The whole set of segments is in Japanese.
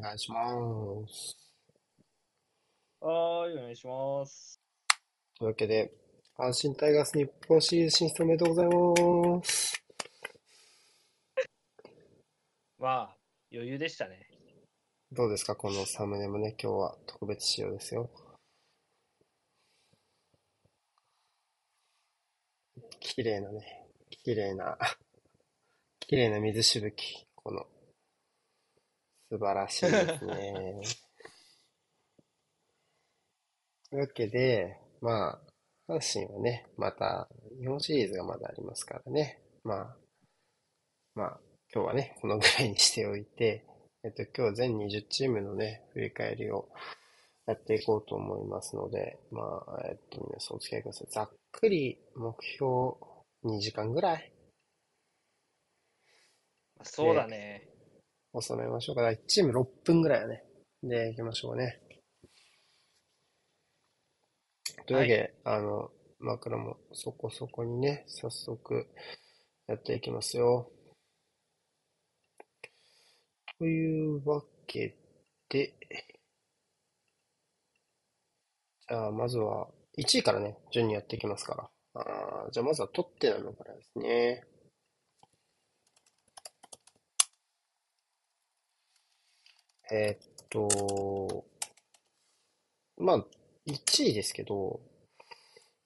願いします。はーい、お願いします。というわけで、阪神タイガース日本シリーズ進出おめでとうございます。まあ、余裕でしたね。どうですかこのサムネもね、今日は特別仕様ですよ。綺麗なね、綺麗な、綺麗な水しぶき。この、素晴らしいですね。というわけで、まあ、阪神はね、また、日本シリーズがまだありますからね。まあ、まあ、今日はね、このぐらいにしておいて、えっと、今日全20チームのね、振り返りをやっていこうと思いますので、まあ、えっと、皆さんお付き合いください。ざっくり目標2時間ぐらい？そうだね。収めましょうか。1チーム6分ぐらいはね。で、行きましょうね。というわけで、あの、枕もそこそこにね、早速やっていきますよ。というわけで、じゃあまずは1位からね、順にやっていきますから。あーじゃあまずはトッテナムからですね。えーっと、まあ、1位ですけど、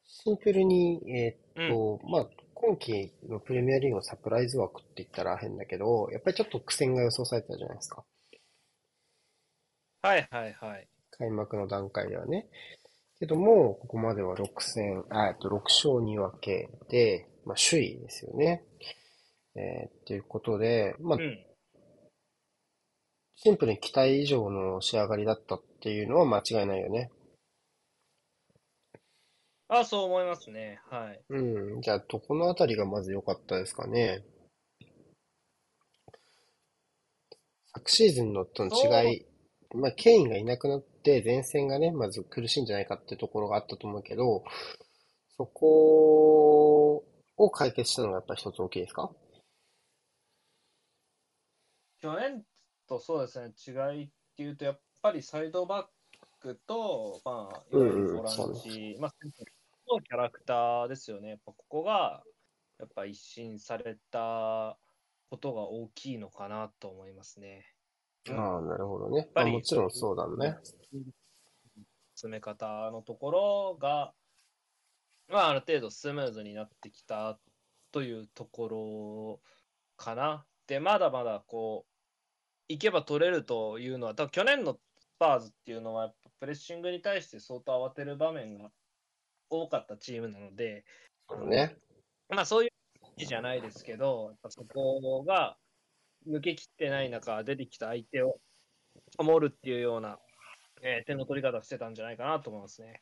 シンプルに、えーっと、まあ、今季のプレミアリーグのサプライズ枠って言ったら変だけど、やっぱりちょっと苦戦が予想されてたじゃないですか。はいはいはい。開幕の段階ではね。けども、ここまでは6戦、あ、えっと、6勝2分けで、まあ、首位ですよね。えーっていうことで、まあう、ん。シンプルに期待以上の仕上がりだったっていうのは間違いないよね。あ、そう思いますね。はい。うん。じゃあ、どこのあたりがまず良かったですかね。昨シーズンのとの違い、まあ、ケインがいなくなって前線がね、まず苦しいんじゃないかってところがあったと思うけど、そこを解決したのがやっぱり一つ大きいですか？去年とそうですね、違いっていうと、やっぱりサイドバックと、まあ、ボランチ、まあ、のキャラクターですよね。やっぱここが、やっぱ一新されたことが大きいのかなと思いますね。うんああ、なるほどね。ぱりまあもちろんそうだね。詰め方のところが、まあ、ある程度スムーズになってきたというところかな。で、まだまだこう、行けば取れるというのは、多分去年のスパーズっていうのは、プレッシングに対して相当慌てる場面が多かったチームなので、そうだね。まあそういうじゃないですけど、そこが抜けきってない中、出てきた相手を守るっていうような、えー点の取り方してたんじゃないかなと思いますね。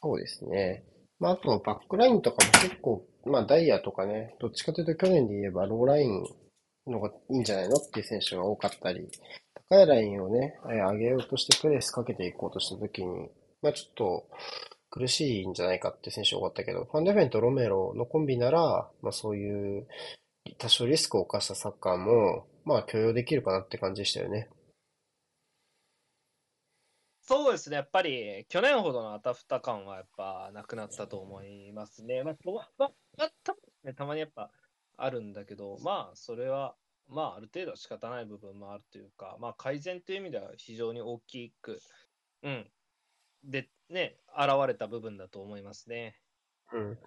そうですね。まあ、あと、バックラインとかも結構、まあ、ダイヤとかね、どっちかというと去年で言えばローラインのがいいんじゃないのっていう選手が多かったり、高いラインをね、上げようとしてプレスかけていこうとしたときに、まあ、ちょっと苦しいんじゃないかっていう選手が多かったけど、ファンデフェンとロメロのコンビなら、まあ、そういう多少リスクを冒したサッカーも、まあ、許容できるかなって感じでしたよね。そうですね、やっぱり去年ほどのあたふた感はやっぱなくなったと思いますね。まあ、たまにやっぱあるんだけど、まあ、それは、まあ、ある程度は仕方ない部分もあるというか、まあ、改善という意味では非常に大きく、うん、で、ね、現れた部分だと思いますね。うん。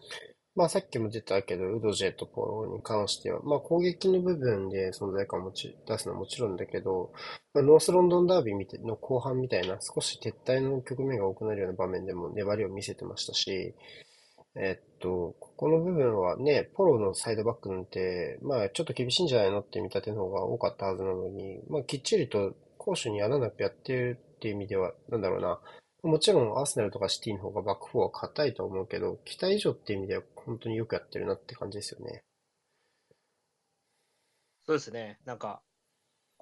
まあさっきも出たけど、ウドジェとポロに関しては、まあ攻撃の部分で存在感を持ち出すのはもちろんだけど、まあ、ノースロンドンダービーの後半みたいな少し撤退の局面が多くなるような場面でも粘りを見せてましたし、えっと、ここの部分はね、ポロのサイドバックなんて、まあちょっと厳しいんじゃないのって見立ての方が多かったはずなのに、まあきっちりと攻守に穴なくやってるっていう意味では、なんだろうな、もちろんアーセナルとかシティの方がバックフォーは硬いと思うけど、期待以上っていう意味では本当によくやってるなって感じですよね。そうですね、なんか、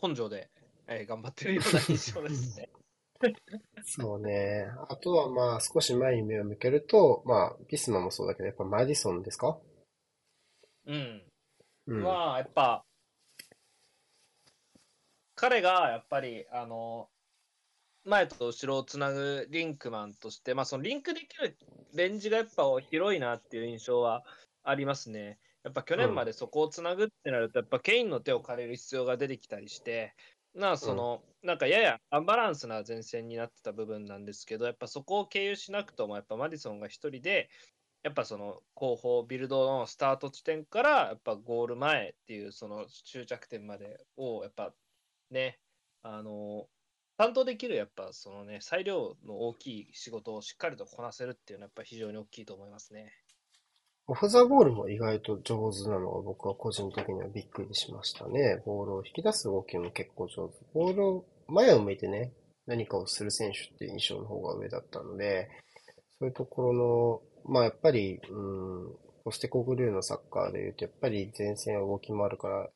根性で、えー頑張ってるような印象ですね。そうね。あとはまあ少し前に目を向けると、まあビスマもそうだけど、やっぱマディソンですか？うん。うん。まあ、やっぱ、彼がやっぱり、あの、前と後ろをつなぐリンクマンとして、まあ、そのリンクできるレンジがやっぱ広いなっていう印象はありますね。やっぱ去年までそこをつなぐってなると、やっぱケインの手を借りる必要が出てきたりして、なあその、なんかややアンバランスな前線になってた部分なんですけど、やっぱそこを経由しなくとも、やっぱマディソンが一人で、やっぱその後方、ビルドのスタート地点から、やっぱゴール前っていう、その終着点までを、やっぱね、あの、担当できる、やっぱそのね、裁量の大きい仕事をしっかりとこなせるっていうのは、やっぱ非常に大きいと思いますね。オフザボールも意外と上手なのが僕は個人的にはびっくりしましたね。ボールを引き出す動きも結構上手。ボールを前を向いてね、何かをする選手っていう印象の方が上だったので、そういうところの、まあやっぱり、うん、ポステコグルーのサッカーで言うと、やっぱり前線は動きもあるから、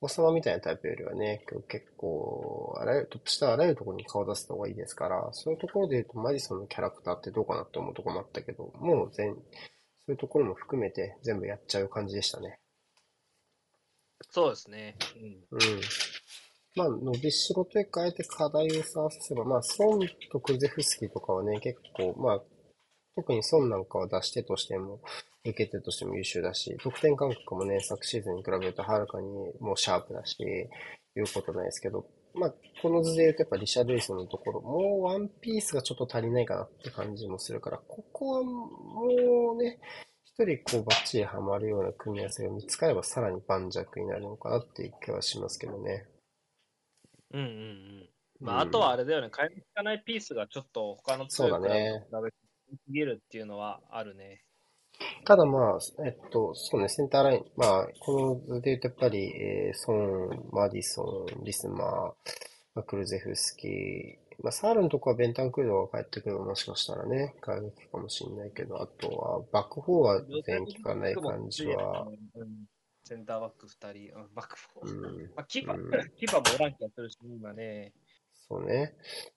王様みたいなタイプよりはね、今日結構、あらゆる、トップ下あらゆるところに顔出す方がいいですから、そういうところで言うと、マディソンのキャラクターってどうかなって思うとこもあったけど、もう全、そういうところも含めて全部やっちゃう感じでしたね。そうですね。うん。うん。まあ、伸びしろというか、あえて課題を探せば、まあ、ソンとクルゼフスキーとかはね、結構、まあ、特にソンなんかは出してとしても、受け手としても優秀だし、得点感覚もね、昨シーズンに比べるとはるかにもうシャープだし、いうことないですけど、まあ、この図で言うとやっぱリシャルイソンのところ、もうワンピースがちょっと足りないかなって感じもするから、ここはもうね、一人こうバッチリハマるような組み合わせが見つかればさらに盤石になるのかなっていう気はしますけどね。うんうんうん。まあ、あとはあれだよね、買いにかないピースがちょっと他の強いクラだねブと比べてすぎるっていうのはあるね。ただまあ、えっと、そうね、センターライン、まあ、この図で言うとやっぱり、えーソン、マディソン、リスマー、まあ、クルゼフスキー、まあ、サールのとこはベンタンクルドが帰ってくるもしかしたらね、外撃かもしれないけど、あとは、バックフォーは全然効かない感じは、うんセンターバック2人、うんバック4。うん、まあ、キーパー、うんキーパーもおらん気がするし、今ね。そうね。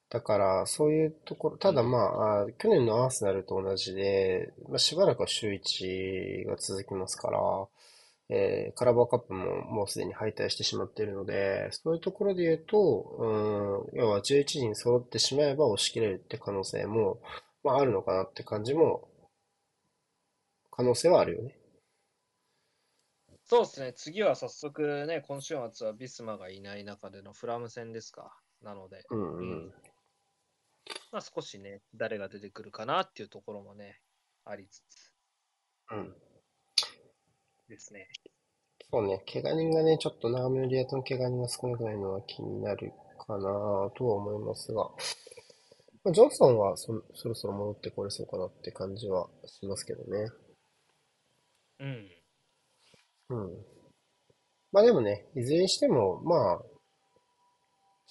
だから、そういうところ、ただまあ、あ去年のアーセナルと同じで、まあ、しばらくは週1が続きますから、えーカラバーカップももうすでに敗退してしまっているので、そういうところで言うと、うん、要は11人揃ってしまえば押し切れるって可能性も、まあ、あるのかなって感じも、可能性はあるよね。そうですね、次は早速ね、今週末はビスマがいない中でのフラム戦ですか。なので、うんうん。まあ、少しね、誰が出てくるかなっていうところもね、ありつつうん。ですね。そうね、怪我人がね、ちょっとナームリアとの怪我人が少なくないのは気になるかなとは思いますが、まあ、ジョンソンはそ、そろそろ戻ってこれそうかなって感じはしますけどね。うん。うん。まあでもね、いずれにしても、まあ、チ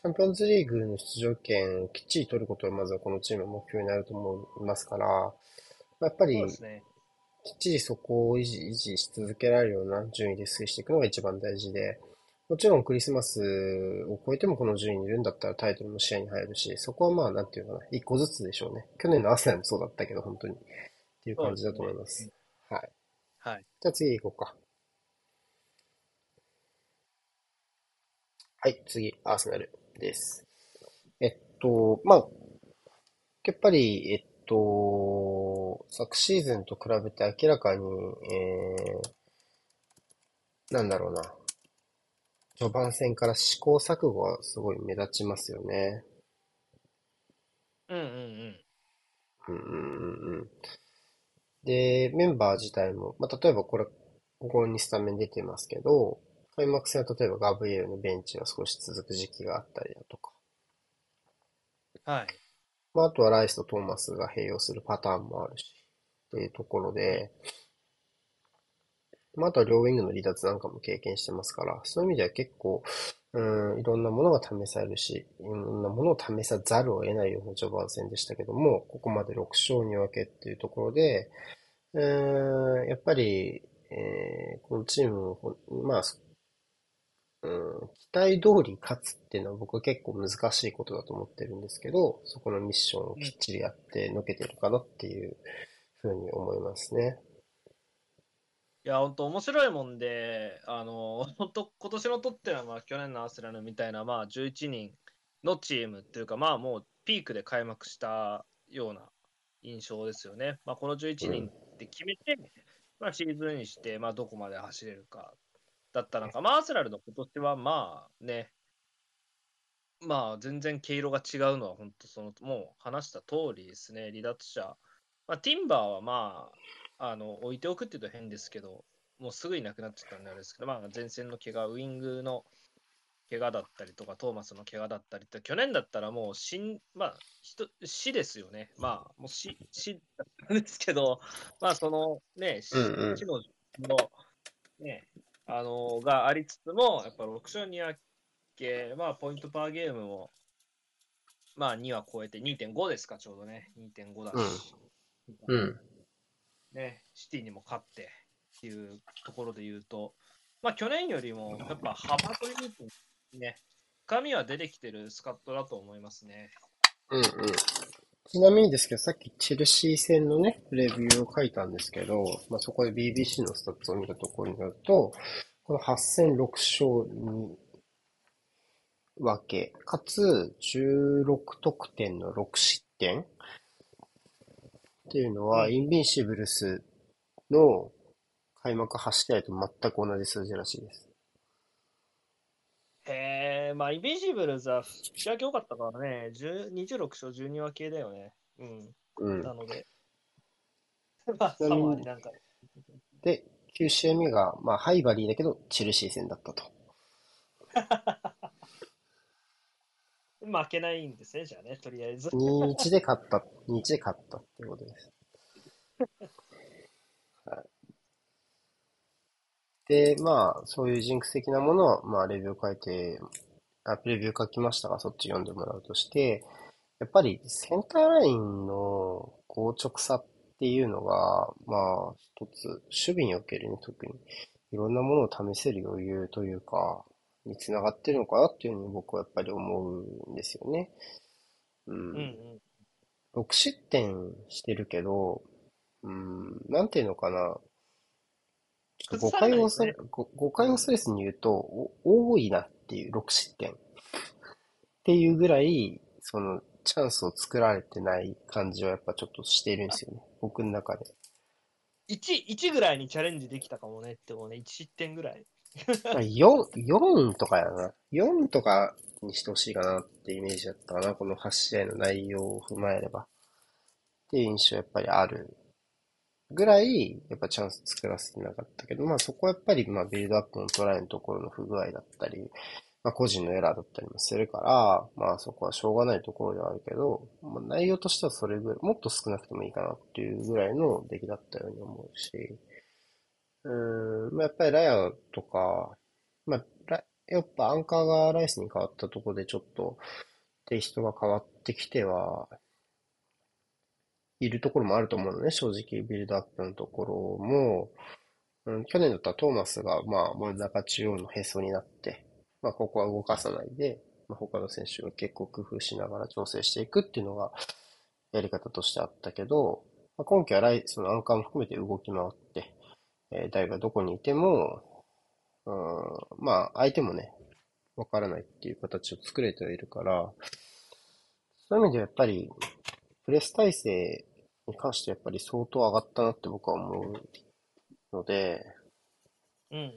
ャンピオンズリーグの出場権をきっちり取ることがまずはこのチームの目標になると思いますから、まあやっぱり。きっちりそこを維持、維持し続けられるような順位で推移していくのが一番大事で、もちろんクリスマスを超えてもこの順位にいるんだったらタイトルも視野に入るし、そこはまあなんていうのかな、一個ずつでしょうね。去年のアーセナルもそうだったけど、本当に。っていう感じだと思います。はい。はい。じゃあ次行こうか。はい、次、アーセナルです。えっと、まあ、やっぱり、えっと、昨シーズンと比べて明らかに、えー、なんだろうな。序盤戦から試行錯誤はすごい目立ちますよね。うんうんうんうんうんうん。で、メンバー自体も、まあ、例えばこれ、ここにスタメン出てますけど、開幕戦は例えばガブリエルのベンチが少し続く時期があったりだとか、うん。はい。まあ、あとはライスとトーマスが併用するパターンもあるし、っていうところで、まあ、あとは両ウィングの離脱なんかも経験してますから、そういう意味では結構、うん、いろんなものが試されるし、いろんなものを試さざるを得ないような序盤戦でしたけども、ここまで6勝2分けっていうところで、うん、やっぱり、えーこのチームを、まあ、うん、期待通り勝つっていうのは僕は結構難しいことだと思ってるんですけど、そこのミッションをきっちりやってのけてるかなっていうふうに思いますね。いや、本当面白いもんで、あの、本当今年のとっては、まあ、去年のアーセナルみたいな、まあ、11人のチームっていうか、まあ、もうピークで開幕したような印象ですよね。まあ、この11人って決めて、まあ、シーズンにして、まあ、どこまで走れるかだったのか、まあ、アーセナルの今年は、まあね、まあ、全然毛色が違うのは、本当その、もう話した通りですね、離脱者。まあ、ティンバーはまあ、あの、置いておくって言うと変ですけど、もうすぐいなくなっちゃったんであれですけど、まあ、前線の怪我、ウイングの怪我だったりとか、トーマスの怪我だったりって、去年だったらもう死ん、まあ、人死ですよね。まあ、もう死、死だったんですけど、まあ、そのね、死のの、ね、あのがありつつも、やっぱ6勝2分け、まあ、ポイントパーゲームも、まあ、2は超えて2.5ですか、ちょうどね。2.5だし。うん。ね、シティにも勝ってっていうところで言うと、まあ、去年よりもやっぱ幅というとね、深みは出てきてるスカッドだと思いますね。うんうん。ちなみにですけど、さっきチェルシー戦のね、レビューを書いたんですけど、まあ、そこで BBC のスタッツを見たところによると、この8戦6勝に分け、かつ16得点の6失点っていうのは、うんインビンシブルスの開幕8試合と全く同じ数字らしいです。へえ、まあ、イビジブルズは引き分け多かったからね、10 26勝12分けだよね。うん。うん。なので、まあ、ちなみにサマーになんか、で、9試合目が、まあ、ハイバリーだけど、チェルシー戦だったと。負けないんですね、じゃあね、とりあえず。2-1で勝った、2-1で勝ったっていうことです。はい。で、まあ、そういうジンクス的なものは、まあ、レビュー書いて、あ、レビュー書きましたが、そっち読んでもらうとして、やっぱりセンターラインの硬直さっていうのが、まあ、一つ、守備におけるね、特に、いろんなものを試せる余裕というか、につながってるのかなっていうふうに僕はやっぱり思うんですよね。うんうんうん。6失点してるけど、うーん、なんていうのかな。ちょっと誤解をされ、ご誤解をストレスに言うと、お多いなっていう6失点。っていうぐらい、その、チャンスを作られてない感じはやっぱちょっとしてるんですよね。僕の中で。1、1ぐらいにチャレンジできたかもねってもね、1失点ぐらい。まあ4、4とかやな。4とかにしてほしいかなってイメージだったかな。この8試合の内容を踏まえれば。っていう印象やっぱりあるぐらい、やっぱチャンス作らせてなかったけど、まあそこはやっぱりまあビルドアップのトライのところの不具合だったり、まあ個人のエラーだったりもするから、まあそこはしょうがないところではあるけど、まあ内容としてはそれぐらい、もっと少なくてもいいかなっていうぐらいの出来だったように思うし、うーん、まあ、やっぱりラヤとか、まあ、やっぱアンカーがライスに変わったところでちょっとテイストが変わってきてはいるところもあると思うのね、正直ビルドアップのところも、うん、去年だったらトーマスが、まあ、森中中央のへそになって、まあ、ここは動かさないで、まあ、他の選手が結構工夫しながら調整していくっていうのがやり方としてあったけど、まあ、今季はライそのアンカーも含めて動き回って、えー、誰がどこにいても、うん、まあ、相手もね、わからないっていう形を作れてはいるから、そういう意味ではやっぱり、プレス体制に関してやっぱり相当上がったなって僕は思うので、うんうん。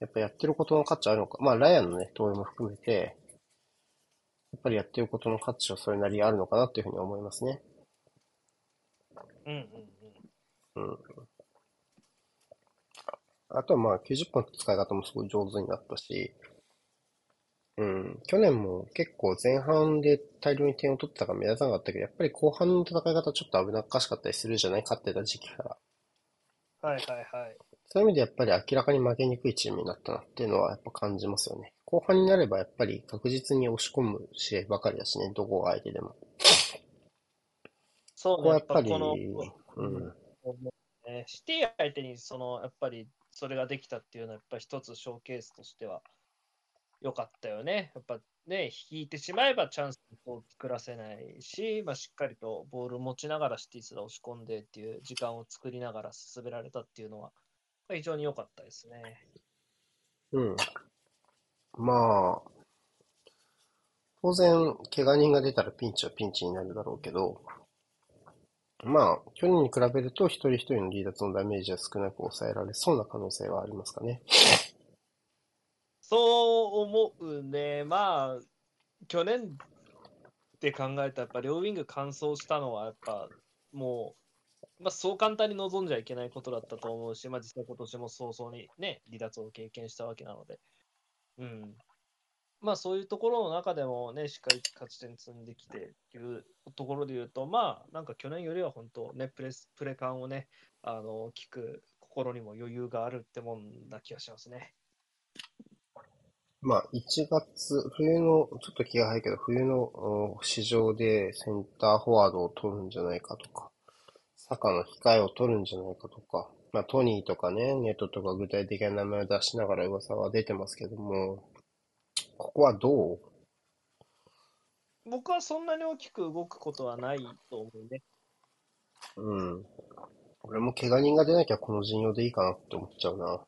やっぱやってることの価値あるのか。まあ、ライアンのね、投影も含めて、やっぱりやってることの価値はそれなりにあるのかなっていうふうに思いますね。うんうんうん。うん。あとはまあ90分の使い方もすごい上手になったし、うん、去年も結構前半で大量に点を取ってたから目立たなかったけど、やっぱり後半の戦い方ちょっと危なっかしかったりするじゃない？勝ってた時期から。はいはいはい。そういう意味でやっぱり明らかに負けにくいチームになったなっていうのはやっぱ感じますよね。後半になればやっぱり確実に押し込む試合ばかりだしね、どこが相手でも。そうね、やっぱり、うん、ねシティ相手にそのやっぱりそれができたっていうのはやっぱり一つショーケースとしては良かったよね。やっぱね、引いてしまえばチャンスを作らせないし、まあ、しっかりとボールを持ちながらシティスが押し込んでっていう時間を作りながら進められたっていうのは非常に良かったですね。うん。まあ、当然、怪我人が出たらピンチはピンチになるだろうけど、まあ、去年に比べると一人一人の離脱のダメージは少なく抑えられそうな可能性はありますかね。そう思うね。まあ、去年って考えたら、やっぱ両ウィング完走したのは、やっぱもう、まあ、そう簡単に望んじゃいけないことだったと思うし、まあ、実際今年も早々にね、離脱を経験したわけなので、うん。まあ、そういうところの中でもね、しっかり勝ち点積んできてっていうところで言うと、まあ、なんか去年よりは本当、ね、プレスプレ感をね、あの聞く心にも余裕があるってもんな気がしますね。まあ、1月、冬の、ちょっと気が早いけど、冬の市場でセンターフォワードを取るんじゃないかとか、サカの控えを取るんじゃないかとか、まあ、トニーとかね、ネットとか具体的な名前を出しながら噂は出てますけども、ここはどう？僕はそんなに大きく動くことはないと思うね。うん。俺も怪我人が出なきゃこの陣容でいいかなって思っちゃうな。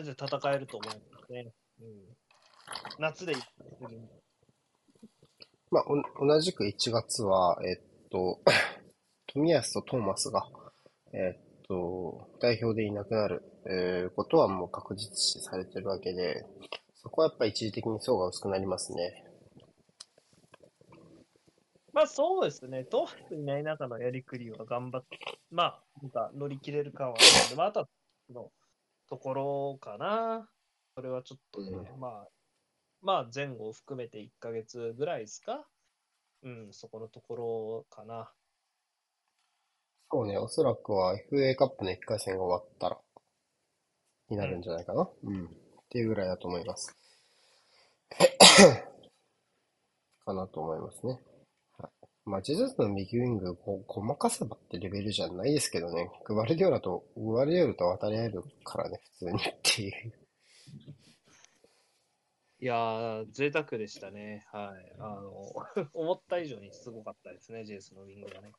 うん。全然戦えると思うんですね。うん。夏でいい。まあ、同じく1月は、えっと、富安とトーマスが、えっと、代表でいなくなる、えー、ことはもう確実視されてるわけで、そこはやっぱり一時的に層が薄くなりますね。まあそうですね、トーマスいない中のやりくりは頑張って、まあ、なんか乗り切れる感はあるので、まあ、あとはのところかな。それはちょっとね、うん、まあ、まあ前後を含めて1ヶ月ぐらいですか。うん、そこのところかな。そうね、おそらくは FA カップの1回戦が終わったら、になるんじゃないかな。うん。っていうぐらいだと思います。かなと思いますね。まあ、ジェズスの右ウィング、こごまかせばってレベルじゃないですけどね。グバルディオラと、グバルディオラと渡り合えるからね、普通にっていう。いやー、贅沢でしたね。はい。あの、思った以上にすごかったですね、ジェイスのウィングがね。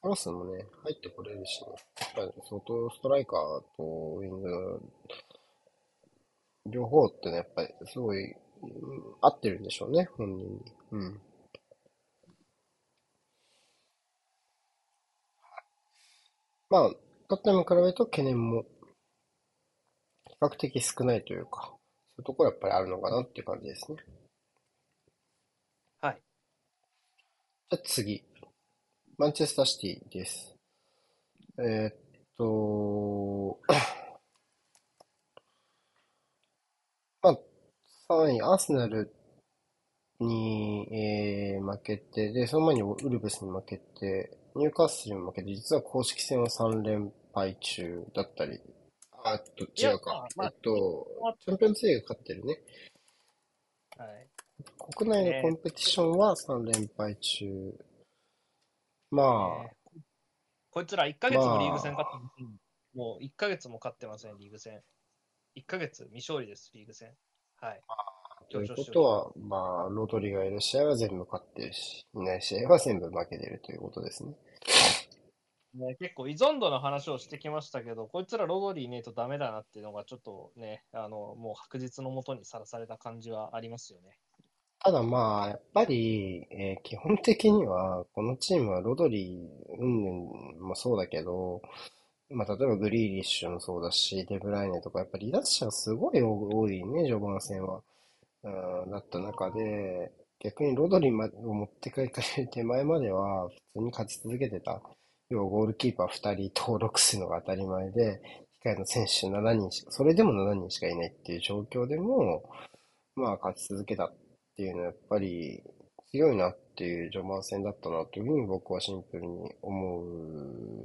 カロスもね、入ってこれるしね。相当ストライカーとウィング、両方ってね、やっぱりすごい合ってるんでしょうね、本人に。うん。まあ、トッテム比べると懸念も比較的少ないというか、そういうところやっぱりあるのかなっていう感じですね。はい。じゃあ次。マンチェスターシティです。えー、っと、まあ、3位、アーセナルに、えー、負けて、で、その前にウルブスに負けて、ニューカッスルに負けて、実は公式戦は3連敗中だったり、あっと、違うか。まあ、えっと、チャンピオンズリーグ勝ってるね。はい。国内のコンペティションは3連敗中。まあ、えー、こいつら1ヶ月もリーグ戦勝ってません。まあ、もう1ヶ月も勝ってません、リーグ戦。1ヶ月未勝利です、リーグ戦。はい。ということは、まあ、ロドリがいる試合は全部勝ってるし、いない試合は全部負けてるということですね。ね、結構依存度の話をしてきましたけど、こいつらロドリーねえとダメだなっていうのがちょっとね、あの、もう白日のもとにさらされた感じはありますよね。ただまあ、やっぱり、えー、基本的には、このチームはロドリー、うんぬんもそうだけど、まあ、例えばグリーリッシュもそうだし、デブライネとか、やっぱり離脱者がすごい多いね、序盤戦は。うん、だった中で、逆にロドリーを持って帰る手前までは、普通に勝ち続けてた。要はゴールキーパー2人登録するのが当たり前で、控えの選手7人しか、それでも7人しかいないっていう状況でも、まあ勝ち続けたっていうのはやっぱり強いなっていう序盤戦だったなというふうに僕はシンプルに思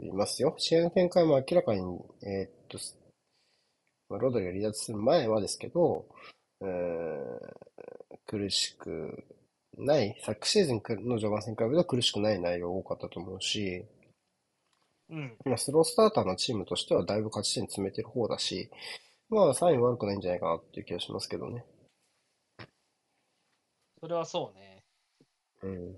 いますよ。試合の展開も明らかに、えー、っと、ロドリが離脱する前はですけど、えー、苦しくない、昨シーズンの序盤戦に比べると苦しくない内容多かったと思うし、うん、まあスロースターターのチームとしてはだいぶ勝ち点詰めてる方だし、まあ3位悪くないんじゃないかなっていう気がしますけどね。それはそうね。うん。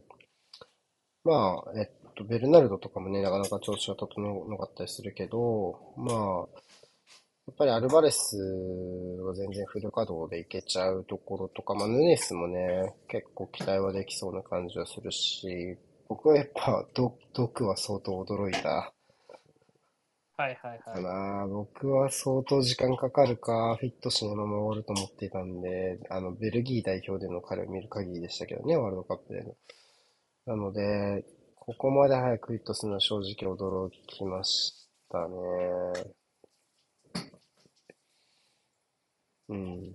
まあ、えっとベルナルドとかもね、なかなか調子は整わなかったりするけど、まあ、やっぱりアルバレスは全然フル稼働でいけちゃうところとか、まあヌネスもね、結構期待はできそうな感じはするし、僕はやっぱド、ドクは相当驚いたはいはいはい。かな。僕は相当時間かかるか、フィットしないまま終わると思っていたんで、あの、ベルギー代表での彼を見る限りでしたけどね、ワールドカップでの。なので、ここまで早くフィットするのは正直驚きましたね。うん。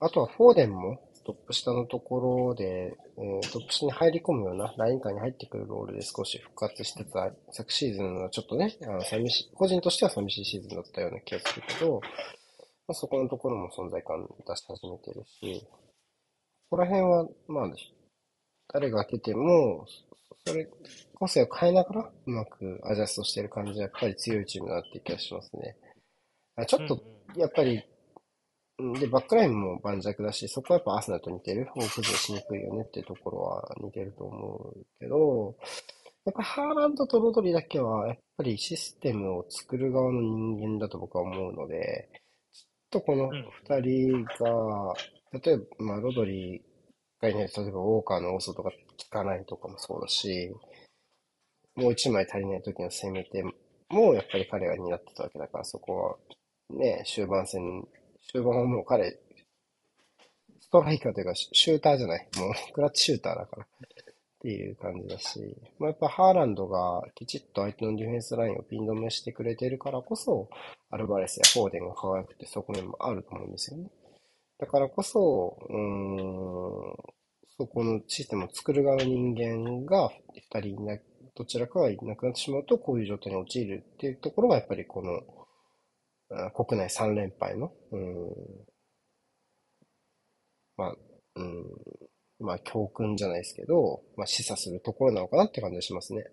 あとはフォーデンもトップ下のところで、えートップ下に入り込むようなライン間に入ってくるロールで少し復活してた昨シーズンはちょっとね、あの寂しい、個人としては寂しいシーズンだったような気がするけど、まあ、そこのところも存在感出し始めてるし、ここら辺は、まあ、誰が出ても、それ、個性を変えながらうまくアジャストしてる感じはやっぱり強いチームだなって気がしますね。あちょっと、やっぱりうんで、バックラインも盤石だし、そこはやっぱアーセナルと似てる。大崩れしにくいよねっていうところは似てると思うけど、やっぱハーランドとロドリだけは、やっぱりシステムを作る側の人間だと僕は思うので、ちょっとこの二人が、例えば、まあ、ロドリがいない、例えばウォーカーのオソとか効かないとかもそうだし、もう一枚足りない時の攻めても、やっぱり彼が担ってたわけだから、そこは、ね、終盤戦終盤はもう彼、ストライカーというか、シューターじゃない。もう、クラッチシューターだから。っていう感じだし、まあ、やっぱハーランドがきちっと相手のディフェンスラインをピン止めしてくれてるからこそ、アルバレスやフォーデンが輝くって側面もあると思うんですよね。だからこそ、うん、そこのシステムを作る側の人間が二人いな、どちらかがいなくなってしまうと、こういう状態に陥るっていうところが、やっぱりこの、国内3連敗の、うん、まあ、うん、まあ、教訓じゃないですけど、まあ、示唆するところなのかなって感じがしますね。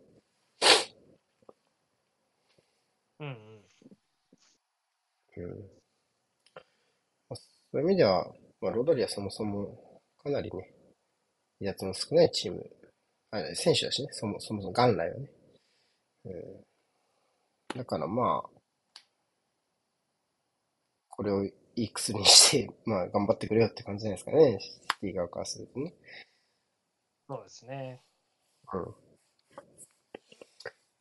うんうん。うん。まあ、そういう意味では、まあ、ロドリはそもそも、かなりね、離脱の少ないチーム、あ選手だしね、そもそも元来はね。うん、だからまあ、これをいい薬にして、まあ、頑張ってくれよって感じじゃないですかね。シティ側からするとね。そうですね。うん。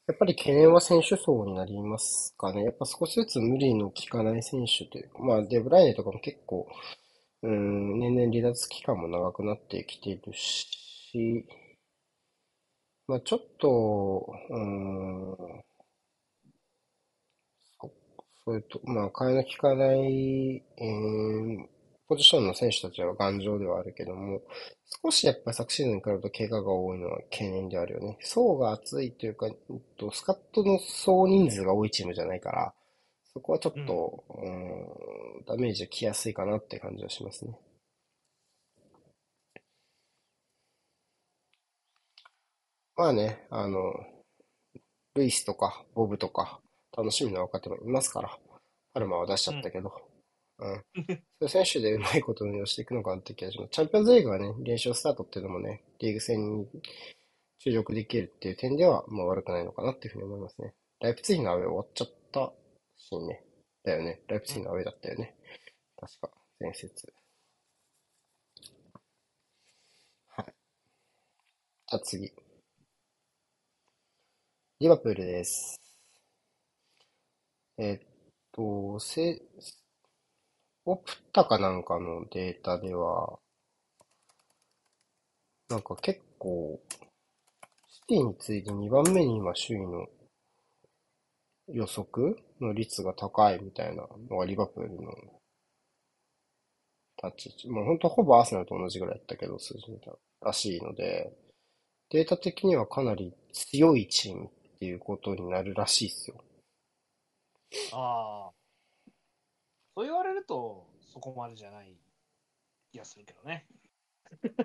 やっぱり懸念は選手層になりますかね。やっぱ少しずつ無理の効かない選手というか、まあ、デブライネとかも結構、うん、年々離脱期間も長くなってきているし、まあ、ちょっと、うん、そういうと、まあ、替えの利かない、えー、ポジションの選手たちは頑丈ではあるけども、少しやっぱり昨シーズンに比べると怪我が多いのは懸念であるよね。層が厚いというか、スカットの総人数が多いチームじゃないから、そこはちょっと、うん、んダメージが来やすいかなって感じはしますね。まあね、あの、ルイスとか、ボブとか、楽しみな若手もいますから、パルマは出しちゃったけど、うん。そういう選手でうまいこと運用していくのかなって気がします。チャンピオンズリーグはね、連勝スタートっていうのもね、リーグ戦に注力できるっていう点では、まあ悪くないのかなっていうふうに思いますね。ライプツィヒのアウェイ終わっちゃったしね。だよね。ライプツィヒのアウェイだったよね。確か、前節。はい。じゃあ次。リバプールです。えっと、せ、オプタかなんかのデータでは、なんか結構、シティに次いで2番目に今首位の予測の率が高いみたいなのがリバプールの立ち、もう本当ほぼアーセナルと同じぐらいやったけど、数字見たらしいので、データ的にはかなり強いチームっていうことになるらしいですよ。ああ。そう言われると、そこまでじゃない気がするけどね。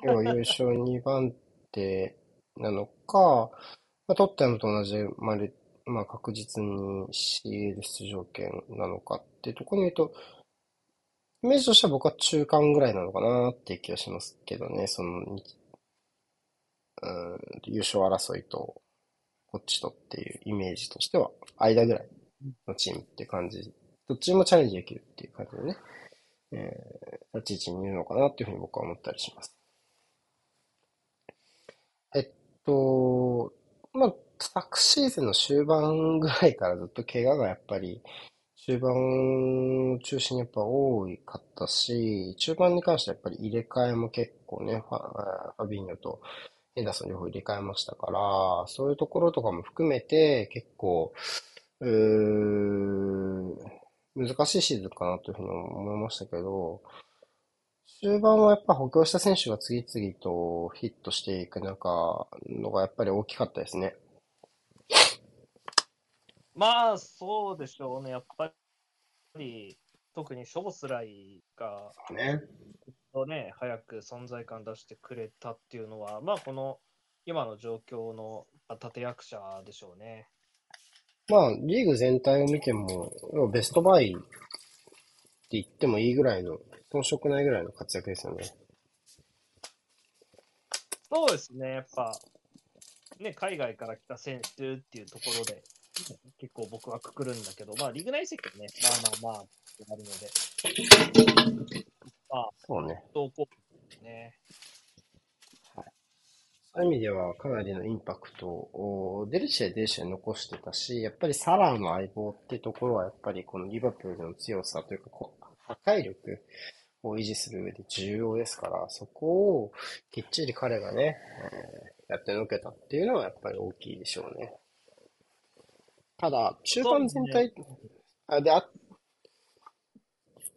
要は優勝2番手なのか、まあ、トッテムと同じ、まあまあ、確実に CL 出場権なのかっていうところに言うと、イメージとしては僕は中間ぐらいなのかなっていう気がしますけどね、その、うん、優勝争いと、こっちとっていうイメージとしては、間ぐらいのチームって感じ。どっちもチャレンジできるっていう感じでね、えー、立ち位置にいるのかなっていうふうに僕は思ったりします。えっと、まあ、昨シーズンの終盤ぐらいからずっと怪我がやっぱり中盤を中心にやっぱ多かったし、中盤に関してはやっぱり入れ替えも結構ね、ファファビーニョとヘンダーソン両方入れ替えましたから、そういうところとかも含めて結構、うー難しいシーズンかなというふうに思いましたけど、終盤はやっぱ補強した選手が次々とヒットしていく中のがやっぱり大きかったですね。まあ、そうでしょうね。やっぱり、特にショボスライが、ね。ね、早く存在感出してくれたっていうのは、まあ、この今の状況の立役者でしょうね。まあ、リーグ全体を見ても、ベストバイって言ってもいいぐらいの、遜色ないぐらいの活躍ですよね。そうですね、やっぱ、ね、海外から来た選手っていうところで、結構僕はくくるんだけど、まあ、リーグ内席はね、まあまあまあ、あるので、まあ、そうね。そういう意味では、かなりのインパクトを、出る試合出る試合残してたし、やっぱりサラーの相棒ってところは、やっぱりこのリバプールの強さというか、こう破壊力を維持する上で重要ですから、そこをきっちり彼がね、えー、やってのけたっていうのはやっぱり大きいでしょうね。ただ、中盤全体、ね、あ、で、あ、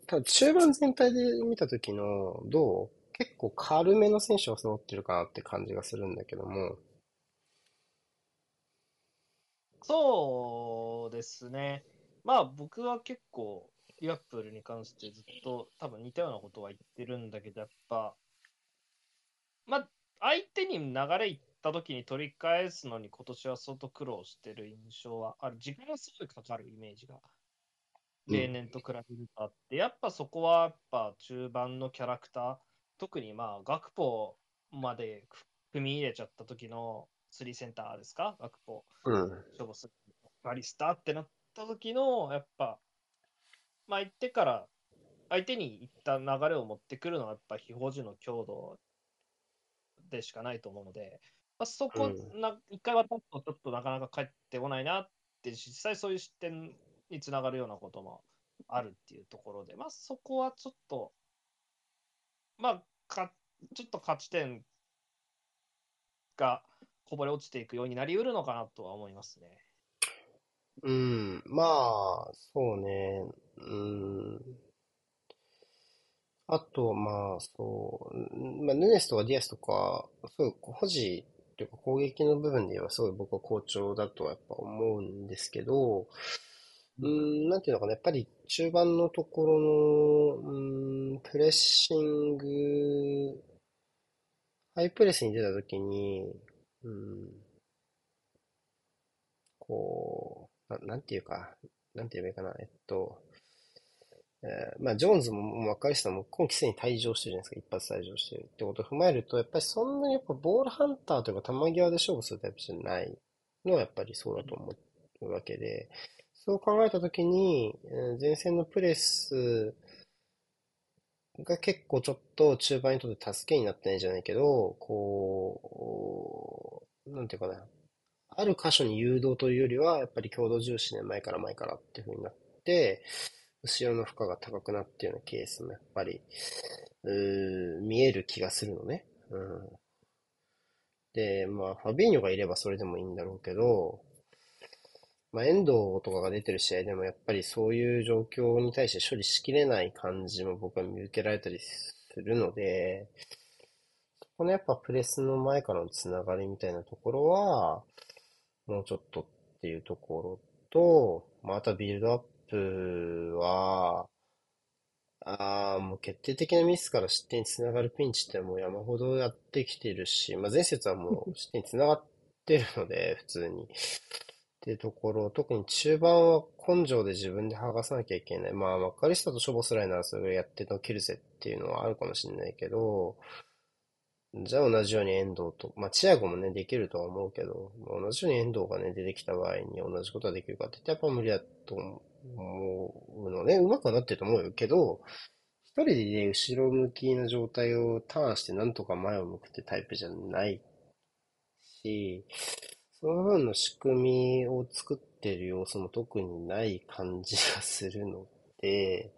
ただ中盤全体で見たときの、どう？結構軽めの選手が揃ってるかなって感じがするんだけども。そうですね。まあ僕は結構、リバプールに関してずっと多分似たようなことは言ってるんだけど、やっぱ、まあ相手に流れいった時に取り返すのに今年は相当苦労してる印象はある。時間がすごいかかるイメージが例年と比べるとあって、うん、やっぱそこはやっぱ中盤のキャラクター、特にまあ、学ポまで組み入れちゃった時の3センターですか、学ポ、うん、ショボス、バリスタってなった時の、やっぱ、まあ、言ってから、相手にいった流れを持ってくるのは、やっぱ、非保持の強度でしかないと思うので、まあ、そこ、な一回渡すと、ちょっとなかなか帰ってこないなって、実際そういう視点につながるようなこともあるっていうところで、まあ、そこはちょっと、まあ、かちょっと勝ち点がこぼれ落ちていくようになりうるのかなとは思いますね。うん、まあ、そうね。うん。あと、まあ、そう、まあ、ヌネスとかディアスとか、そういう保持というか攻撃の部分ではすごい僕は好調だとはやっぱ思うんですけど、うん、なんていうのかな、やっぱり中盤のところの、うん、プレッシング、ハイプレスに出たときに、うん、こう、ななんていうか、なんて言えばいいかな、えっと、えー、まあ、ジョーンズもマッカリスタも今季すでに退場してるじゃないですか、一発退場してるってことを踏まえると、やっぱりそんなにやっぱボールハンターというか球際で勝負するタイプじゃないのはやっぱりそうだと思うわけで、そう考えたときに、前線のプレスが結構ちょっと中盤にとって助けになってないじゃないけど、こう、なんていうかな。ある箇所に誘導というよりは、やっぱり強度重視で前から前からっていう風になって、後ろの負荷が高くなっていうようなケースもやっぱり、う見える気がするのね。うん。で、まあ、ファビーニョがいればそれでもいいんだろうけど、まあ、遠藤とかが出てる試合でもやっぱりそういう状況に対して処理しきれない感じも僕は見受けられたりするので、このやっぱプレスの前からのつながりみたいなところは、もうちょっとっていうところと、またビルドアップは、ああ、もう決定的なミスから失点につながるピンチってもう山ほどやってきてるし、まあ、前節はもう失点につながってるので、普通に。っていうところ、特に中盤は根性で自分で剥がさなきゃいけない。まあ、マッカリスタとショボスライならそれやってのけるぜっていうのはあるかもしれないけど、じゃあ同じように遠藤と、まあ、チアゴもね、できるとは思うけど、同じように遠藤がね、出てきた場合に同じことができるかって言ってやっぱ無理だと思うのね、うまくはなってると思うけど、一人でね、後ろ向きな状態をターンしてなんとか前を向くってタイプじゃないし、その分の仕組みを作ってる要素も特にない感じがするので、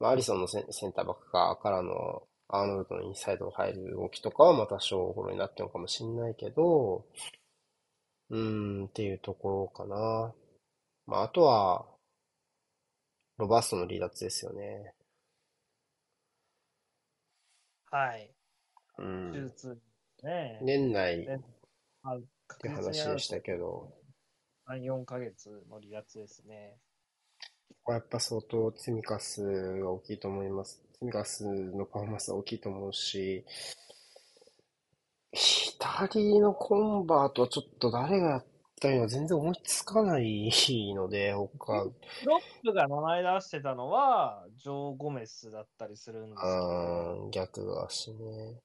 まあ、アリソンのセンセンターバックかからのアーノルドのインサイドを入る動きとかはまた小頃になってるのかもしんないけど、うーんっていうところかな。まあ、あとは、ロバーストの離脱ですよね。はい。う手ん。術ね。年内って話でしたけど、3、4ヶ月の離脱ですね。こやっぱ相当ツミカスが大きいと思います。ツミカスのパフォーマンスは大きいと思うし、左のコンバートはちょっと誰がやったのか全然思いつかないので、他、ロップが名前出してたのは、ジョー・ゴメスだったりするんですけど、逆足ね。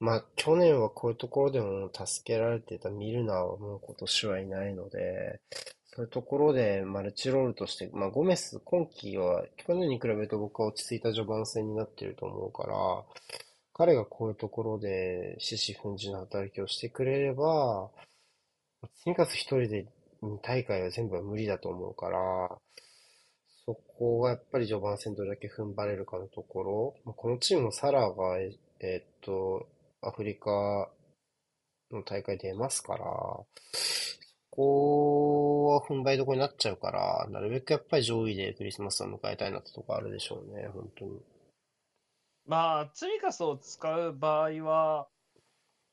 まあ、去年はこういうところでも助けられてたミルナーはもう今年はいないので、そういうところでマルチロールとして、まあ、ゴメス、今季は去年に比べると僕は落ち着いた序盤戦になってると思うから、彼がこういうところで獅子奮迅の働きをしてくれれば、とにかく一人で2大会は全部は無理だと思うから、そこがやっぱり序盤戦どれだけ踏ん張れるかのところ、このチームもサラーが、えっと、アフリカの大会出ますから、そこは踏ん張りどこになっちゃうから、なるべくやっぱり上位でクリスマスを迎えたいなってとこあるでしょうね、本当に。まあ、ツミカスを使う場合は、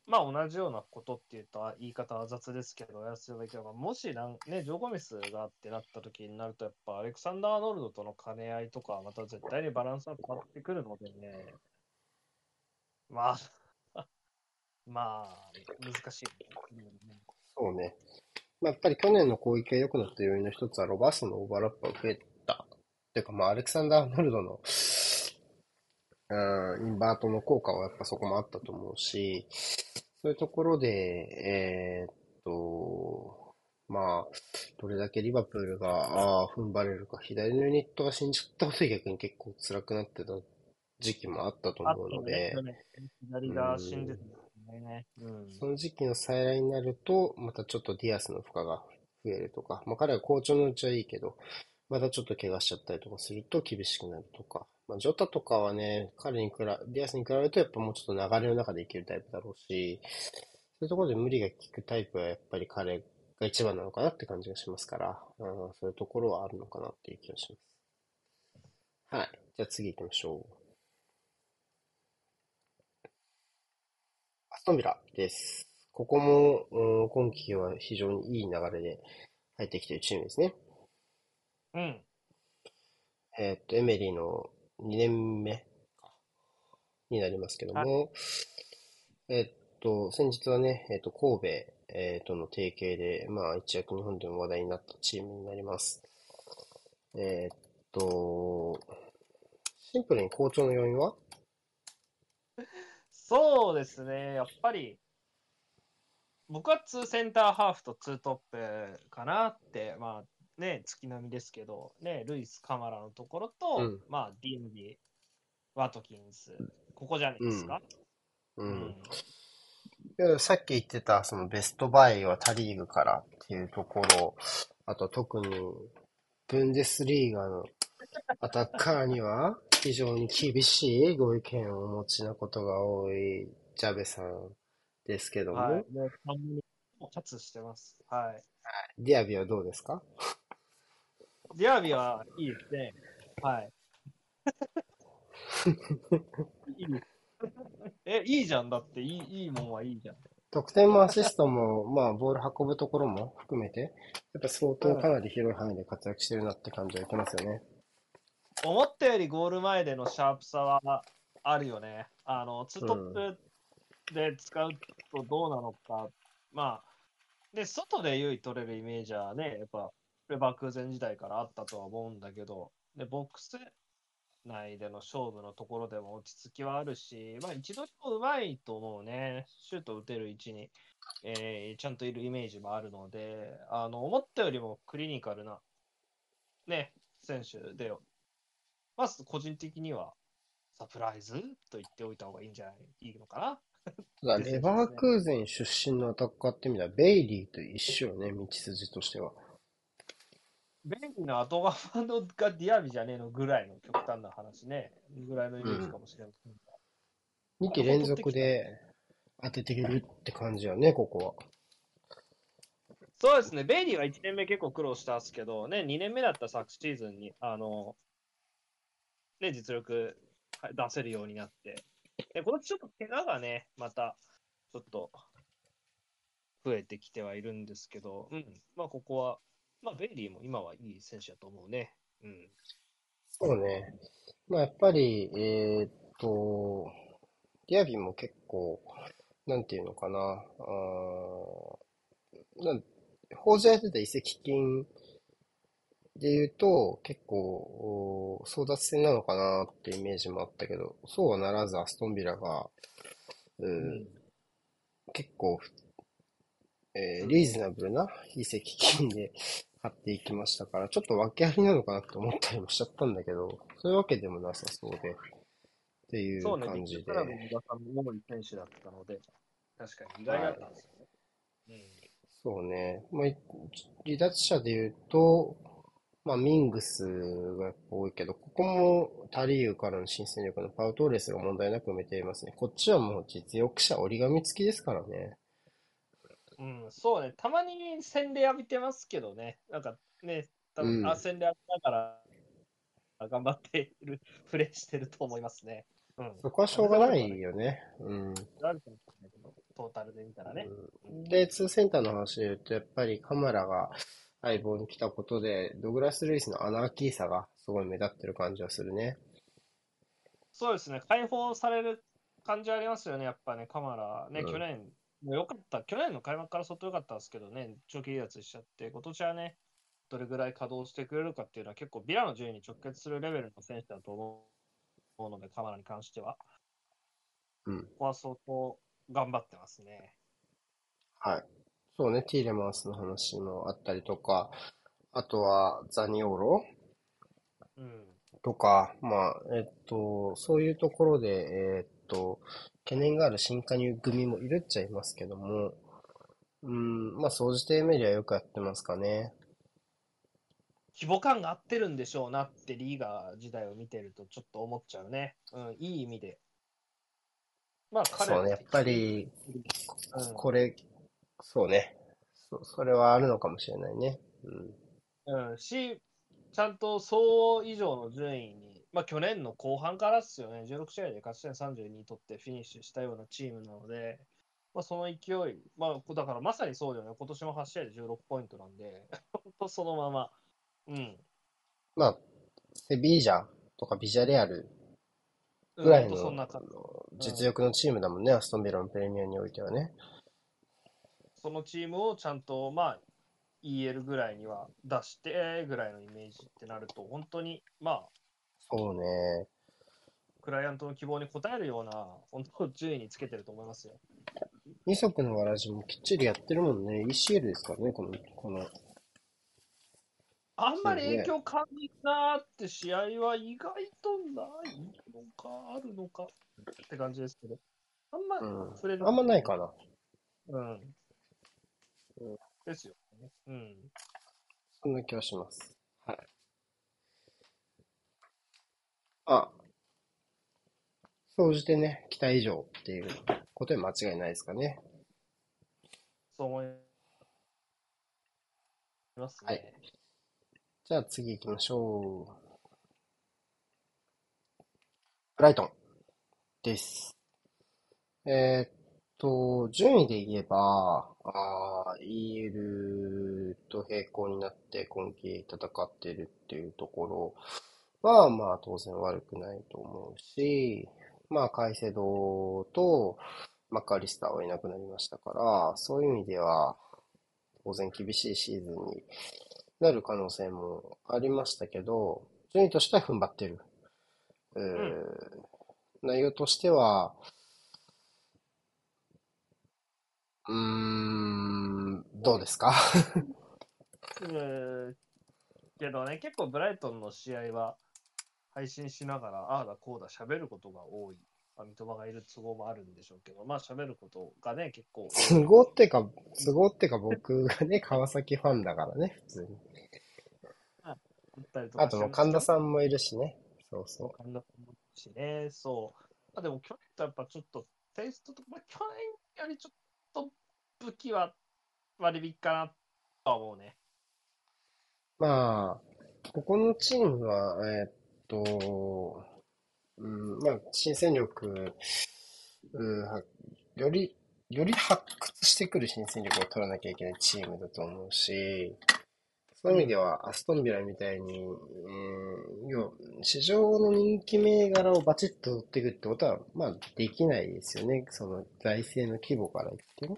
まあ同じようなことって言うと言い方は雑ですけど、やらせていただけれ、もしなん、ね、ジョー・ゴメスがってなった時になると、やっぱアレクサンダー・アーノルドとの兼ね合いとかまた絶対にバランスは変わってくるのでね、まあ、まあ、難しい、ね。そうね。まあ、やっぱり去年の攻撃が良くなった要因の一つはロバーストのオーバーラップが増えた。ていうか、まあ、アレクサンダー・アーノルドの、うん、インバートの効果はやっぱそこもあったと思うし、そういうところで、えーっと、まあ、どれだけリバプールが、ああ、踏ん張れるか、左のユニットが死んじゃったことで逆に結構辛くなってた時期もあったとあ思うのとねで、、去年左が死んでたんですね。うん。その時期の再来になると、またちょっとディアスの負荷が増えるとか、まあ彼は好調のうちはいいけど、またちょっと怪我しちゃったりとかすると厳しくなるとか、まあジョタとかはね、彼に比べ、ディアスに比べるとやっぱもうちょっと流れの中でいけるタイプだろうし、そういうところで無理が効くタイプはやっぱり彼が一番なのかなって感じがしますから、うん、そういうところはあるのかなっていう気がします。はい。じゃあ次行きましょう。アストンビラです。ここも、うん今季は非常にいい流れで入ってきているチームですね。うん。えーっと、エメリーの2年目になりますけども、えーっと、先日はね、えーっと、神戸、えーとの提携で、まあ、一躍日本でも話題になったチームになります。えーっと、シンプルに好調の要因は？そうですね、やっぱり、僕は2センターハーフと2トップかなって、まあね、月並みですけど、ね、ルイス・カマラのところと、うんまあ、ディンビー、ワトキンス、ここじゃないですか？ううんん。いやさっき言ってた、そのベストバイはタリーグからっていうところ、あと特に、ブンデスリーガのアタッカーには非常に厳しいご意見をお持ちなことが多いジャベさんですけども、はい。もキャッツしてます。はい。ディアビはどうですか？ディアビはいいですね。はい。いいえ、いいじゃん。だって、いい、いいもんはいいじゃん。得点もアシストも、まあ、ボール運ぶところも含めて、やっぱ相当かなり広い範囲で活躍してるなって感じは受けますよね。思ったよりゴール前でのシャープさはあるよね。あの、ツートップで使うとどうなのか。まあ、で、外で優位取れるイメージはね、やっぱ、レバークーゼン時代からあったとは思うんだけど、で、ボックス内での勝負のところでも落ち着きはあるし、まあ、一度もうまいと思うね、シュート打てる位置に、えーちゃんといるイメージもあるので、あの思ったよりもクリニカルな、ね、選手で、まず個人的にはサプライズと言っておいた方がいいんじゃないいいのかな？ただ、レバークーゼン出身のアタッカーってみたら、ベイリーと一緒よね、道筋としては。ベンリの後側のがディアビじゃねえのぐらいの極端な話ね、ぐらいのイメージかもしれませんが。2期連続で当ててるって感じよね、ここは。そうですね、ベイリーは1年目結構苦労したんですけど、ね、2年目だった昨シーズンに、あの、ね、実力出せるようになって、で今年ちょっと怪我がね、またちょっと増えてきてはいるんですけど、うん、まあここは、まあベイリーも今はいい選手だと思うね。うん。そうね。まあ、やっぱり、えーっと、ディアビも結構、なんていうのかな、あーなん報じられてた移籍金で言うと、結構、お争奪戦なのかなってイメージもあったけど、そうはならずアストンビラが、ううん結構、えーリーズナブルな移籍金で買っていきましたから、ちょっと訳ありなのかなって思ったりもしちゃったんだけど、そういうわけでもなさそうで、っていうそうね、感じでビッグク。ラブの小田さんも主に選手だったので、確かに意外だったんですよね。うんそうね。まあ、い離脱者で言うと、まあ、ミングスがやっぱ多いけど、ここもタリーユからの新戦力のパウトーレスが問題なく埋めていますね。こっちはもう実力者折り紙付きですからね。うん、そうね、たまに洗礼浴びてますけどね、なんかね、多分、うんあ洗礼浴びながら頑張っている、プレーしてると思いますね。うん。そこはしょうがないよね。うん。トータルで見たらね。で、ツーセンターの話で言うと、やっぱりカマラが相棒に来たことで、ドグラス・ルイスのアナーキーさがすごい目立ってる感じはするね。そうですね、解放される感じありますよね、やっぱね、カマラ、ね、うん去年、もう良かった、去年の開幕から相当良かったんですけどね、長期離脱しちゃって、今年はね、どれぐらい稼働してくれるかっていうのは、結構、ビラの順位に直結するレベルの選手だと思うので、カマラに関しては。うん。ここは相当頑張ってますね。はい。そうね、ティーレマンスの話もあったりとか、あとはザニオーロうん。とか、まあ、えっと、そういうところで、えっと、懸念がある新加入組もいるっちゃいますけども、うん、まあ、総じてメリはよくやってますかね。規模感が合ってるんでしょうなって、リーガー時代を見てると、ちょっと思っちゃうね。うん、いい意味で。まあ、彼そうね、やっぱり、うんこれ、そうね。そ、それはあるのかもしれないね。うん。うん、し、ちゃんと総以上の順位に、まあ去年の後半からですよね、16試合で勝ち点32取ってフィニッシュしたようなチームなので、まあその勢い、まあだからまさにそうだよね、今年も8試合で16ポイントなんで、本当そのまま、うん。まあ、セビージャとかビジャレアルうんぐらいの実力のチームだもんね、アストンビラのプレミアにおいてはね。そのチームをちゃんと、まあ、EL ぐらいには出してぐらいのイメージってなると、本当に、まあ、そうね。クライアントの希望に応えるような、本当、順位につけてると思いますよ。二足のわらじもきっちりやってるもんね。ECL ですからね、この、この。あんまり影響感じるなーって試合は意外とないのか、あるのかって感じですけど、あんまうん触れる、あんまないかな。うんうん。ですよね。うん。そんな気はします。はい。あ、総じてね、期待以上っていうことで間違いないですかね。そう思いますね。はいじゃあ次行きましょう。ブライトンです。えーっと、順位で言えば、あー EL と並行になって今季戦っているっていうところは、まあ当然悪くないと思うし、まあカイセドとマッカリスターはいなくなりましたから、そういう意味では当然厳しいシーズンになる可能性もありましたけど、順位としては踏ん張ってる。うー内容としては、うーん、どうですか？うんけどね、結構ブライトンの試合は配信しながら、ああだこうだ喋ることが多い。まあ、三笘がいる都合もあるんでしょうけど、まあ喋ることがね、結構。都合ってか、都合ってか僕がね、川崎ファンだからね、普通に。あったりとかあともう神田さんもいるしね。そうそ神田さんもいるしね、そう。まあ、でも去年とやっぱちょっとテイストと、まあ、去年よりちょっと武器は割引かなとは思うね。まあ、ここのチームは、えーっと、うん、まあ、新戦力、うん、より、より発掘してくる新戦力を取らなきゃいけないチームだと思うし、そういう意味では、アストンビラみたいに、うん、要市場の人気銘柄をバチッと取っていくってことは、まあ、できないですよね。その財政の規模から言ってね。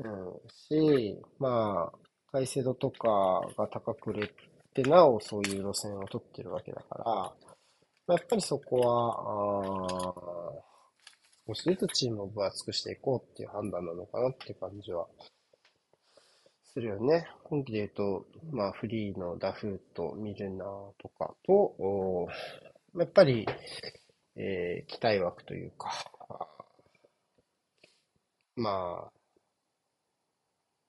うん、し、まあ、カイセドとかが高く売れて、なおそういう路線を取ってるわけだから、まあやっぱりそこは、あー少しずつチームを分厚くしていこうっていう判断なのかなっていう感じはするよね。今季で言うと、まあフリーのダフーとミルナーとかと、やっぱり、えー期待枠というか、まあ、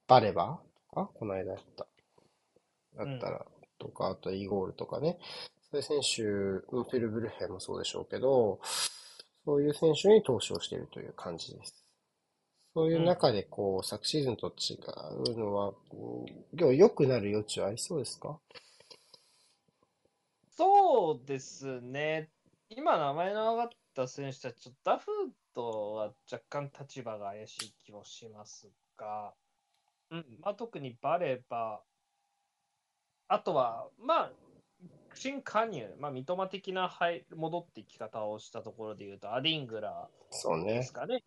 バレバとか、この間やった、だったら、とか、あとイゴールとかね、そういう選手、うんフェルブルヘンもそうでしょうけど、そういう選手に投資をしているという感じです。そういう中で、こう、昨シーズンと違うのは、うん要は良くなる余地はありそうですか？そうですね。今名前の上がった選手たち、ちょっとダフートは若干立場が怪しい気もしますが、うんまあ、特にバレバ、あとは、まあ、新加入、まあ、三笘的な入戻っていき方をしたところで言うと、アディングラそうねーです。かね。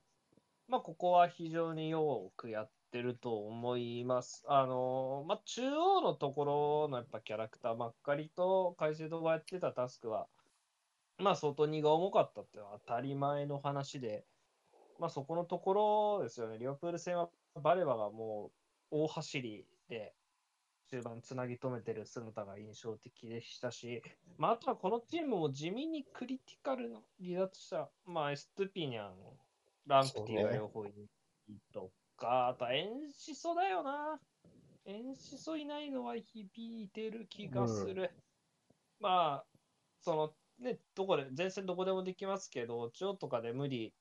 まあ、ここは非常によくやってると思います。あのまあ、中央のところのやっぱキャラクターばっかりと、カイセドがやってたタスクは、まあ、相当荷が重かったっていうのは当たり前の話で、まあ、そこのところですよね。リオプール戦はバレバがもう大走りで、中盤つなぎ止めてる姿が印象的でしたし、まあ、あとはこのチームも地味にクリティカルな離脱した、まあ、エストゥピニャン、ランプティが両方いるとか、あとはエンシソだよな。エンシソいないのは響いてる気がする。まあ、そのね、どこで、前線どこでもできますけど、中央とかで無理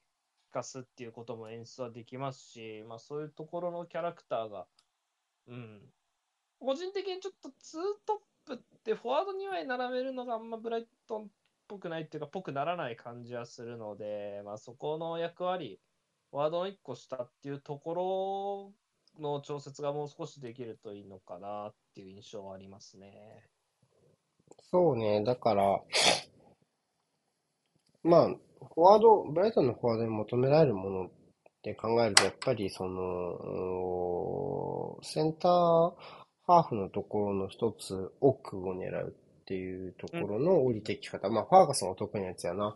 化すっていうことも演出はできますし、まあそういうところのキャラクターが、うん。個人的にちょっとツートップってフォワードには並べるのがあんまブライトンっぽくないっていうか、ぽくならない感じはするので、まあそこの役割、ワードの1個下っていうところの調節がもう少しできるといいのかなっていう印象はありますね。そうね、だから、まあ、フォワード、ブライトンのフォワードに求められるものって考えると、やっぱりその、センターハーフのところの一つ奥を狙うっていうところの降りてき方。まあ、ファーガソンは特にやつやな、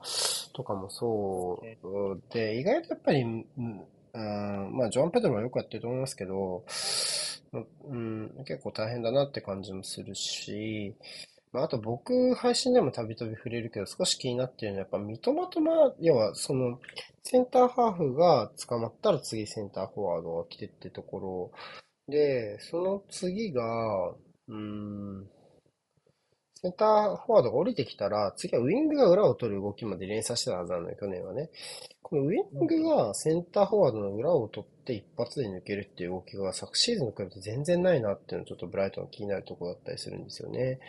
とかもそうで、意外とやっぱり、うん、うんまあ、ジョアン・ペドロはよくやってると思いますけど、うん、結構大変だなって感じもするし、まあ、あと僕、配信でもたびたび触れるけど、少し気になってるのは、やっぱ三笘とまあ、要はその、センターハーフが捕まったら次センターフォワードが来てってところ。で、その次が、うーん、センターフォワードが降りてきたら、次はウィングが裏を取る動きまで連鎖してたはずなのよ、去年はね。このウィングがセンターフォワードの裏を取って一発で抜けるっていう動きが昨シーズンと比べて全然ないなっていうのはちょっとブライトン気になるところだったりするんですよね。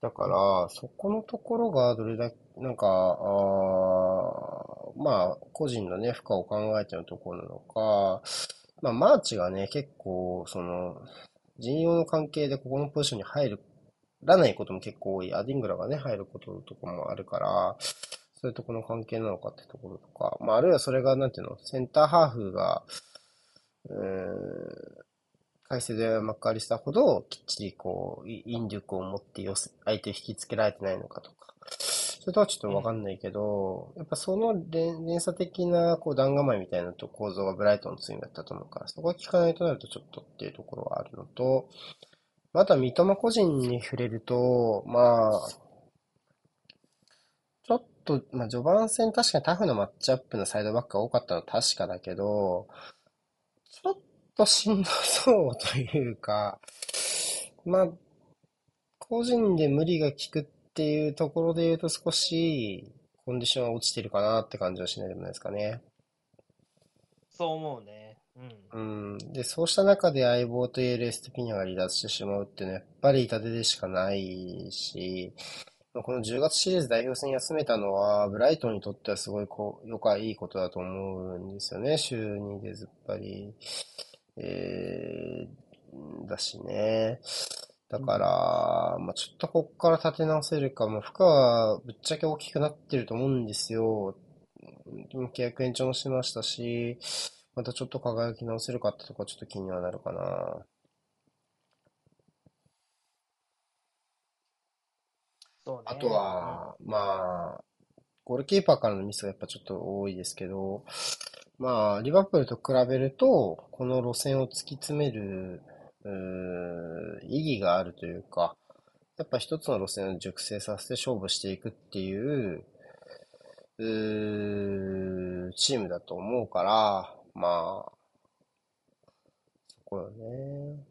だから、そこのところがどれだけ、なんか、あまあ、個人のね、負荷を考えてのところなのか、まあ、マーチがね、結構、その、陣容の関係でここのポジションに入るらないことも結構多い。アディングラがね、入ることとかもあるから、そういうとこの関係なのかってところとか、まあ、あるいはそれが、なんていうの、センターハーフが、うーん、改正でマッカーリスターほどきっちりこう、引力を持って寄せ、相手を引きつけられてないのかとか、それとはちょっとわかんないけど、やっぱその連連鎖的なこう弾構えみたいなと構造がブライトンの強みだったと思うから、そこは効かないとなるとちょっとっていうところはあるのと、あとは三笘個人に触れると、まあ、ちょっと、まあ序盤戦確かにタフなマッチアップのサイドバックが多かったのは確かだけど、ちょっとしんどそうというか、まあ、個人で無理が効くっていうところで言うと少しコンディションは落ちてるかなって感じはしないでもないですかね。そう思うね。うん。で、そうした中で相棒と言えるエストピニャが離脱してしまうっていうのはやっぱり痛手でしかないし、まあこの10月シリーズ代表戦休めたのは、ブライトンにとってはすごいこう、よかいいことだと思うんですよね。週2でずっぱり。えー、だしね。だから、まあちょっとこっから立て直せるか、まあ負荷はぶっちゃけ大きくなってると思うんですよ。契約延長もしましたし、またちょっと輝き直せるかってとこはちょっと気にはなるかな。ね。あとは、まあ、ゴールキーパーからのミスがやっぱちょっと多いですけど、まあ、リバプールと比べると、この路線を突き詰める、意義があるというか、やっぱ一つの路線を熟成させて勝負していくっていう、うーチームだと思うから、まあ、そこよね。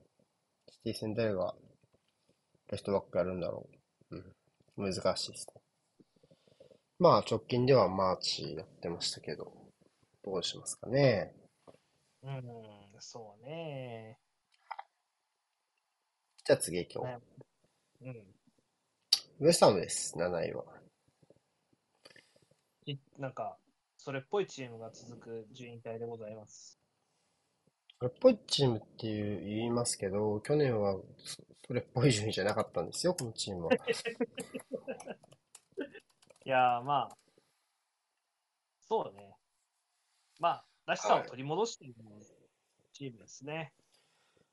シティ戦誰がレフトバックやるんだろう。うん、難しいですね。まあ、直近ではマーチやってましたけど、どうしますかね。うん、そうね。じゃあ次今日。ねうん。ウエストハムです、7位は。いなんか、それっぽいチームが続く順位帯でございます。それっぽいチームっていう言いますけど、去年はそそれっぽい順位じゃなかったんですよ、このチームは。いやー、まあ、そうね。まあ、らしさを取り戻しているチームですね。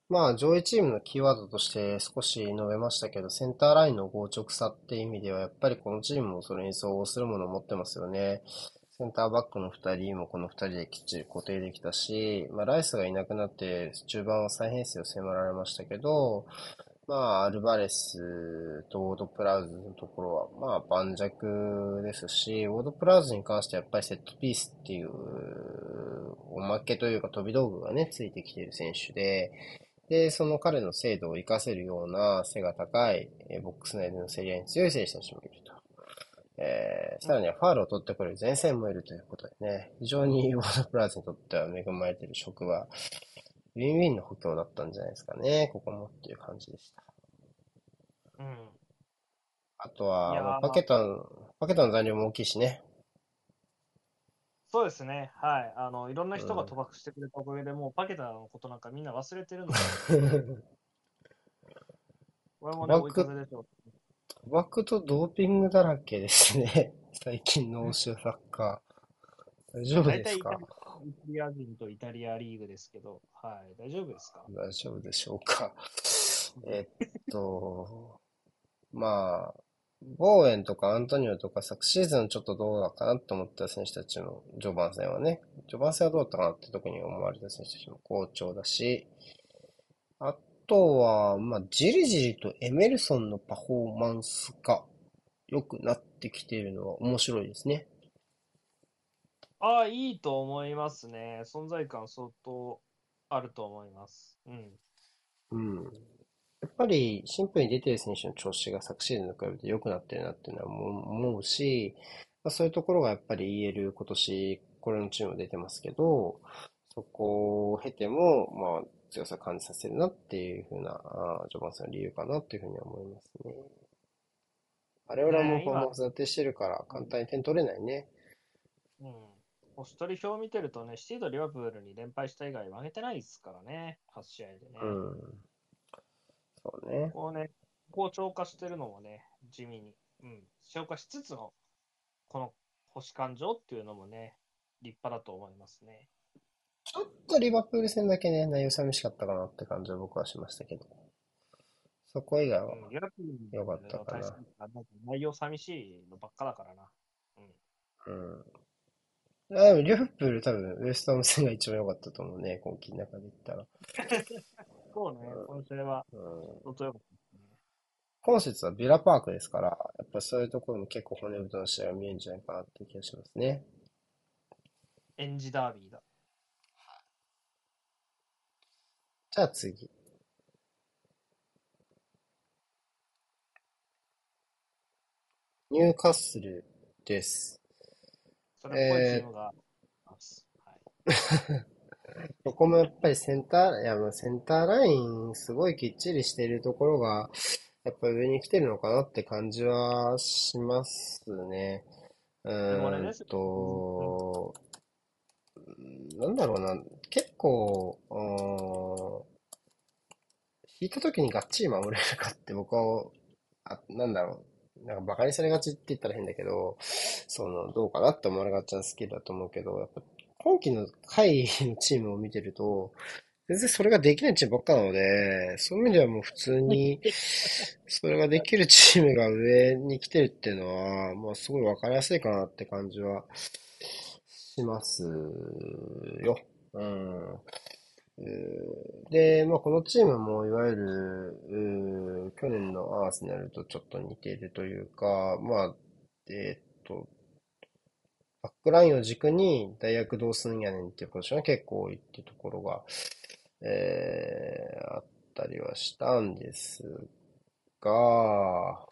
まあ、上位チームのキーワードとして少し述べましたけど、センターラインの強直さっていう意味では、やっぱりこのチームもそれに相応するものを持ってますよね。センターバックの2人もこの2人できっちり固定できたし、まあ、ライスがいなくなって中盤は再編成を迫られましたけど、まあ、アルバレスとウォードプラウズのところは、まあ、盤石ですし、ウォードプラウズに関してはやっぱりセットピースっていう、おまけというか飛び道具がね、ついてきてる選手で、で、その彼の精度を活かせるような背が高い、ボックス内での競り合いに強い選手たちもいる。えーさらにはファールを取ってくれる前線もいるということでね、非常にウォードプラウズにとっては恵まれている職場、ウィンウィンの補強だったんじゃないですかね、ここもっていう感じでした。うん。あとは、パケタの、パケタの残量も大きいしね。そうですね。はい。あの、いろんな人が賭博してくれたおかげで、もうパケタのことなんかみんな忘れてるので、これもね、追い風でしょう。賭博とドーピングだらけですね。最近の欧州サッカー。大丈夫ですか？イタリア人とイタリアリーグですけど、はい。大丈夫ですか？大丈夫でしょうか？えっと、まあ、ボーエンとかアントニオとか昨シーズンちょっとどうだかなと思った選手たちの序盤戦はね、序盤戦はどうだったかなって特に思われた選手たちも好調だし、あとは、まあ、じりじりとエメルソンのパフォーマンスが良くなってきているのは面白いですね。ああ、いいと思いますね。存在感相当あると思います。うん。うん。やっぱりシンプルに出てる選手の調子が昨シーズンと比べて良くなってるなっていうのは思うし、まあ、そういうところがやっぱり言える今年、これのチームは出てますけど、そこを経ても、まあ、強さを感じさせるなっていうふうな、序盤戦の理由かなっていうふうには思いますね。我々もね今フォーマンス立てしてるから簡単に点取れないね。うん。星取り表を見てるとね、シティとリバプールに連敗した以外負けてないですからね、8試合でね。うん。そうね。こうね、好調化してるのもね、地味に。うん。消化しつつの、この星感情っていうのもね、立派だと思いますね。ちょっとリバプール戦だけね、内容寂しかったかなって感じは僕はしましたけど。そこ以外は、うん、リラプールよかったかな内容寂しいのばっかだからな。うん。うん。あでも、リュフプール多分、ウエストハム戦が一番良かったと思うね、今季の中で言ったら。そうね、今週はうん。相当良かっ。今節はビラパークですから、やっぱそういうところも結構骨太の試合が見えるんじゃないかなって気がしますね。エンジダービーだ。じゃあ次。ニューカッスルです。それっぽいチームがあります。はい。ここもやっぱりセンター、いやセンターラインすごいきっちりしているところが、やっぱ上に来てるのかなって感じはしますね。うーんと、うんなんだろうな、結構、うん引いた時にがっちり守れるかって僕は、あ、なんだろう、なんかバカにされがちって言ったら変だけど、その、どうかなって思われがちなスキルだと思うけど、やっぱ今季の下位のチームを見てると、全然それができないチームばっかなので、そういう意味ではもう普通に、それができるチームが上に来てるっていうのは、まあすごいわかりやすいかなって感じはしますよ。うん。で、まあこのチームもいわゆる、去年のアーセナルとちょっと似ているというか、まあ、えっと、バックラインを軸に大学どうすんやねんっていうポジションが結構多いっていうところが、えーあったりはしたんですが、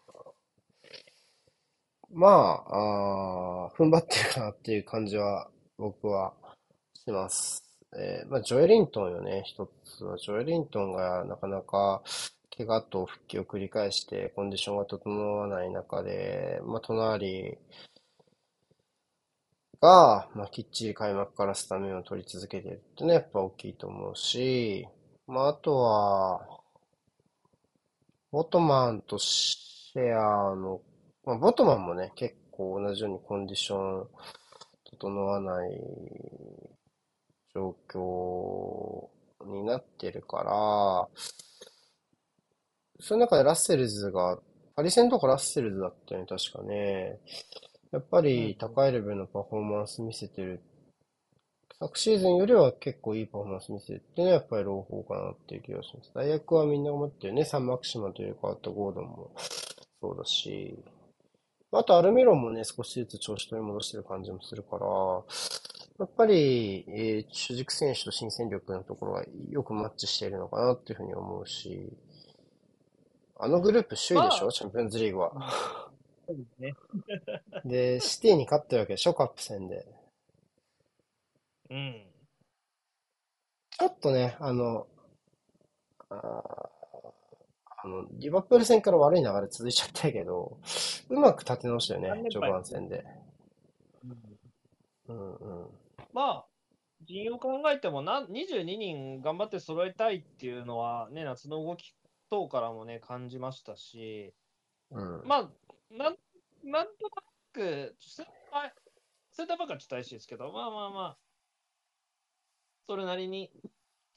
まあ、あ踏ん張ってるなっていう感じは僕はします。えまあ、ジョエリントンよね、一つは。ジョエリントンがなかなか怪我と復帰を繰り返してコンディションが整わない中で、まあ、隣が、まあ、きっちり開幕からスタメンを取り続けてるっていうのはやっぱ大きいと思うし、まあ、あとは、ボトマンとシェアの、まあ、ボトマンもね、結構同じようにコンディション整わない状況になってるから、その中でラッセルズが、パリ戦とかラッセルズだったよね、確かね。やっぱり高いレベルのパフォーマンス見せてる。昨シーズンよりは結構いいパフォーマンス見せてるっていうのはやっぱり朗報かなっていう気がします。大学はみんな思ってるね。サンマクシマというか、あとゴードンもそうだし。あとアルミロンもね、少しずつ調子取り戻してる感じもするから、やっぱり、えー主軸選手と新戦力のところがよくマッチしているのかなっていうふうに思うし、あのグループ首位でしょ、まあチャンピオンズリーグは。そうですね。で、シティに勝ってるわけでしょ、カップ戦で。うん。ちょっとね、あの、あーあの、リバプール戦から悪い流れ続いちゃったけど、うまく立て直したよね序盤戦で。うんうんうん。まあ、陣容考えてもな、22人頑張って揃えたいっていうのは、ね、夏の動き等からもね、感じましたし、うん。まあ、なんなんとなく、センターバックはちょっと怪しいですけど、まあまあまあ、それなりに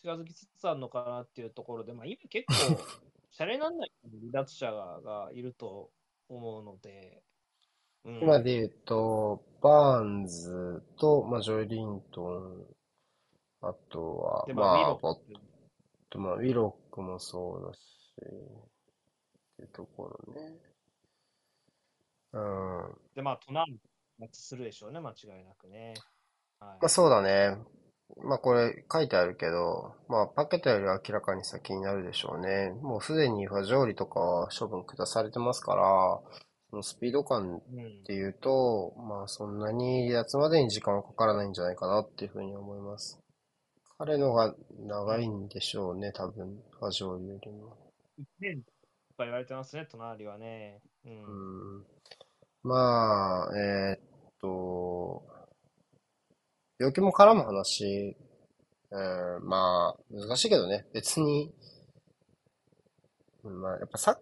近づきつつあるのかなっていうところで、まあ今結構、シャレになんない離脱者ががいると思うので、うん、今で言うと、バーンズと、まあ、ジョエリントン、あとは、で、ままあ、ウィあ、ロボット、まあ、ウィロックもそうだし、っていうところね。うん。まで、まあ、トナン夏するでしょうね、間違いなくね。はいあ、そうだね。まあ、これ書いてあるけど、まあ、パケタよりは明らかに先になるでしょうね。もうすでにファジョーリとかは処分下されてますから、そのスピード感うんっていうと、まあそんなに離脱までに時間はかからないんじゃないかなっていうふうに思います。彼のが長いんでしょうね、多分、ファジョーリよりも。1年とか言われてますね、隣はね。うん。うん。まあ、えーっと、病気も絡む話、うん、まあ、難しいけどね、別に、うんまあ、やっぱさ、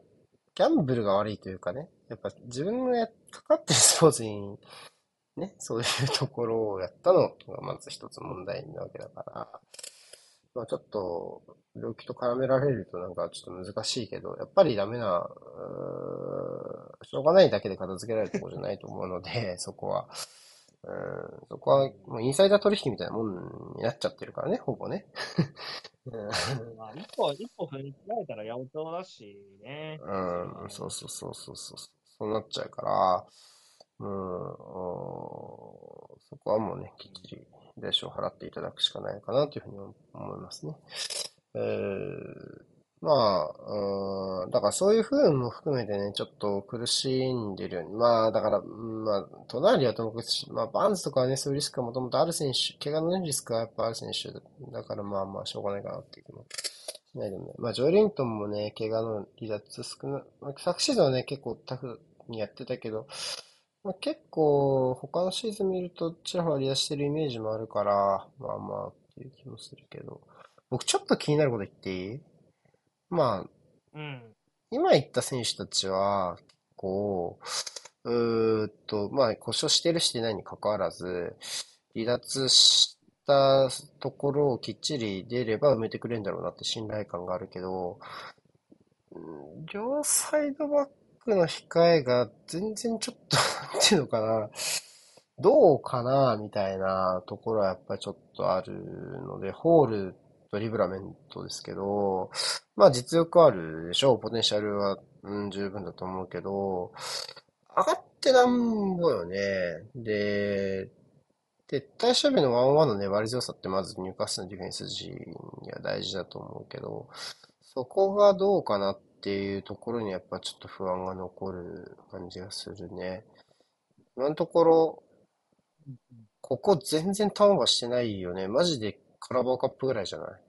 ギャンブルが悪いというかね、やっぱ自分のやかかってるスポーツに、ね、そういうところをやったのがまず一つ問題なわけだから、まあちょっと、病気と絡められるとなんかちょっと難しいけど、やっぱりダメな、うーしょうがないだけで片付けられるところじゃないと思うので、そこは。うん、そこはもうインサイダー取引みたいなもんになっちゃってるからね、ほぼね。うんまあ、一歩、一歩踏み違えたら八百長だしね。うん、そうそうそうそうそう。そうなっちゃうから、うん、うんそこはもうね、きっちり代償を払っていただくしかないかなというふうに思いますね。えー、まあ、うん、だからそういう不運も含めてね、ちょっと苦しんでるように。まあ、だから、うんまあ、隣はともかくし、まあ、バンズとかはね、そういうリスクがもともとある選手、怪我のリスクがやっぱある選手だからまあまあ、しょうがないかなっていう気もしないでもね。まあ、ジョエリントンもね、怪我の離脱少な、まあ昨シーズンはね、結構タフにやってたけど、まあ、結構、他のシーズン見ると、ちらほら離脱してるイメージもあるから、まあまあっていう気もするけど、僕ちょっと気になること言っていい？まあ、うん。今言った選手たちは、結構、うーっと、まあ、故障してるしてないに関わらず、離脱したところをきっちり出れば埋めてくれるんだろうなって信頼感があるけど、うん両サイドバックの控えが全然ちょっと、なんていうのかな、どうかな、みたいなところはやっぱりちょっとあるので、ホールとリブラメントですけど、まあ実力あるでしょう。ポテンシャルは、うん、十分だと思うけど、上がってなんぼよね。で、撤退守備のワンワンの粘り強さってまず入荷スのディフェンス陣には大事だと思うけど、そこがどうかなっていうところにやっぱちょっと不安が残る感じがするね。今のところ、ここ全然ターンオーバーしてないよね。マジでカラバーカップぐらいじゃない？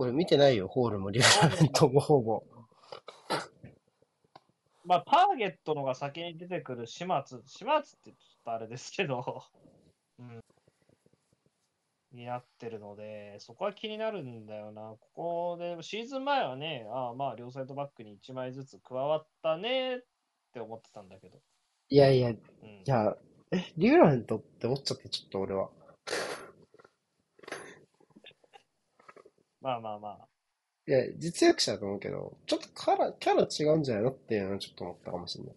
俺見てないよ、ホールもリブラメントもほぼ。まあ、ターゲットのが先に出てくる始末、始末ってちょっとあれですけど、うん。になってるので、そこは気になるんだよな。ここで、シーズン前はね、ああまあ、両サイドバックに1枚ずつ加わったねって思ってたんだけど。いやいや、いうん、や、え、リブラメントって思っちゃって、ちょっと俺は。まあまあまあ。いや、実力者だと思うけど、ちょっとカラ、キャラ違うんじゃないのっていうのはちょっと思ったかもしれない。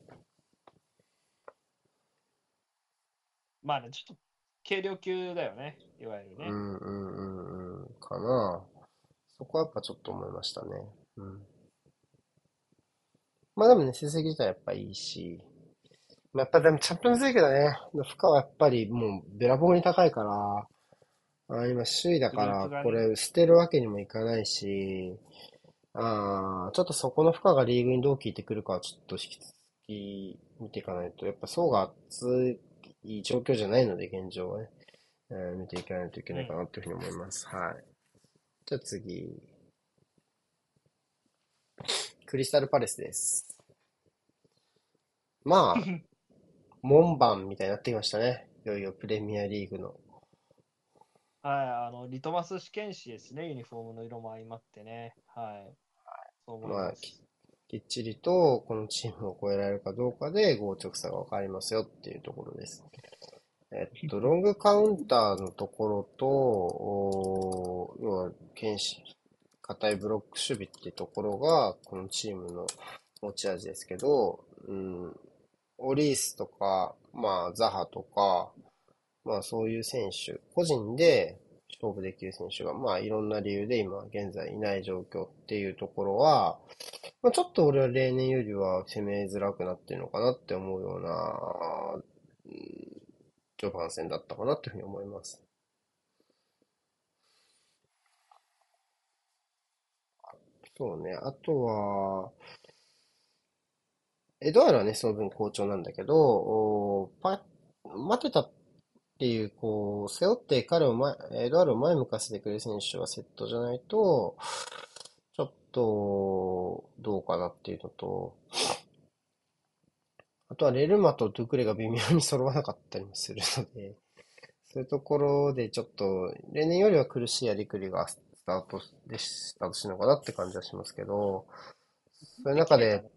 まあね、ちょっと軽量級だよね、いわゆるね。うんうんうんうん。かなそこはやっぱちょっと思いましたね。うん。まあでもね、成績自体やっぱいいし、まあ、やっぱでもチャンピオンズリーグだね。負荷はやっぱりもうべらぼうに高いから、あ今首位だから、グループがねこれ捨てるわけにもいかないし、あーちょっとそこの負荷がリーグにどう効いてくるかはちょっと引き続き見ていかないと、やっぱ層が厚い状況じゃないので、現状はね。えー見ていかないといけないかなというふうに思います。はい。じゃあ次。クリスタルパレスです。まあ、門番みたいになってきましたね。いよいよプレミアリーグの。はい、あの、リトマス試験紙ですね、ユニフォームの色も相まってね。はい。そう思いまあす。きっちりとこのチームを超えられるかどうかで合直さが分かりますよっていうところです。えっと、ロングカウンターのところと、おー要は、剣士、硬いブロック守備っていうところが、このチームの持ち味ですけど、うん、オリースとか、まあ、ザハとか、まあ、そういう選手、個人で勝負できる選手が、まあ、いろんな理由で今現在いない状況っていうところは、まあ、ちょっと俺は例年よりは攻めづらくなってるのかなって思うような、うん序盤戦だったかなというふうに思います。そうね。あとは、エドワールはね、その分好調なんだけど、おパ、待てたっていう、こう、背負って彼を前、エドワールを前向かせてくれる選手はセットじゃないと、ちょっと、どうかなっていうのと、あとはレルマとドゥクレが微妙に揃わなかったりもするので、そういうところでちょっと、例年よりは苦しいやりくりがスタートでスタートしてるのかなって感じはしますけど、そういう中で、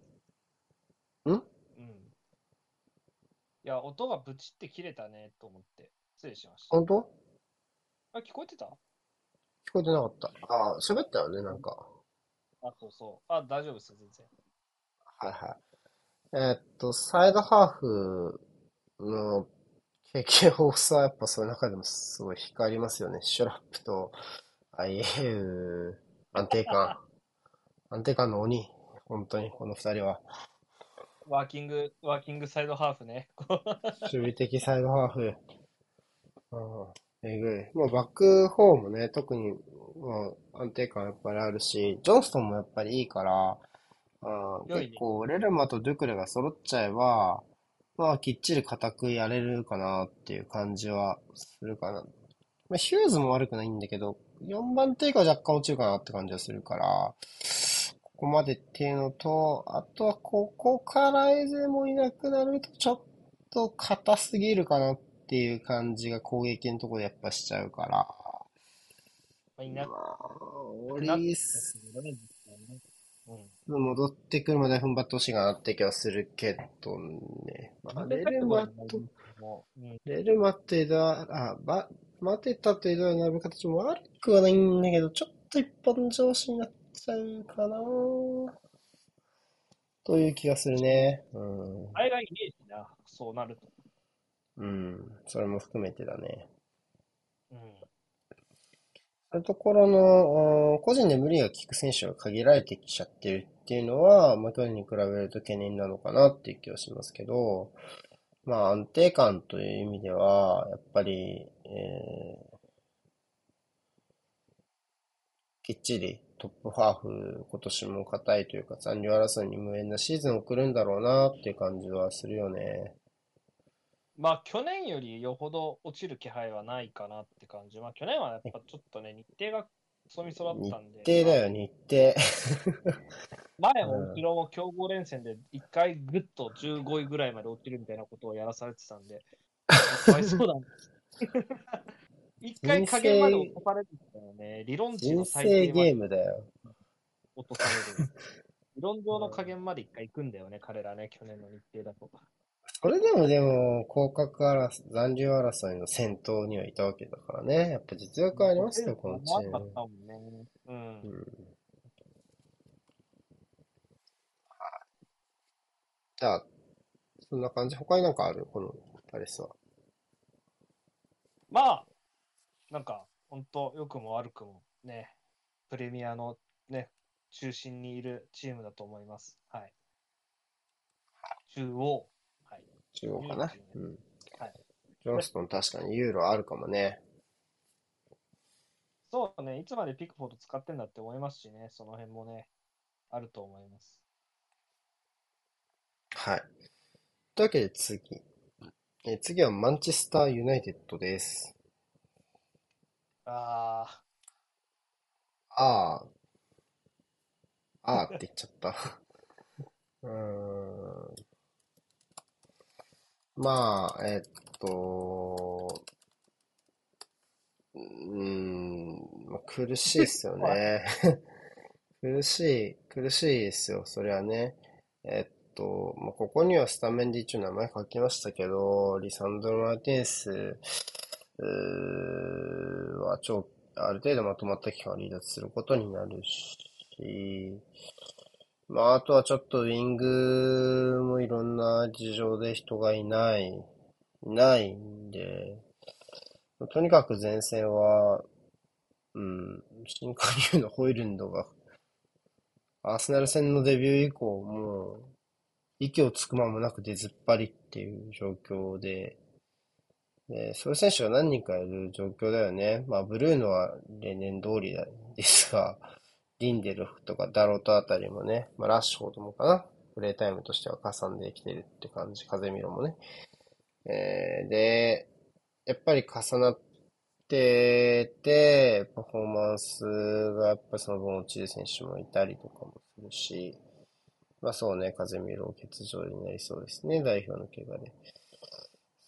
ん？いや、音がブチって切れたねと思って、失礼しました。本当？あ、聞こえてた？聞こえてなかった。ああ、喋ったよね、なんか。あ、そうそう。あ、大丈夫ですよ、全然。はいはい。えーっと、サイドハーフの経験豊富さはやっぱその中でもすごい光りますよね。シュラップと IAU、安定感。安定感の鬼。本当に、この二人は。ワーキング、ワーキングサイドハーフね。守備的サイドハーフ。うん、えぐい。もうバックフォーもね、特にもう安定感やっぱりあるし、ジョンストンもやっぱりいいから、あ結構レルマとドゥクレが揃っちゃえば、まあきっちり固くやれるかなっていう感じはするかな。まあ、ヒューズも悪くないんだけど、4番手以下は若干落ちるかなって感じはするから、ここまでっていうのと、あとはここからエゼもいなくなるとちょっと硬すぎるかなっていう感じが攻撃のところでやっぱしちゃうから、まあ、いななってリたスうん。戻ってくるまで踏ん張ってほしいかなって気はするけどね。まあ、レルマと、うん、レルマとエドワあ、ば、待てたとエドワードの並ぶ形も悪くはないんだけど、ちょっと一本上司になっちゃうかなという気がするね。うん。あれがイメージな、そうなると。うん。それも含めてだね。うん。そういうところの、うん個人で無理が効く選手が限られてきちゃってるっていうのは、まあ、去年に比べると懸念なのかなっていう気はしますけど、まあ、安定感という意味では、やっぱり、えーきっちりトップハーフ、今年も硬いというか、残留争いに無縁なシーズンを送るんだろうなっていう感じはするよね。まあ、去年よりよほど落ちる気配はないかなって感じ。まあ、去年はやっぱちょっとね、日程がクソみそだ日ったんで。程だよ、日程。前も後ろも強豪連戦で1回ぐっと15位ぐらいまで落ちるみたいなことをやらされてたんで、かわいそうなんです。一回加減まで落とされてたよね。理論値人の最低までームだよ。落とされる。理論上の加減まで一回行くんだよね、彼らね、去年の日程だと。それでもでも、降格争い、残留争いの先頭にはいたわけだからね。やっぱ実力ありますよ、このチーム。かったもんね。うんう。ん。じゃあ、そんな感じ？他になんかある？このパレスは。まあ、なんか、本当良くも悪くもね、プレミアのね、中心にいるチームだと思います。はい。中央。はい。中央かな？うんうん。はいジョンストン確かにユーロあるかもね。そうね、いつまでピックフォード使ってんだって思いますしね、その辺もね、あると思います。はい。というわけで次。えー次はマンチェスターユナイテッドです。あああ。ああって言っちゃった。うーん。まあ、えっと、うーん、まあ苦しいっすよね。苦しい、苦しいですよ、それはね。えっと、まあ、ここにはスタメンで一応名前書きましたけど、リサンドロ・マルティネスは超、ある程度まとまった期間を離脱することになるし、まあ、あとはちょっとウィングもいろんな事情で人がいない、いないんで、とにかく前線は、うん、新加入のホイルンドが、アーセナル戦のデビュー以降、もう、息をつく間もなく出ずっぱりっていう状況で、で、そういう選手が何人かいる状況だよね。まあ、ブルーノは例年通りですが、リンデルフとかダロトあたりもね、まあ、ラッシュフォードもかな。プレイタイムとしてはかさんできてるって感じ。風見ろもね。えーで、やっぱり重なってて、パフォーマンスがやっぱその分落ちる選手もいたりとかもするし、まあそうね、風見ろ欠場になりそうですね、代表の怪我で。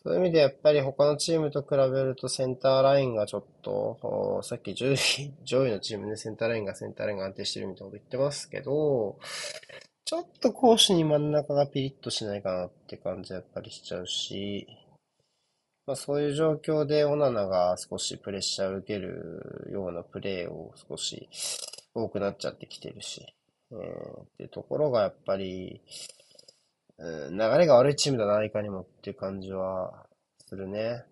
そういう意味でやっぱり他のチームと比べるとセンターラインがちょっと、さっき10位、上位のチームでセンターラインがセンターラインが安定してるみたいなこと言ってますけど、ちょっと攻守に真ん中がピリッとしないかなって感じやっぱりしちゃうし、まあ、そういう状況でオナナが少しプレッシャーを受けるようなプレーを少し多くなっちゃってきてるし、えー、っていうところがやっぱり、うん、流れが悪いチームだな、いかにもっていう感じはするね。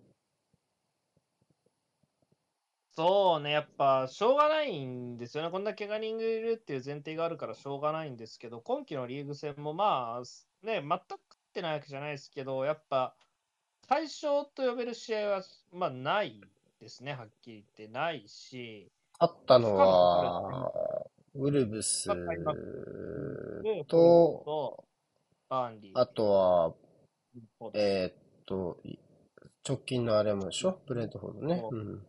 そうね、やっぱ、しょうがないんですよね。こんな怪我人がいるっていう前提があるからしょうがないんですけど、今季のリーグ戦もまあ、ね、全く勝ってないわけじゃないですけど、やっぱ、対象と呼べる試合は、まあ、ないですね、はっきり言ってないし、勝ったのは、ウルブスとバーンリー、あとは、えーっと、い直近のあれもでしょ？ブレントフォードね。そううん。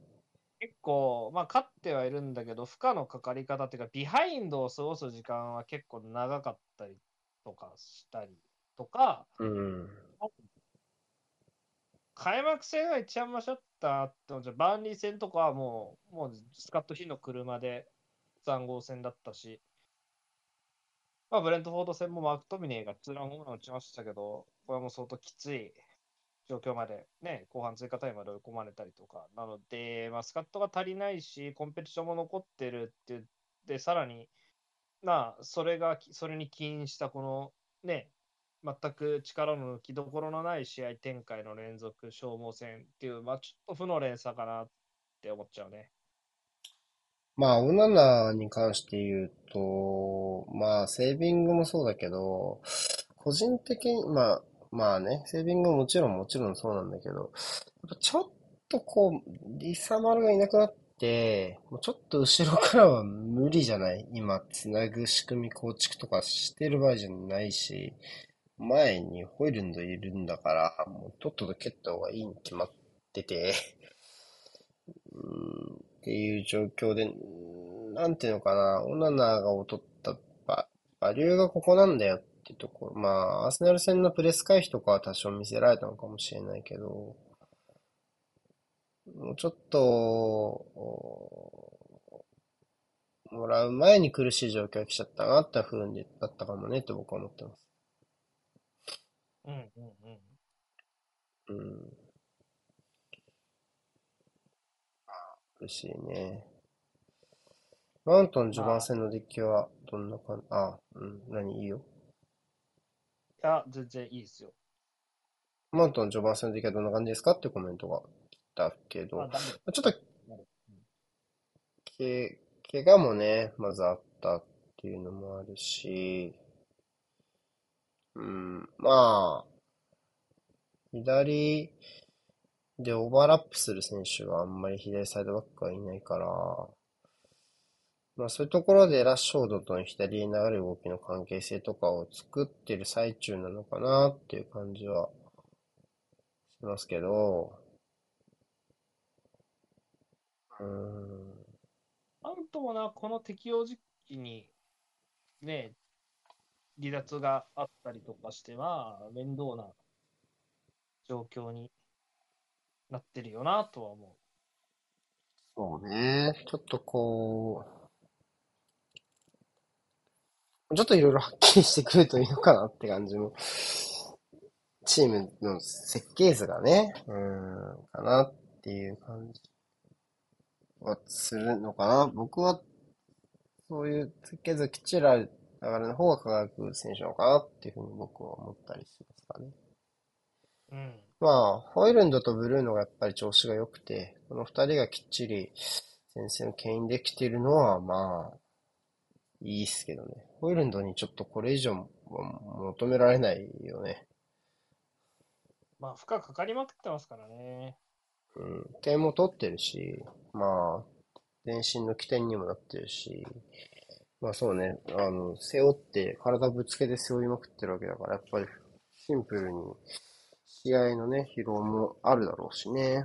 結構、まあ、勝ってはいるんだけど、負荷のかかり方っていうか、ビハインドを過ごす時間は結構長かったりとかしたりとか、うん。開幕戦が一番マシだったって思っちゃうバーンリー戦とかはもう、もうスカットヒーの車で残号戦だったし、まあ、ブレントフォード戦もマーク・トミネがツーランホームラン打ちましたけど、これも相当きつい状況まで、ね、後半追加タイムまで追い込まれたりとか、なので、まあ、スカットが足りないし、コンペティションも残ってるって言って、さらに、まあ、それが、それに起因したこのね、全く力の抜きどころのない試合展開の連続消耗戦っていう、まあ、ちょっと負の連鎖かなって思っちゃうね。まあ、オナナに関して言うと、まあ、セービングもそうだけど、個人的に、まあ、まあね、セービングももちろんもちろんそうなんだけど、やっぱちょっとこう、リサマルがいなくなって、もうちょっと後ろからは無理じゃない？今、つなぐ仕組み構築とかしてる場合じゃないし、前にホイルンドいるんだから、もうとっとと蹴った方がいいに決まってて、うん。っていう状況で、うんなんていうのかな、オナナが劣ったバ、バリューがここなんだよっていうところ。まあ、アーセナル戦のプレス回避とかは多少見せられたのかもしれないけど、もうちょっと、おもらう前に苦しい状況が来ちゃったなって風にだったかもねって僕は思ってます。うんうんうん。うん。あ苦しいね。マウントの序盤戦の出来はどんな感じ？あ、うん、何？いいよ。いや、全然いいですよ。マウントの序盤戦の出来はどんな感じですか？ってコメントが来たけど、ちょっと、け、怪我もね、まずあったっていうのもあるし、うん、まあ、左でオーバーラップする選手があんまり左サイドバックはいないから、まあそういうところでラッシュフォードとの左に流れる動きの関係性とかを作ってる最中なのかなっていう感じはしますけど、うん、マウントもな、この適用時期に、ね、離脱があったりとかして、まあ、面倒な状況になってるよなとは思そうね。ちょっとこう、ちょっといろいろはっきりしてくるといいのかなって感じも、チームの設計図がね、うーん、かなっていう感じはするのかな。僕は、そういう設計図がきっちりある流れの方が輝く選手なのかなっていうふうに僕は思ったりしますかね。う。うん。まあ、ホイルンドとブルーノがやっぱり調子が良くて、この二人がきっちり前線を牽引できているのは、まあ、いいっすけどね。ホイルンドにちょっとこれ以上も求められないよね。まあ、負荷かかりまくってますからね。うん。点も取ってるし、まあ、前進の起点にもなってるし、まあそうね、あの、背負って、体ぶつけて背負いまくってるわけだから、やっぱりシンプルに試合のね、疲労もあるだろうしね。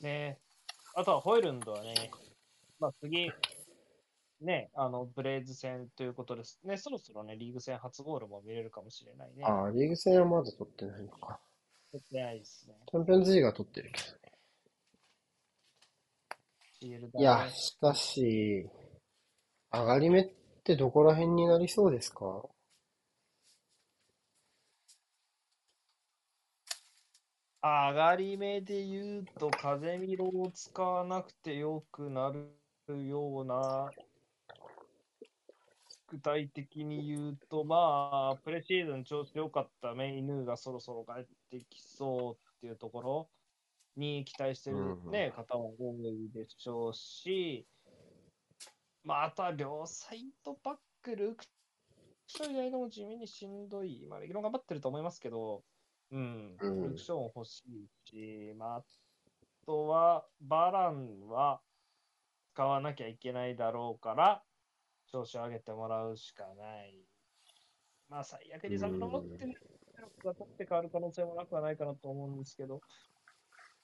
ねあとはホイルンドはね、まあ次、ね、あの、ブレイズ戦ということですね。そろそろね、リーグ戦初ゴールも見れるかもしれないね。ああ、リーグ戦はまだ取ってないのか。取ってないですね。チャンピオンズリーグは取ってるけどねいや、しかし、上がり目っってどこら辺になりそうですか？上がり目で言うと、風見ろを使わなくてよくなるような、具体的に言うと、まあ、プレシーズン調子良かったメイヌーがそろそろ帰ってきそうっていうところに期待してる、ね、うんうん、方も多いでしょうし、まあ、あとは両サイドバック、ルークショー以外のも地味にしんどい。まあ、レギュラー頑張ってると思いますけど、うん、うんルークショーも欲しいし、まあ、あとは、バランは使わなきゃいけないだろうから、調子を上げてもらうしかない。まあ、最悪にサムロ持ってるのが取って変わる可能性もなくはないかなと思うんですけど、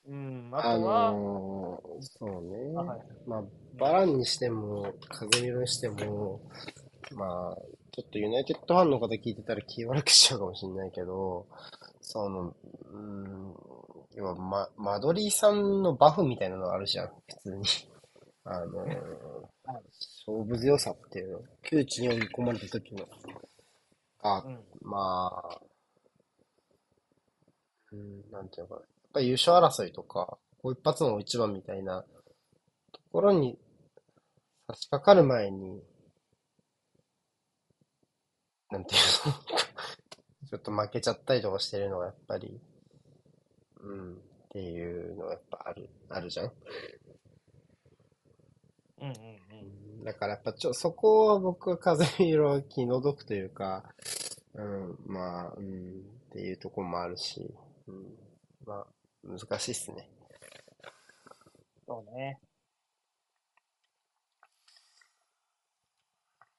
うん、ああとは、のーそうね。あはいまあ、バランにしても、風見ろにしても、まあ、ちょっとユナイテッドファンの方聞いてたら気悪くしちゃうかもしれないけど、その、うん、要は、ま、マドリーさんのバフみたいなのがあるじゃん、普通に。あのー勝負強さっていうの、窮地に追い込まれた時の、あ、うん、まあ、うん、なんていうのかな。やっぱり優勝争いとか、こう一発の一番みたいなところに差し掛かる前に、なんていうの ちょっと負けちゃったりとかしてるのがやっぱり、うん、っていうのがやっぱある、あるじゃん。うん、うん、うん。だからやっぱちょ、そこは僕は風見色は気の毒というか、うん、まあ、うん、っていうところもあるし、うん、まあ、難しいっすね。そうね。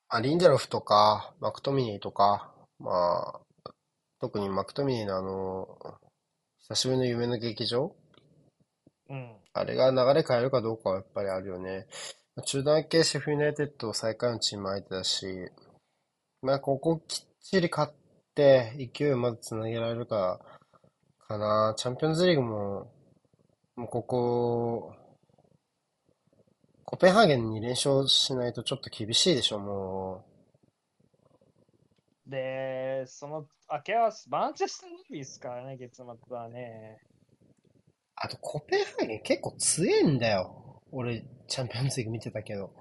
あ、リンデロフとか、マクトミニーとか、まあ、特にマクトミニーのあの、久しぶりの夢の劇場？うん。あれが流れ変えるかどうかはやっぱりあるよね。中断系シェフユナイテッド最下位のチーム相手だし、まあ、ここきっちり勝って勢いをまずつなげられるか、かな。チャンピオンズリーグも、もうここ、コペンハーゲンに連勝しないとちょっと厳しいでしょ、もで、その明け合わせ、マンチェスタービーですからね、月末はね。う。あと、コペンハーゲン結構強いんだよ。俺、チャンピオンズリーグ見てたけど。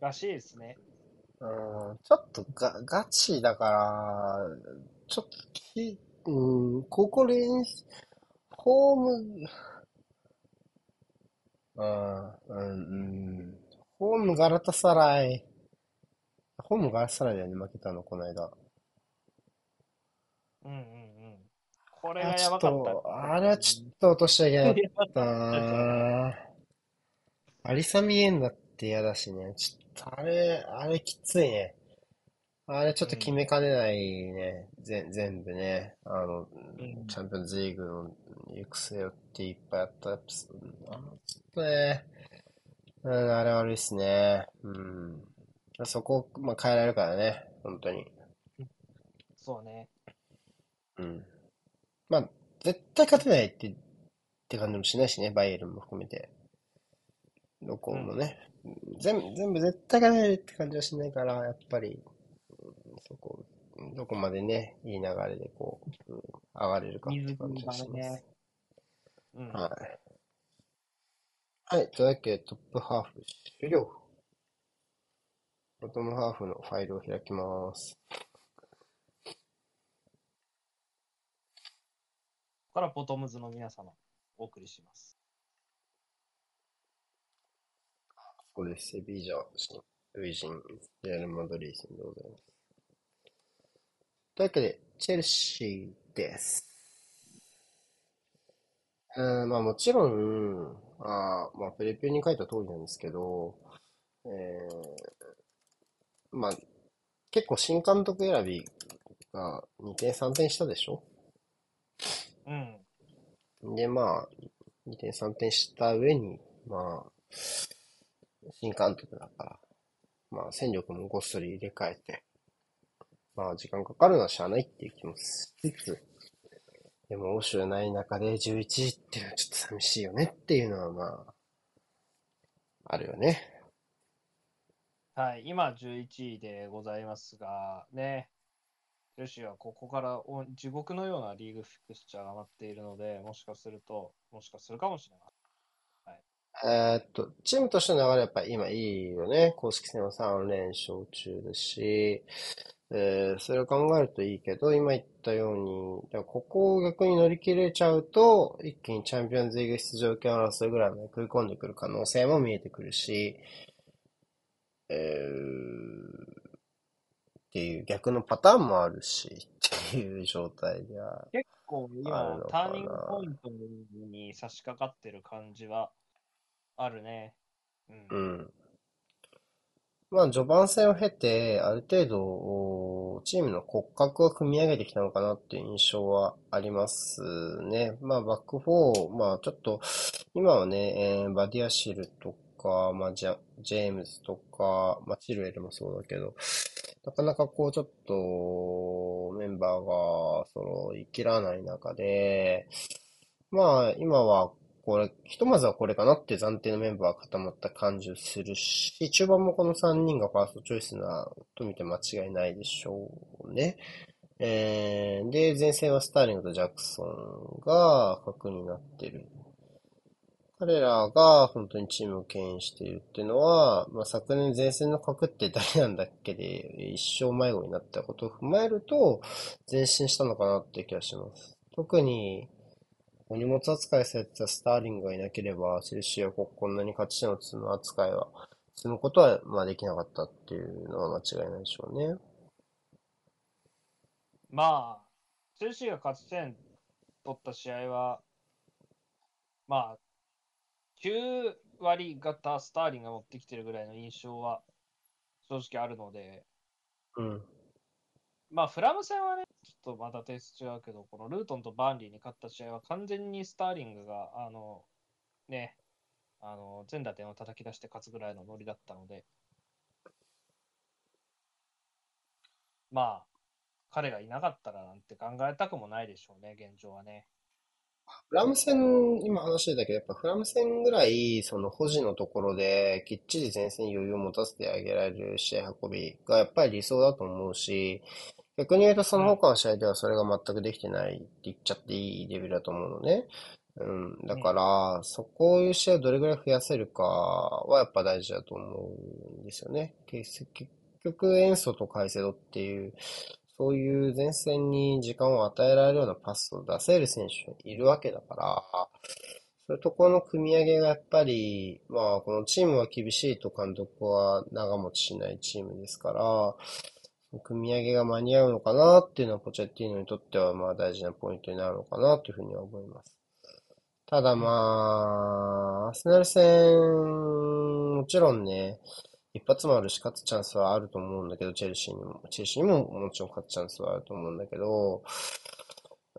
らしいですね。うん、ちょっとがガチだから、ちょっとき、うん、ここ練習、ホーム、うん、うん、うん、ホームガラタサライ、ホームガラタサライだよね、負けたの、この間。うんうんうん。これあ、ちょっがやばかったと、あれはちょっと落としちゃいけなかったなアリサミエンだって嫌だしね。ちょっとあれ、あれきついね。あれちょっと決めかねないね。ぜ全部ね。あの、んチャンピオンズリーグの育成っていっぱいあった。やっぱそあちょっとね、うん、あれ悪いっすね。うん。そこ、まあ、変えられるからね。本当に。そうね。うん。まあ、絶対勝てないって、って感じもしないしね、バイエルンも含めて。どこもね。全部、全部絶対勝てないって感じはしないから、やっぱり、うんそこ、どこまでね、いい流れでこう、うん上がれるかって水感じ汲がします。ね。うん。はい。はい、というわけでトップハーフ終了。ボトムハーフのファイルを開きます。ここからボトムズの皆様、お送りします。ここです。セビージャ、ルイジン、レアル・マドリー戦でございます。というわけで、チェルシーです。うん、まあもちろん、あーまあプレビューに書いた通りなんですけど、えー、まあ結構新監督選びが2点3点したでしょ？うん。で、まあ、2点3点した上に、まあ、新監督だから、まあ、戦力もごっそり入れ替えて、まあ、時間かかるのはしゃあないっていう気もしつつ、でも、欧州ない中で11位っていうのはちょっと寂しいよねっていうのは、まあ、あるよね。はい、今11位でございますが、ね、ェルシーはここから地獄のようなリーグフィクスチャーが待っているので、もしかすると、もしかするかもしれない。えーっと、チームとしての流れやっぱり今いいよね。公式戦は3連勝中ですし、えーそれを考えるといいけど、今言ったように、だからここを逆に乗り切れちゃうと、一気にチャンピオンズリーグ出場権争いぐらいまで食い込んでくる可能性も見えてくるし、えーっていう逆のパターンもあるし、っていう状態では結構ある今の、かなターニングポイントに差し掛かってる感じはあるね。うん。うん。まあ、序盤戦を経て、ある程度、チームの骨格を組み上げてきたのかなっていう印象はありますね。まあ、バック4、まあ、ちょっと、今はね、えーバディアシルとか、まあ、ジャ、ジェームズとか、まあ、チルエルもそうだけど、なかなかこう、ちょっと、メンバーが揃いきらない中で、まあ、今は、これ、ひとまずはこれかなって暫定のメンバーが固まった感じをするし、中盤もこの3人がファーストチョイスなと見て間違いないでしょうね。えー、で、前線はスターリングとジャクソンが核になってる。彼らが本当にチームを牽引しているっていうのは、まあ、昨年前線の核って誰なんだっけで一生迷子になったことを踏まえると前進したのかなって気がします。特にお荷物扱いされてたスターリングがいなければ、チェルシーはここんなに勝ち点を積む扱いは、積むことはまあできなかったっていうのは間違いないでしょうね。まあ、チェルシーが勝ち点取った試合は、まあ、9割型スターリンが持ってきてるぐらいの印象は正直あるので、うん。まあ、フラム戦はね、ちょっとまたテイスト違うけど、このルートンとバーンリーに勝った試合は完全にスターリングが、あの、ね、あの、全打点を叩き出して勝つぐらいのノリだったので、まあ、彼がいなかったらなんて考えたくもないでしょうね、現状はね。フラム戦、今話してたけど、やっぱフラム戦ぐらい、その保持のところで、きっちり前線に余裕を持たせてあげられる試合運びがやっぱり理想だと思うし、逆に言うとその他の試合ではそれが全くできてないって言っちゃっていいレベルだと思うのね。うん。だから、そこいう試合をどれぐらい増やせるかはやっぱ大事だと思うんですよね。結結局、エンソとカイセドっていう、そういう前線に時間を与えられるようなパスを出せる選手がいるわけだから、そういうところの組み上げがやっぱり、まあ、このチームは厳しいと監督は長持ちしないチームですから、組み上げが間に合うのかなっていうのは、ポチェッティーノにとっては、まあ、大事なポイントになるのかなというふうには思います。ただまあ、アーセナル戦、もちろんね、一発もあるし、勝つチャンスはあると思うんだけど、チェルシーにも。チェルシーにももちろん勝つチャンスはあると思うんだけど、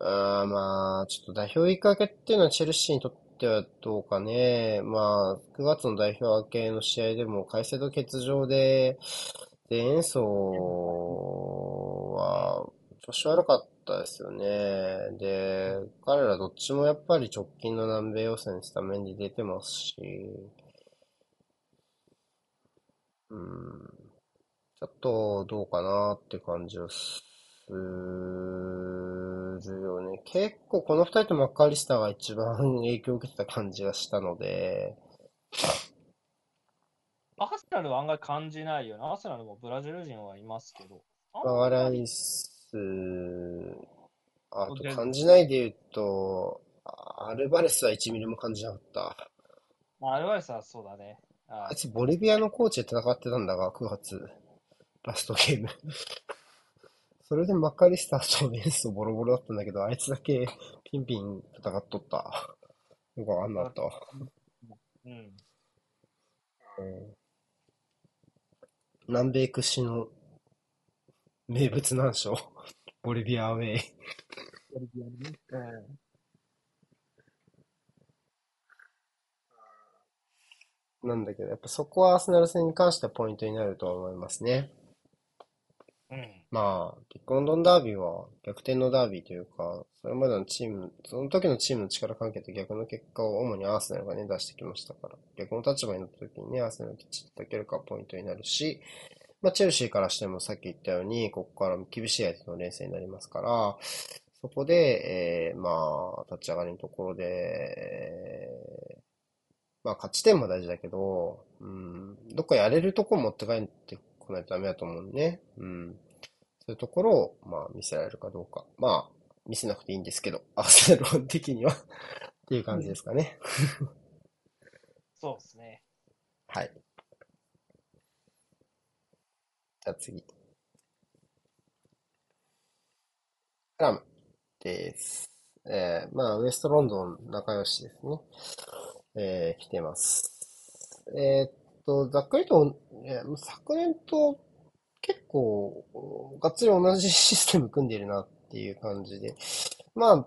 あまあ、ちょっと代表行く明けっていうのはチェルシーにとってはどうかね。まあ、9月の代表明けの試合でも、カイセド欠場で、で、演奏は、調子悪かったですよね。で、彼らどっちもやっぱり直近の南米予選スタメンに出てますし、うん、ちょっとどうかなって感じはするよね。結構この二人とマッカーリスターが一番影響を受けてた感じがしたので、アーセナルは案外感じないよね。アーセナルもブラジル人はいますけど。マガライス、あと感じないで言うと、アルバレスは1ミリも感じなかった。まあ、アルバレスはそうだね。ああいつボリビアのコーチで戦ってたんだが、9月、ラストゲーム。それでマッカリスターとエンスボロボロだったんだけど、あいつだけピンピン戦っとった。よくわかんなかったわ。うん。うん南米屈指の名物難所、ボリビアアウェイ。うん。なんだけど、やっぱそこはアーセナル戦に関してはポイントになるとは思いますね。うん。まあ、ビッグロンドンダービーは逆転のダービーというか、それまでのチーム、その時のチームの力関係と逆の結果を主にアーセナルがね、出してきましたから、逆の立場になった時にね、アーセナルがきっちり叩けるかポイントになるし、まあ、チェルシーからしてもさっき言ったように、ここから厳しい相手の連戦になりますから、そこで、えー、まあ、立ち上がりのところで、まあ、勝ち点も大事だけど、うん、どっかやれるとこ持って帰ってこないとダメだと思うね。うん。そういうところを、まあ、見せられるかどうか。まあ、見せなくていいんですけど、アーセナル的には っていう感じですかね。そうですね。はい。じゃあ次。クラムです。えー、まあ、ウエストロンドン仲良しですね。えー、来てます。えー、っと、ざっくりと、え、昨年と結構、がっつり同じシステム組んでるなっていう感じで。まあ、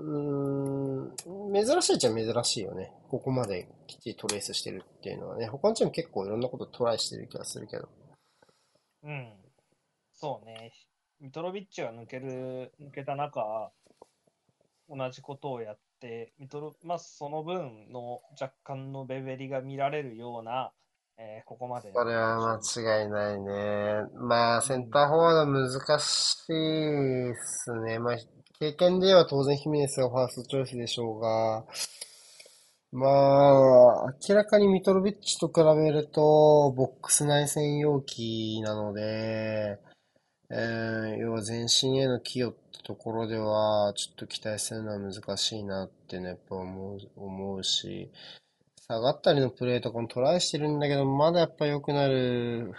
うん、珍しいっちゃ珍しいよね。ここまできっちりトレースしてるっていうのはね。他のチーム結構いろんなことトライしてる気がするけど。うん。そうね。ミトロビッチが抜ける、抜けた中、同じことをやって、ミトロまあ、その分の若干のベベリが見られるような、えー、ここまで。それは間違いないね。まあ、センターフォワード難しいですね。まあ、経験では当然ヒメネスがファーストチョイスでしょうが、まあ、明らかにミトロビッチと比べると、ボックス内専用機なので、えー、要は全身への寄与ってところでは、ちょっと期待するのは難しいなってね、やっぱ思う、思うし、下がったりのプレーとかもトライしてるんだけど、まだやっぱ良くなる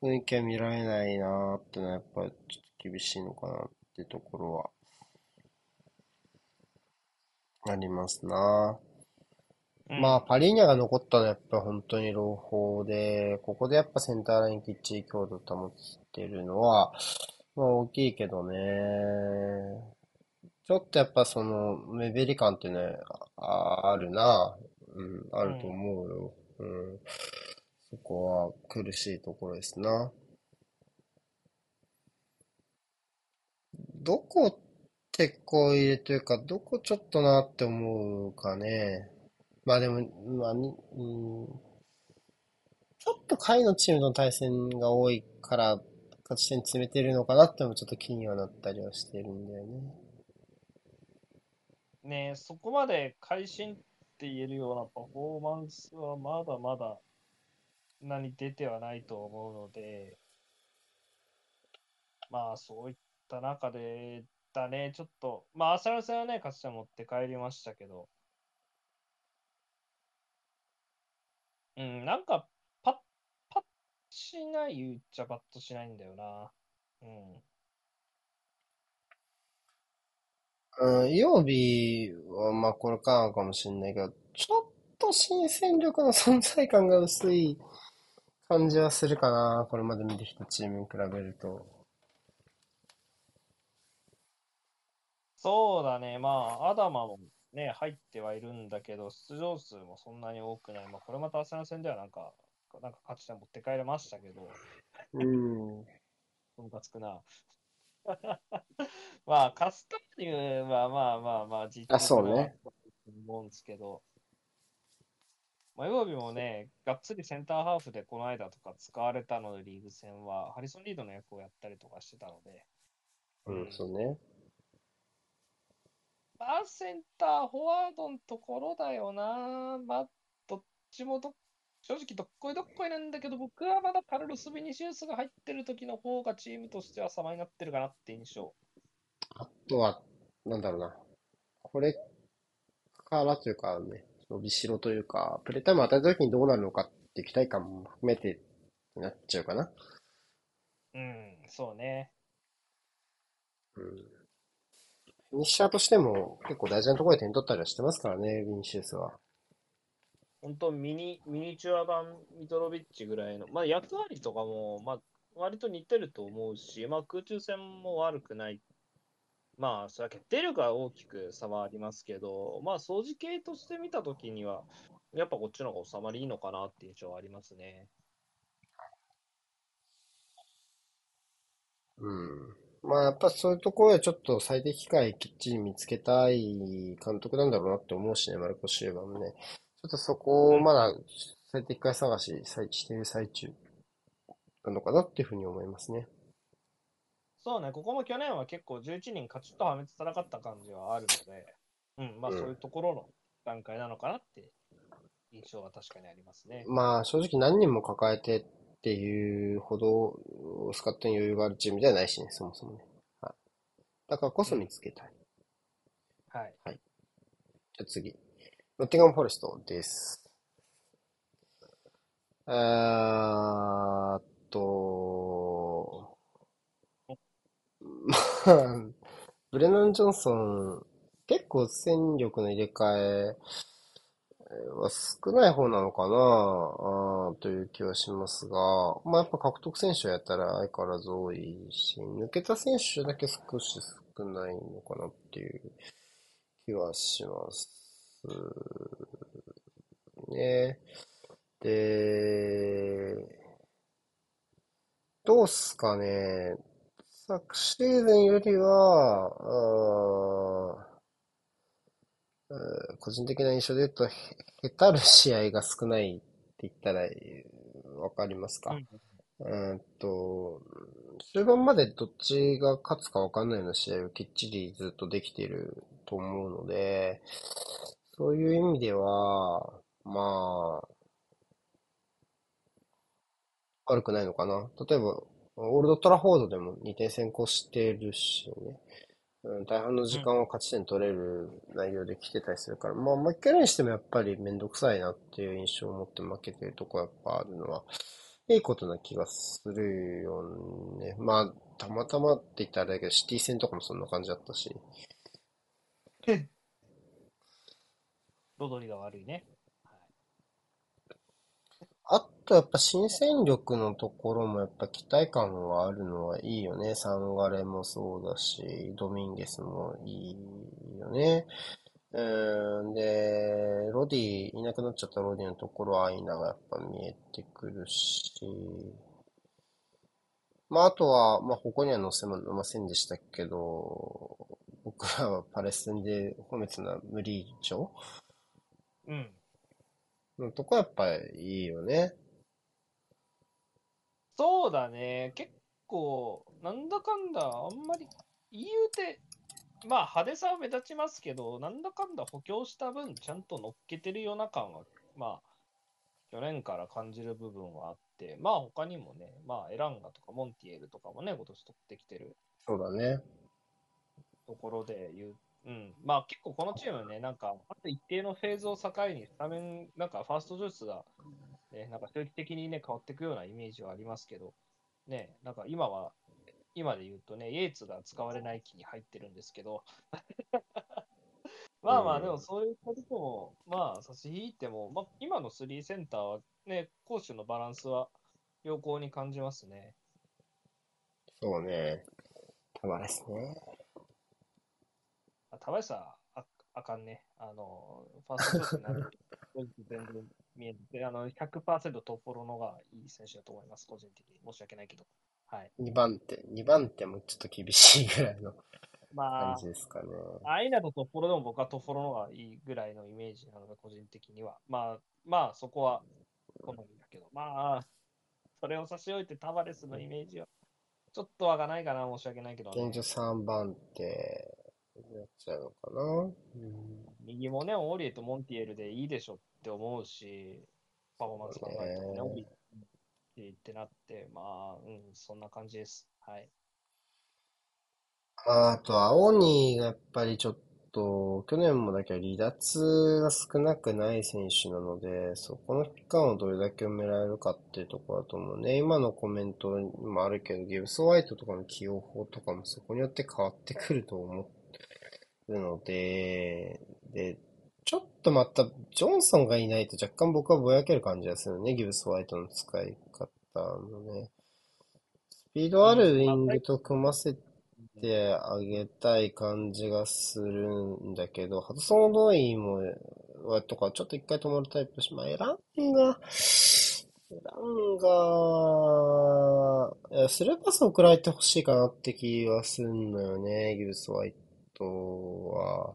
雰囲気は見られないなってのは、やっぱちょっと厳しいのかなってところは、ありますな。まあ、パリーニャが残ったのはやっぱ本当に朗報で、ここでやっぱセンターラインきっちり強度保ってるのは、まあ大きいけどね。ちょっとやっぱその、目減り感ってね、ああるな。うん、あると思うよ。うん。そこは苦しいところですな。どこってこう入れというか、どこちょっとなって思うかね。まあでも、まあ、にうん、ちょっと下位のチームの対戦が多いから、勝ち点詰めてるのかなってもちょっと気にはなったりはしてるんだよね。ねそこまで会心って言えるようなパフォーマンスはまだまだ何出てはないと思うので、まあそういった中でだね、ちょっと、まあアサル戦はね、勝ち点持って帰りましたけど、うん、なんか、しない言っちゃパッとしないんだよな。うん。うん、曜日は、まあ、これからかもしれないけど、ちょっと新戦力の存在感が薄い感じはするかな。これまで見てきたチームに比べると。そうだね。まあ、アダマもね、入ってはいるんだけど、出場数もそんなに多くない。まあ、これまたアスナ戦ではなんか、なんか勝ち点持って帰れましたけど、うん。ムカつくな。まあ、カスターニュはまあまあまあ、実あ、そうね。思うんですけど、まあ、曜日もね、がっつりセンターハーフでこの間とか使われたので、リーグ戦は、ハリソン・リードの役をやったりとかしてたので、うん、そうね。まあ、センター、フォワードのところだよな。まあ、どっちもど、正直どっこいどっこいなんだけど、僕はまだカルロス・ビニシウスが入ってる時の方がチームとしては様になってるかなって印象。あとは、なんだろうな。これからというかね、伸びしろというか、プレータイム与えた時にどうなるのかっていう期待感も含めてなっちゃうかな。うん、そうね。うん。フィニッシャーとしても結構大事なところで点取ったりはしてますからね、ヴィニシウスは。本当ミニ、ミニチュア版ミトロビッチぐらいの、まあ役割とかも、まあ割と似てると思うし、まあ空中戦も悪くない。まあそれは決定力は大きく差はありますけど、まあ掃除系として見たときには、やっぱこっちの方が収まりいいのかなっていう印象はありますね。うん。まあやっぱそういうところでちょっと最適解きっちり見つけたい監督なんだろうなって思うしね、マルコ・シューバーもね。ちょっとそこをまだ最適解探ししている最中たのかなっていうふうに思いますね。そうね、ここも去年は結構11人カチッとはめて戦った感じはあるので、うん、まあうんそういうところの段階なのかなって印象は確かにありますね。まあ正直何人も抱えてっていうほどスカットに余裕があるチームではないしね、そもそもね。はい、だからこそ見つけたい。はい。じゃあ次。ノッティンガム・フォレストです。えーっと、ブレナン・ジョンソン、結構戦力の入れ替えは少ない方なのかなあという気はしますが、まあやっぱ獲得選手をやったら相変わらず多いし、抜けた選手だけ少し少ないのかなっていう気はしますね。で、どうっすかね。昨シーズンよりは、個人的な印象で言うと、へへたる試合が少ないって言ったらえーわかりますか、うーんと、終盤までどっちが勝つかわかんないような試合をきっちりずっとできていると思うので、そういう意味では、まあ、悪くないのかな。例えば、オールドトラフォードでも2点先行してるしね。うん、大半の時間は勝ち点取れる内容で来てたりするから、まあ、負けるにしてもやっぱりめんどくさいなっていう印象を持って負けてるとこやっぱあるのは、いいことな気がするよね。まあ、たまたまって言ったらあれだけど、シティ戦とかもそんな感じだったし。ロドリが悪いね。あとやっぱ新戦力のところもやっぱ期待感があるのはいいよね。サンガレもそうだし、ドミンゲスもいいよね。うん、で、ロディ、いなくなっちゃったロディのところはアイナがやっぱ見えてくるし、まああとは、まあここには載せませんでしたけど、僕らはパレス戦で褒めてた無理以上うん。のとこやっぱいいよね。そうだね。結構、なんだかんだ、あんまり、言うて、まあ派手さは目立ちますけど、なんだかんだ補強した分、ちゃんと乗っけてるような感は、まあ、去年から感じる部分はあって、まあ他にもね、まあエランガとかモンティエルとかもね、今年取ってきてるそうだね。ところで言う。うん、まあ結構このチームね、なんか、あと一定のフェーズを境に、スタメン、なんかファーストジョイスが、ね、なんか周期的にね、変わっていくようなイメージはありますけど、ね、なんか今は、今で言うとね、イエーツが使われない期に入ってるんですけど、まあまあ、うんでもそういったとこも、まあ差し引いても、まあ今の3センターはね、攻守のバランスは良好に感じますね。そうね。たまですね。あ、田林さん、ああかんね。あの、ファーストショットになると全然見えて、あの、100%トップフォローのがいい選手だと思います、個人的に。申し訳ないけど。はい。2番手、2番手もちょっと厳しいぐらいのまあ感じ、ですかね。アイナとトップフォローでも僕はトップフォローのがいいぐらいのイメージなので、個人的には。まあ、まあ、そこは好みだけど、まあ、それを差し置いてタバレスのイメージは、ちょっとわがないかな、申し訳ないけど、ね現状。3番手になっちゃうのかな。うん右もね、オーリエとモンティエルでいいでしょって思うし、パフォーマンス考えてもね、ねオーリエってなって、まあ、うん、そんな感じです。はい。まあ、あと、青にやっぱりちょっと、去年もだけど離脱が少なくない選手なので、そこの期間をどれだけ埋められるかっていうところだと思うね。今のコメントにもあるけど、ギブス・ホワイトとかの起用法とかもそこによって変わってくると思うので、で、ちょっとまた、ジョンソンがいないと若干僕はぼやける感じがするね、ギブス・ホワイトの使い方のね。スピードあるウィングと組ませてあげたい感じがするんだけど、ハドソン・ドイも、はとか、ちょっと一回止まるタイプだし、まあ、エランが、エランが、スルーパス送られてほしいかなって気はするのよね、ギブス・ホワイトは。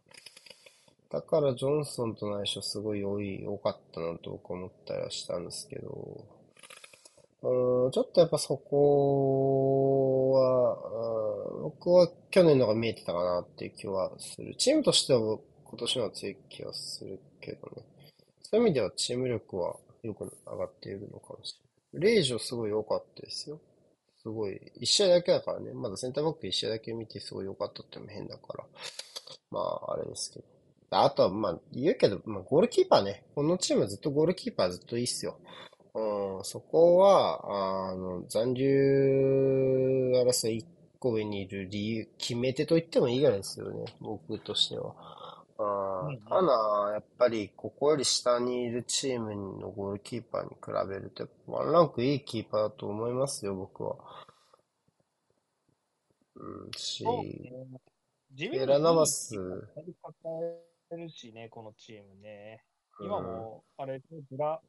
だからジョンソンとの相性すごい良い、良かったなと僕思ったりはしたんですけど、うん、ちょっとやっぱそこは、うん、僕は去年のが見えてたかなっていう気はする。チームとしては今年のは強い気はするけどね。そういう意味ではチーム力はよく上がっているのかもしれない。レイジョすごい良かったですよ。すごい、一試合だけだからね。まだセンターバック一試合だけ見てすごい良かったっても変だから。まあ、あれですけど。あとは、まあ、言うけど、まあ、ゴールキーパーね。このチームずっとゴールキーパーずっといいっすよ。うん、そこは、あの、残留争い一個上にいる理由、決め手と言ってもいいぐらいですよね。僕としては。うんうんただ、やっぱり、ここより下にいるチームのゴールキーパーに比べると、ワンランクいいキーパーだと思いますよ、僕は。うん、し、エラナバス、抱えるしね、このチームね。今も、あれ、ブラ、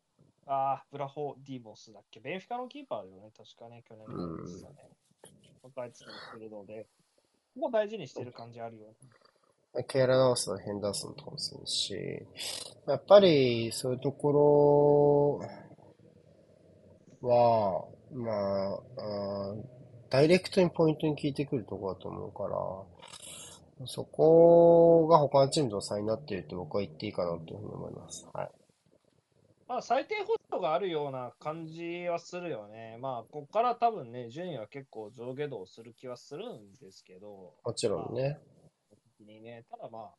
あーブラホディボスだっけ？ベンフィカのキーパーだよね、確かね、去年のやつだね。抱えてたりするので、ここ大事にしてる感じあるよね。ケイラナバスのヘンダーソンとかもそうですし、やっぱりそういうところは、まあ、あーダイレクトにポイントに効いてくるところだと思うから、そこが他のチームとの差になっていると僕は言っていいかなというふうに思います。はい。まあ、最低保障があるような感じはするよね。まあ、ここから多分ね、順位は結構上下動する気はするんですけど、もちろんね。的にね、ただまあ、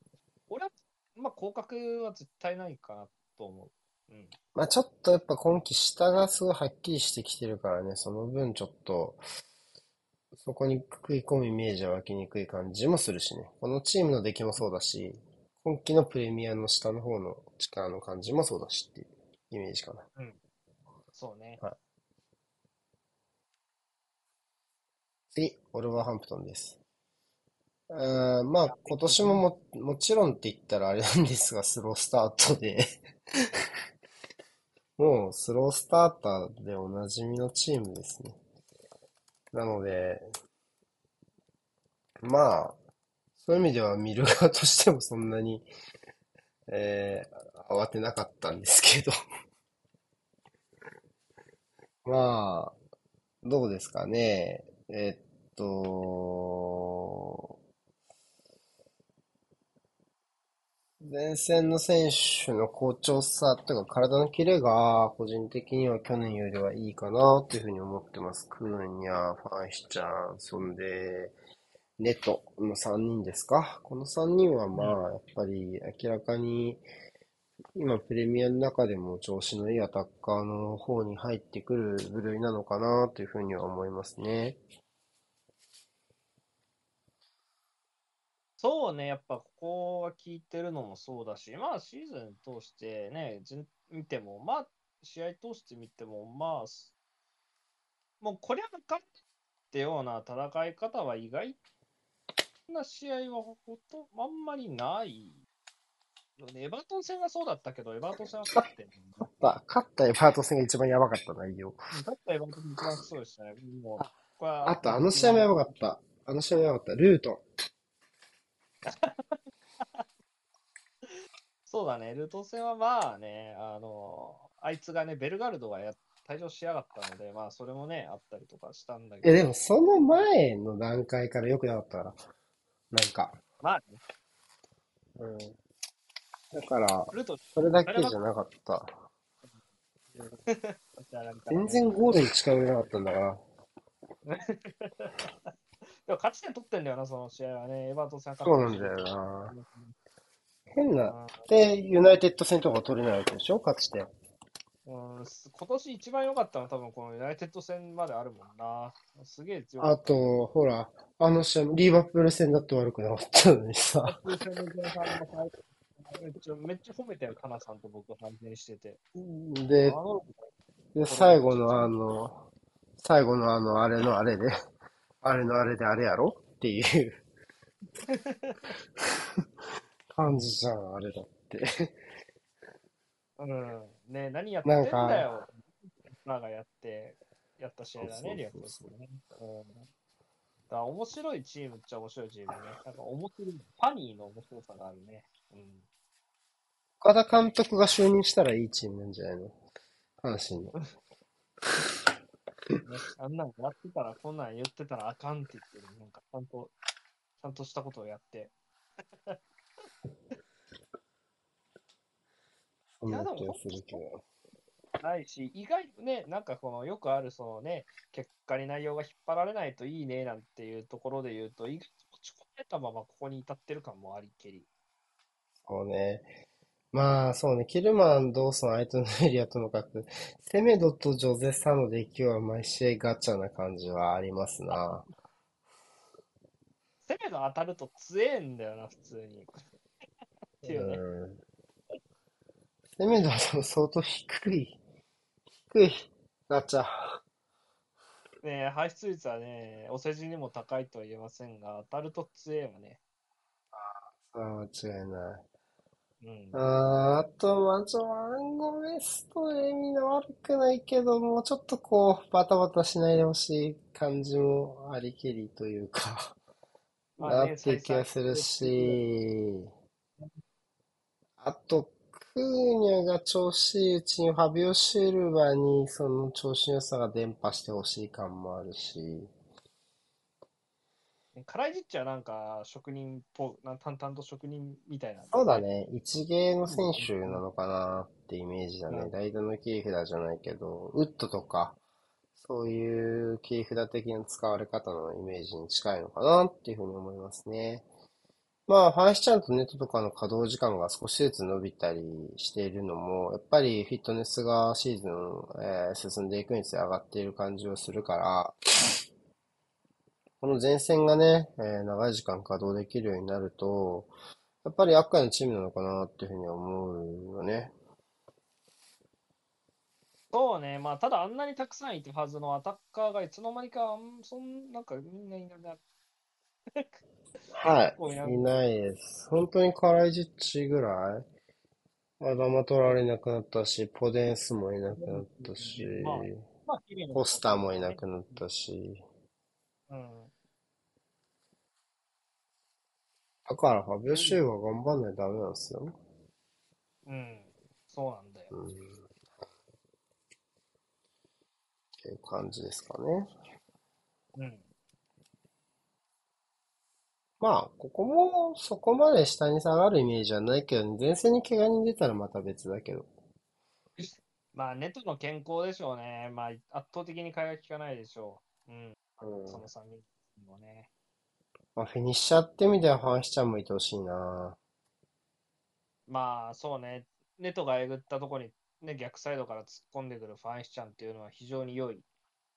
俺は、まあ、降格は絶対ないかなと思う。うん。まあちょっとやっぱ今季下がすごいはっきりしてきてるからね、その分ちょっと、そこに食い込むイメージは湧きにくい感じもするしね。このチームの出来もそうだし、今季のプレミアの下の方の力の感じもそうだしっていうイメージかな。そうね。次、オルバーハンプトンです。うーんまあ今年もももちろんって言ったらあれなんですが、スロースタートで もうスロースターターでおなじみのチームですね。なので、まあ、そういう意味では見る側としてもそんなに、えー、慌てなかったんですけど まあ、どうですかね。えっと、前線の選手の好調さとか体のキレが個人的には去年よりはいいかなというふうに思ってます。クーンやファンヒチャン、そんで、ネトの3人ですか？この3人はまあ、やっぱり明らかに今プレミアの中でも調子のいいアタッカーの方に入ってくる部類なのかなというふうには思いますね。そうね、やっぱここが効いてるのもそうだし、まあシーズン通してね、じ見ても、まあ試合通して見ても、まあ、すもうこれは勝ってような戦い方は意外な試合はほとあんまりない。エバートン戦はそうだったけど、エバートン戦は勝ってんの勝った、勝ったエバート戦が一番やばかった内容。勝ったエバートン一番そうでしたね。もうこれはあと、あの試合もやばかった。あの試合もやばかった。ルートン。そうだね、ルートン戦はまあね、あの、あいつがね、ベルガルドがや退場しやがったので、まあそれもね、あったりとかしたんだけえ、ど、でもその前の段階から良くなかったから。なんか。まあね、うん。だから、それだけじゃなかった。全然ゴールに近寄れなかったんだから。でも勝ち点取ってんだよな、その試合はね、エバートン戦はそうなんだよな。変な。で、ユナイテッド戦とか取れないわけでしょ？勝ち点。うん、す今年一番良かったのは多分このユナイテッド戦まであるもんな。すげえ強かあ。と、ほら、あの試合、リーバプール戦だって悪くなかったのにさ。めっちゃめっちゃ褒めてる、カナさんと僕反転してて。でで、最後のあの、最後のあの、あれのあれで、あれのあれであれやろ？っていう感じじゃん、あれだって。うん。ね何やってんだよ。なんかやって、やった試合だそうそうそうそうね、リアクトしてね。うん。だから面白いチームっちゃ面白いチームね。なんか面白い、 funny の面白さがあるね。うん。岡田監督が就任したらいいチームなんじゃないの？阪神の。ね、あんなんやってたら、こんなん言ってたらあかんって言ってる。なんか、ちゃんと、ちゃんとしたことをやって。そんな気がするけど。ないし、意外とね、なんかこの、よくある、そのね、結果に内容が引っ張られないといいね、なんていうところで言うと、意外と持ち込めたままここに至ってる感もありけり。そうね。まあ、そうね。キルマン、ドーソン、アイトノエリアともかく、セメドとジョゼサの出来は毎試合ガチャな感じはありますな。攻めが当たると強えんだよな、普通に。っていうね。うん。セメドは相当低い、低いガチャ。ね排出率はね、お世辞にも高いとは言えませんが、当たると強えわね。それは間違いない。うん。あーあと、まあ、ジョアン・ゴメスとエミナ悪くないけど、もうちょっとこう、バタバタしないでほしい感じもありきりというか、まあねなって気がするし、あと、クーニャが調子いいうちにファビオ・シルバにその調子の良さが伝播してほしい感もあるし、カライジッチはなんか職人っぽな淡々と職人みたいな。そうだ。ね。一芸の選手なのかなってイメージだね。うん代打の切り札じゃないけど、ウッドとか、そういう切り札的な使われ方のイメージに近いのかなっていうふうに思いますね。まあ、ファンシちゃんとネットとかの稼働時間が少しずつ伸びたりしているのも、やっぱりフィットネスがシーズン、えー進んでいくにつれ上がっている感じをするから、この前線がね、えー長い時間稼働できるようになると、やっぱり厄介なチームなのかなっていうふうには思うよね。そうね、まあ、ただあんなにたくさんいたはずのアタッカーがいつの間にか、そんなんかみんないなくなっはい。いないです。本当にカライジッチぐらいアダマ取られなくなったし、ポデンスもいなくなったし、まあまあ、綺麗なポスターもいなくなったし、うん。だからファビオ・シューは頑張んないとダメなんですよ。うん。そうなんだよ。うん。っていう感じですかね。うん。まあ、ここもそこまで下に下がるイメージはないけどね、前線に怪我人出たらまた別だけど。まあ、ネットの健康でしょうね。まあ、圧倒的に替えが効かないでしょう。うん。うんその3人もね。まあ、フィニッシャーって意味ではファンシちゃんもいてほしいな。まあ、そうね。ネトがえぐったところに、ね、逆サイドから突っ込んでくるファンシちゃんっていうのは非常に良い、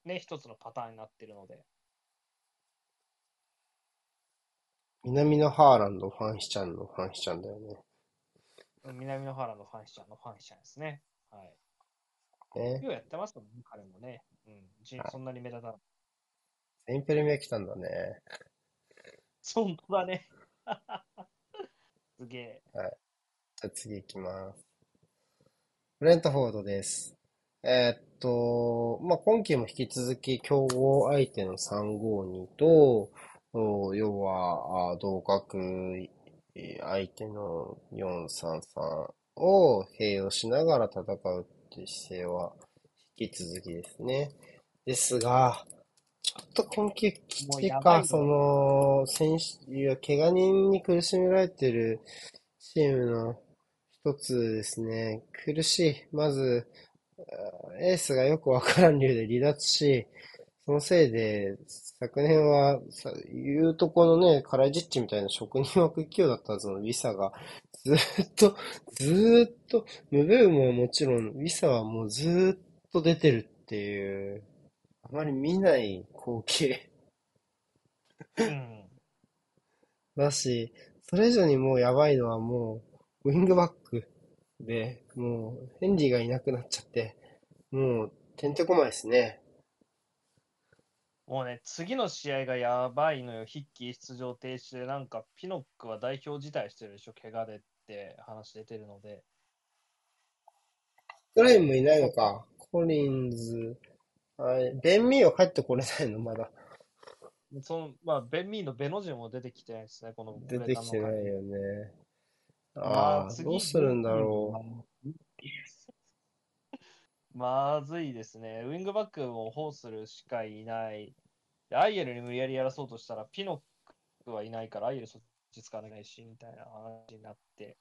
ね、一つのパターンになってるので。南のハーランド、ファンシちゃんのファンシちゃんだよね。南の原のファンシちゃんのファンシちゃんですね。はい。ね。ようやってますもんね、彼もね。うん。じそんなに目立たない。セインプレミア来たんだね。本当だね。すげえ。はいじゃあ次行きます。ブレントフォードです。えーっと、まあ、今季も引き続き強豪相手の352と、要は、同格相手の433を併用しながら戦うっていう姿勢は引き続きですね。ですが、ちょっと今季きついか、その、選手、いや、怪我人に苦しめられてるチームの一つですね。苦しい。まず、エースがよくわからん理由で離脱し、そのせいで、昨年は、さいうとこのね、カライジッチみたいな職人枠勢いだったはずのウィサが、ずーっと、ずーっと、ムベウもはもちろん、ウィサはもうずーっと出てるっていう、あまり見ない光景うん。だし、それ以上にもうやばいのはもう、ウィングバックで、もう、ヘンリーがいなくなっちゃって、もう、てんてこまいですね。もうね、次の試合がやばいのよ。筆記出場停止で、なんか、ピノックは代表辞退してるでしょ、怪我でって話出てるので。クラインもいないのか。コリンズ、あれベンミーは帰ってこれないの、まだ。その、まあ、ベンミーのベノジンも出てきてないですね、この出てきてないよね。まああ、次どうするんだろう。まずいですね。ウィングバックを保護するしかいない。でアイエルに無理やりやらそうとしたら、ピノックはいないから、アイエルそっち使わないし、みたいな話になって。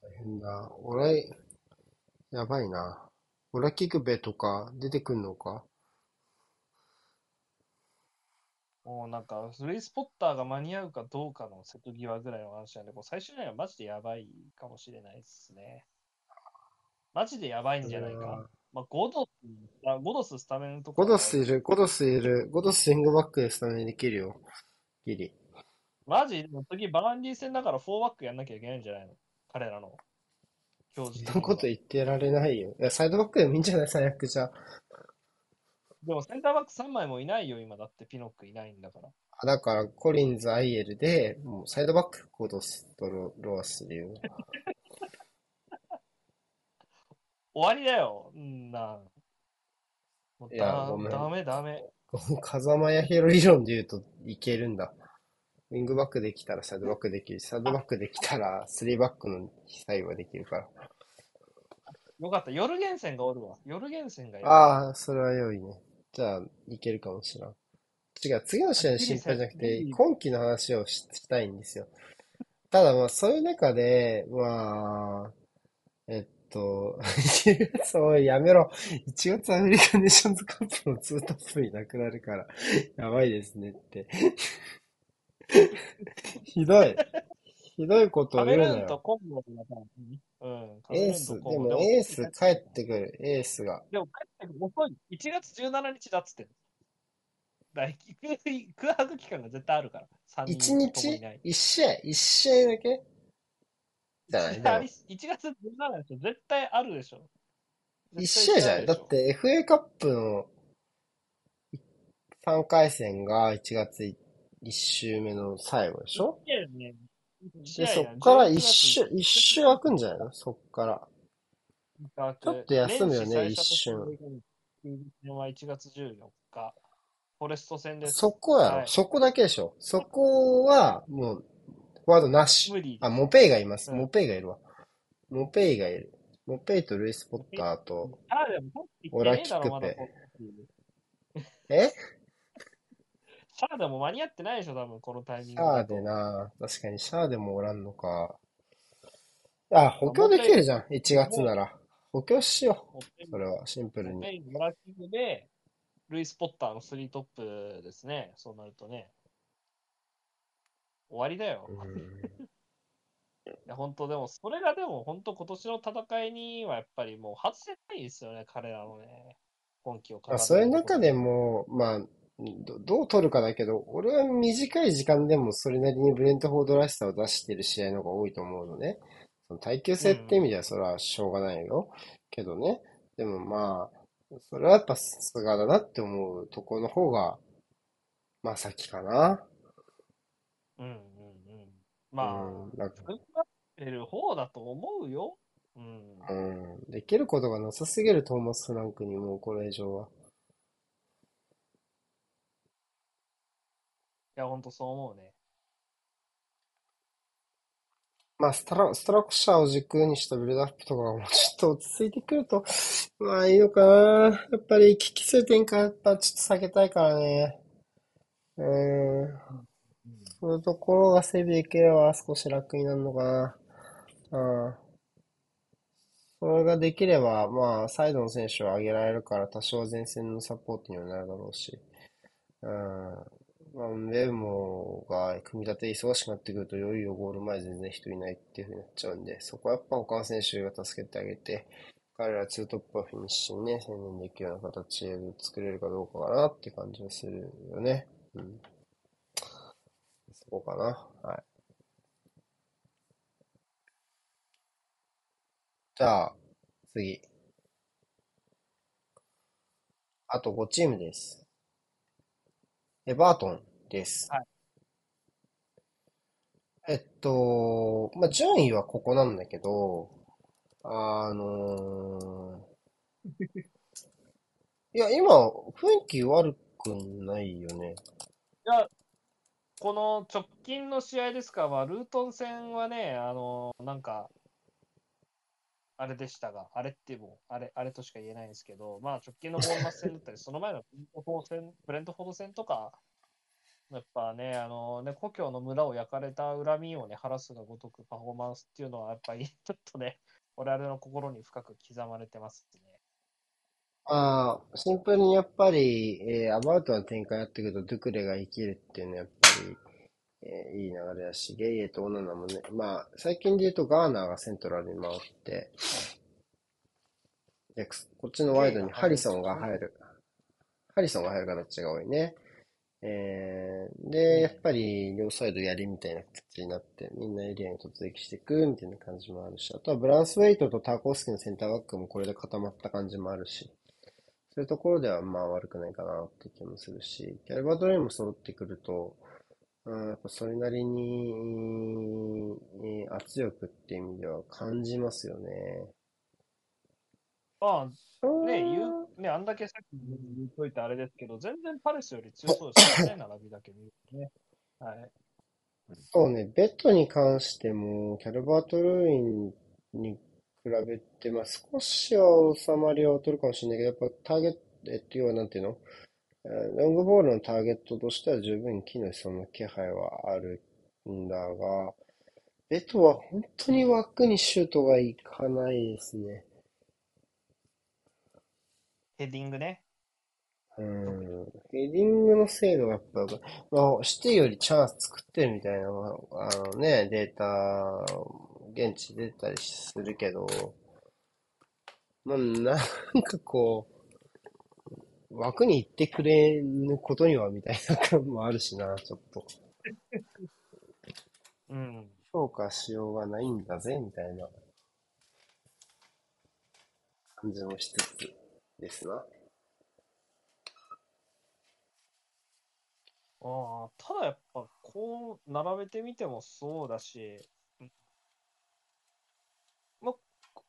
大変だ。俺、やばいな。オラキグベとか出てくんのか？もうなんか、ルイス・ポッターが間に合うかどうかの瀬戸際ぐらいの話なんで、こう最終ラインはマジでやばいかもしれないですね。マジでやばいんじゃないか？まあ、ゴドス、あゴドススタメンのとこゴドスいる、ゴドスいる、ゴドスウィングバックでスタメンできるよ。ギリ。マジ？でも次バーンディー戦だから4バックやんなきゃいけないんじゃないの？彼らの。表示そんなこと言ってられないよ。いや、サイドバックでもいいんじゃない？最悪じゃあ。でもセンターバック3枚もいないよ、今だってピノックいないんだから。あだから、コリンズ、アイエルで、もうサイドバック、ゴドスとロロアスでよ。終わりだよ。うんな。もういやだごめんダメダメ。風間彌弘理論で言うといけるんだ。ウィングバックできたらサイドバックできるし、サイドバックできたらスリーバックの左右はできるから。よかった。ヨルゲンセンがおるわ。ヨルゲンセンがいる。ああ、それは良いね。じゃあ、いけるかもしれん。違う、次の試合の心配じゃなくて、今季の話をししたいんですよ。ただまあ、そういう中で、まあ、えっと、1月、おい、やめろ。1月アメリカネーションズカップの2トップいなくなるから、やばいですねって。ひどい。ひどいことをカメ言うなよ。ルーンとコンゴだから、うん。カメルーンエース、でもエース帰ってくる、エースが。でも帰ってくる遅い。1月17日だっつってんだから空白期間が絶対あるから。3一人とも日いない。一試合？一試合だけ？じゃないでも1月17日絶対あるでしょ。一試合じゃない？だっ。て FA カップの3回戦が1月1週目の最後でしょ？で、そっから一週、一週空くんじゃないの？そっから。ちょっと休むよね一瞬。は1月14日。フォレスト戦です。そこやろ、はいそこだけでしょそこは、もう、フォワードなし。あ、モペイがいます。うんモペイがいるわ。モペイがいる。モペイとルイス・ポッターと、オラキクペえ？シャアでも間に合ってないでしょ、多分、このタイミング。シャアでな、確かにシャアでもおらんのか。あ、補強できるじゃん、1月なら。補強しよう。それは、シンプルに。モペイオラキングで、ルイス・ポッターの3トップですね。そうなるとね。終わりだよ。うん いや、本当でも、それがでも、本当今年の戦いにはやっぱりもう外せないですよね、彼らのね、本気をまあ、そういう中でも、まあ、どどう取るかだけど、俺は短い時間でもそれなりにブレントフォードらしさを出してる試合の方が多いと思うのね。その耐久性って意味ではそれはしょうがないよ。けどね。でもまあ、それはやっぱさすがだなって思うところの方が、まあ先かな。うんうんうん。まあ、うん、なってる方だと思うよ。うん。うん、できることがなさすぎるトーマス・フランクにもうこれ以上は。いや、本当そう思うね。まあ、ストラ、ストラクチャーを軸にしたビルドアップとかもちょっと落ち着いてくると、まあいいのかな。やっぱり危機する展開やっぱちょっと避けたいからね。うーん。そういうところが整備できれば少し楽になるのかな。うん。それができれば、まあ、サイドの選手を上げられるから、多少前線のサポートにはなるだろうし。うん。まあ、ベモが組み立て忙しくなってくると、いよいよゴール前全然人いないっていう風になっちゃうんで、そこはやっぱ他の選手が助けてあげて、彼らツートップはフィニッシュにね、専念できるような形で作れるかどうかかなって感じがするよね。うん。そこかな。はい。じゃあ、次。あと5チームです。エバートンです。はいえっと、まあ、順位はここなんだけど、あのー いや、今、雰囲気悪くないよね。いや、この直近の試合ですか、まあ、ルートン戦はね、あのなんか、あれでしたが、あれってもう、あれ、あれとしか言えないんですけど、まあ直近のボーンマス戦だったり、その前のブレントフォード戦ブレントフォード戦とか、やっぱね、あのね、故郷の村を焼かれた恨みをね、晴らすがごとくパフォーマンスっていうのは、やっぱり ちょっとね、我々の心に深く刻まれてますね。ああ、シンプルにやっぱり、えーアバウトな展開になってくると、ドゥクレが生きるっていうのはやっぱり、えーいい流れだし、ゲイエとオナナもね、まあ、最近で言うとガーナーがセントラルに回って、で、こっちのワイドにハリソンが入る。ハリソンが入る形が多いね。えー、で、やっぱり両サイドやりみたいな形になって、みんなエリアに突撃していくみたいな感じもあるし、あとはブランスウェイトとターコースキのセンターバックもこれで固まった感じもあるし、そういうところではまあ悪くないかなって気もするし、キャルバドレイも揃ってくると、うん、やっぱそれなりに、えー圧力っていう意味では感じますよね。まあ、ね、言う、ね、あんだけさっき言っといてあれですけど、全然パレスより強そうですよね、並びだけ見るとね。はい。そうね、ベッドに関しても、キャルバート・ルーインに比べて、まあ、少しは収まりは劣るかもしれないけど、やっぱターゲット、えっと、要はなんていうの？えーロングボールのターゲットとしては十分機能しそうな気配はあるんだが、ベッドは本当に枠にシュートがいかないですね。ヘディングね。うん。ヘディングの精度がやっぱ、まあ、シティよりチャンス作ってるみたいなあのね、データ、現地で出たりするけど、まあ、なんかこう、枠に行ってくれぬことにはみたいな感もあるしな、ちょっと。うん。評価しようがないんだぜ、みたいな感じもしつつですな。ああ、ただやっぱこう並べてみてもそうだし、うんまあ、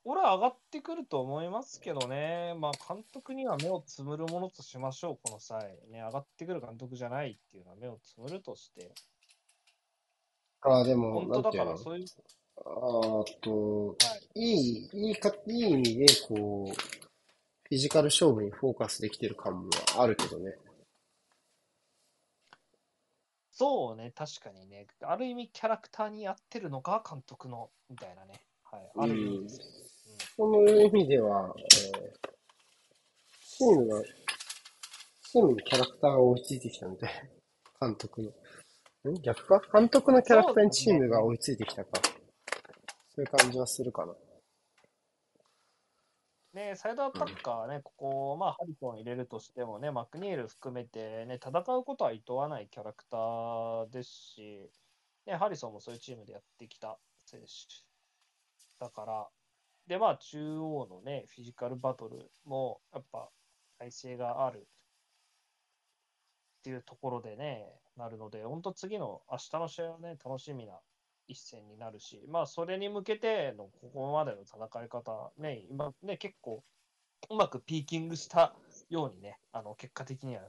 俺は上がってくると思いますけどね、まあ監督には目をつむるものとしましょう、この際。ね、上がってくる監督じゃないっていうのは目をつむるとして。ああ、でも、本当だからそういう、あーと、はい。いい、いいか、いい意味で、こう、フィジカル勝負にフォーカスできてる感もあるけどね。そうね、確かにね、ある意味キャラクターに合ってるのか、監督の、みたいなね。はい、ある意味ですよ。その意味では、えーチームが、チームにキャラクターが追いついてきたみたい。監督の。ん逆か？監督のキャラクターにチームが追いついてきたか。そういう感じはするかな。ね、サイドアタッカーはね、ここ、まあ、ハリソン入れるとしてもね、マクニール含めて、ね、戦うことはいとわないキャラクターですし、ね、ハリソンもそういうチームでやってきた選手だから、で、まあ、中央のね、フィジカルバトルも、やっぱ、体勢があるっていうところでね、なるので、本当次の明日の試合はね、楽しみな一戦になるし、まあ、それに向けてのここまでの戦い方、ね、今ね、結構うまくピーキングしたようにね、あの結果的には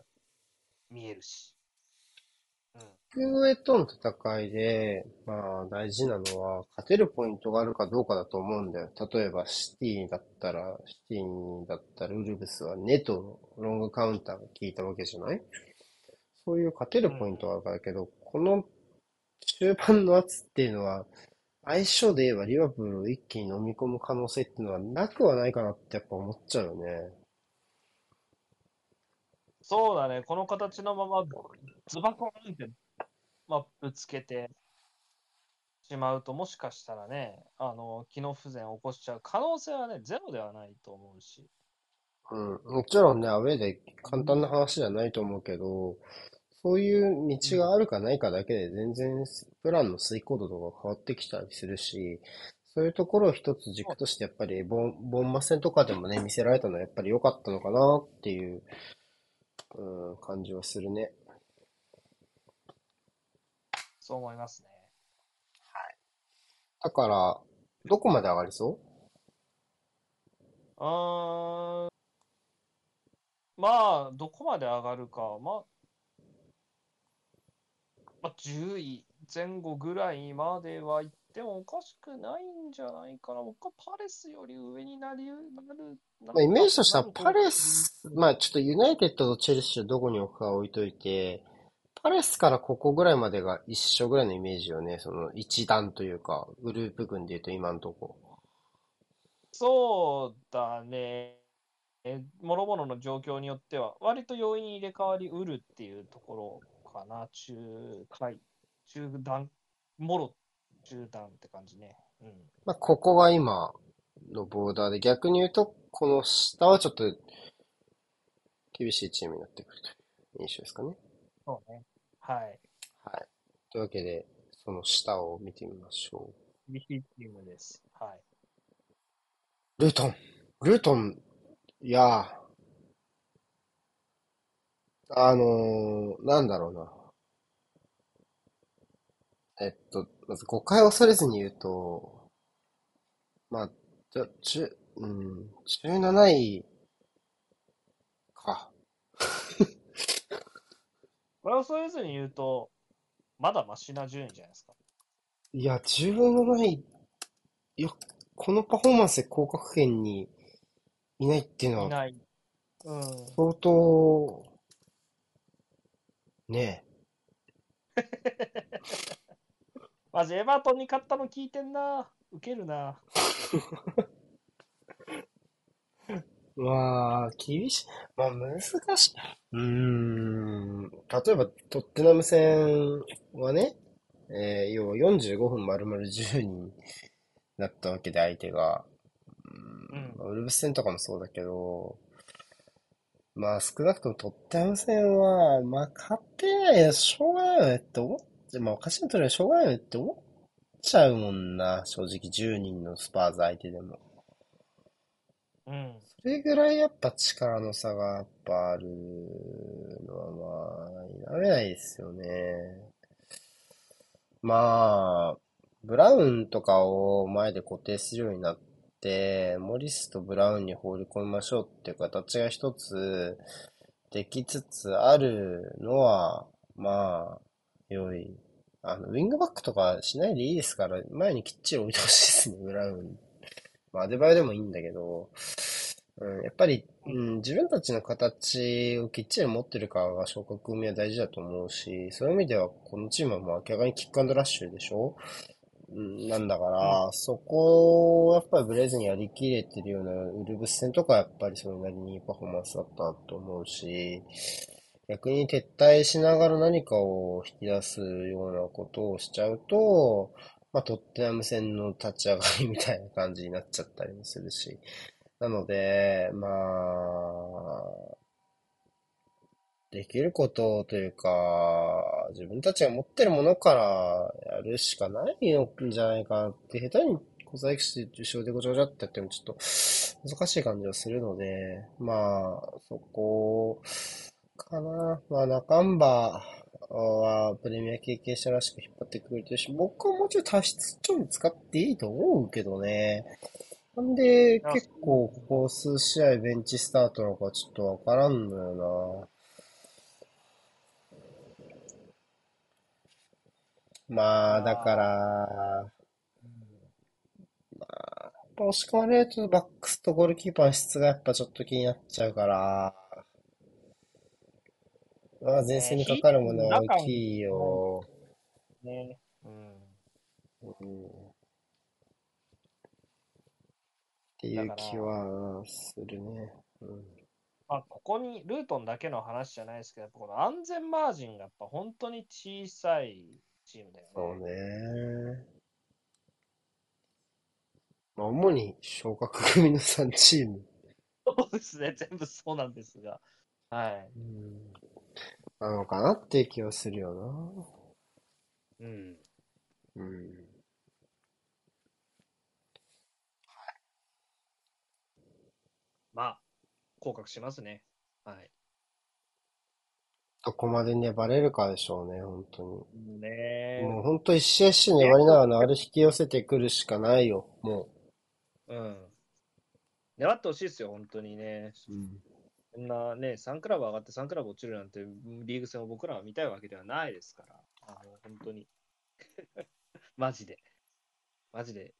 見えるし。うん、上との戦いで、まあ大事なのは、勝てるポイントがあるかどうかだと思うんだよ。例えばシティだったら、シティだったらウルブスはネトのロングカウンターが効いたわけじゃない？そういう勝てるポイントがあるからけど、この中盤の圧っていうのは、相性で言えばリバプールを一気に飲み込む可能性っていうのはなくはないかなってやっぱ思っちゃうよね。そうだね、この形のままズバコンって、まあ、ぶつけてしまうと、もしかしたらね、あの機能不全を起こしちゃう。可能性はね、ゼロではないと思うし。うん、もちろんね、アウェーで簡単な話じゃないと思うけど、そういう道があるかないかだけで全然プランの遂行度とか変わってきたりするし、そういうところを一つ軸としてやっぱりボン、ボンマ戦とかでもね、見せられたのはやっぱり良かったのかなっていう、うん、感じはするね。そう思いますね。だから、どこまで上がりそう？ーん。まあ、どこまで上がるか。まあ、まあ、10位前後ぐらいまでは行ってもおかしくないんじゃないかな。僕はパレスより上になりなる。まあ、イメージとしてはパレス、まあちょっとユナイテッドとチェルシーをどこに置くかは置いといて、パレスからここぐらいまでが一緒ぐらいのイメージよね。その一段というか、グループ群で言うと今のとこ。そうだね。え、もろもろの状況によっては、割と容易に入れ替わりうるっていうところかな。中下中段、もろ中段って感じね。うん。まあここが今のボーダーで、逆に言うと、この下はちょっと厳しいチームになってくるという印象ですかね。そうね。はい。はい。というわけで、その下を見てみましょう。厳しいチームです。はい。ルートン。ルートン、いやー、あのー、なんだろうな。えっと、まず誤解を恐れずに言うと、まあ、じゃ、十、うん、17位か。これをそれぞれに言うと、まだマシな順位じゃないですか。いや、17位、いや、このパフォーマンスで降格圏にいないっていうのはいない。うん。相当、ね マジエバートンに勝ったの聞いてんな。ウケるな。え。まあ、厳しい。まあ、難しい。うーん。例えば、トッテナム戦はね、えー要は45分丸々10人だったわけで、相手が。うんまあウルブス戦とかもそうだけど、まあ少なくともトッテナム戦は、まあ勝てないよ、しょうがないよねって思って、まあおかしなとりはしょうがないよねって思っちゃうもんな、正直10人のスパーズ相手でも。うん。それぐらいやっぱ力の差がやっぱあるのはまあ、否めないですよね。まあ、ブラウンとかを前で固定するようになって、モリスとブラウンに放り込みましょうっていう形が一つできつつあるのは、まあ、良い。あの、ウィングバックとかしないでいいですから、前にきっちり置いてほしいですね、ブラウン。まあ、アデバイでもいいんだけど、うん、やっぱり、うん、自分たちの形をきっちり持ってるかが昇格組は大事だと思うし、そういう意味ではこのチームはもう明らかにキックラッシュでしょ？うん、なんだから、そこをやっぱりブレずにやりきれてるようなウルブス戦とかやっぱりそれなりにパフォーマンスだったと思うし、逆に撤退しながら何かを引き出すようなことをしちゃうと、まあ、トッテナム戦の立ち上がりみたいな感じになっちゃったりもするし、なので、まあ、できることというか、自分たちが持ってるものからやるしかないのじゃないかなって、下手に小細工して後ろでごちゃごちゃってやってもちょっと難しい感じはするので、まあ、そこをかな。まあ、中ンバはプレミア経験者らしく引っ張ってくれてるし、僕はもうちょい多質調に使っていいと思うけどね。なんで、あ結構ここ数試合ベンチスタートなのかちょっとわからんのよな。まあ、だから、やっぱ押し込まれるとバックスとゴールキーパーの質がやっぱちょっと気になっちゃうから、まあ前線にかかるものは大きいよ。ね。うん。うんっていう気はするね。うんまあ、ここにルートンだけの話じゃないですけど、この安全マージンがやっぱ本当に小さいチームだよそうね。ね。まあ主に昇格組の3チーム。そうですね、全部そうなんですが。はい。うんなのかなっていう気はするようん。な。うん。まあ、降格しますね。はい。どこまで粘れるかでしょうね、本当に。ねもう本当一試合一試合粘りながら流れ引き寄せてくるしかないよ、もうん。粘ってほしいですよ、本当にね。う。うん。そんなね、3クラブ上がって3クラブ落ちるなんて、リーグ戦を僕らは見たいわけではないですから。あの本当に。マジで。マジで、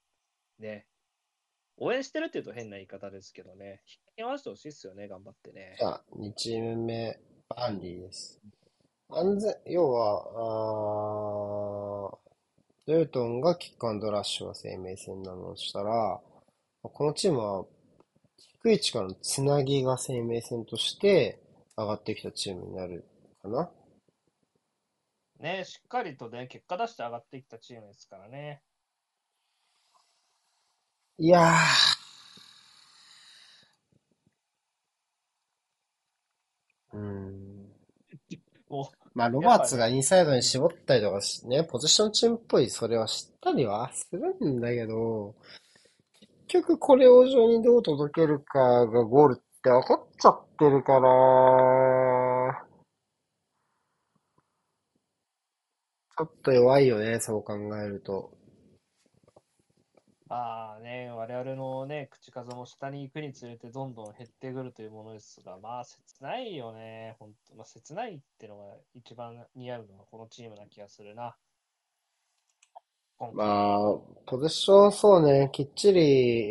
ね、応援してるって言うと変な言い方ですけどね、引き合わせてほしいっすよね、頑張ってねじ。ゃあ、2チーム目、バンリーです。安全、要は、あールートンがキックアンドラッシュが生命線なのとしたら、このチームは低い位置からのつなぎが生命線として上がってきたチームになるかな。ね、しっかりとね、結果出して上がってきたチームですからね。いやー。うーん。おまあ、ロバーツがインサイドに絞ったりとかしね、ポジションチームっぽいそれは知ったりはするんだけど、結局これを上にどう届けるかがゴールって分かっちゃってるから、ちょっと弱いよね、そう考えると。まあね、我々のね、口数も下に行くにつれてどんどん減ってくるというものですが、まあ切ないよね、本当まあ切ないってのが一番似合うのはこのチームな気がするな。今回まあ、ポジションそうね、きっちり、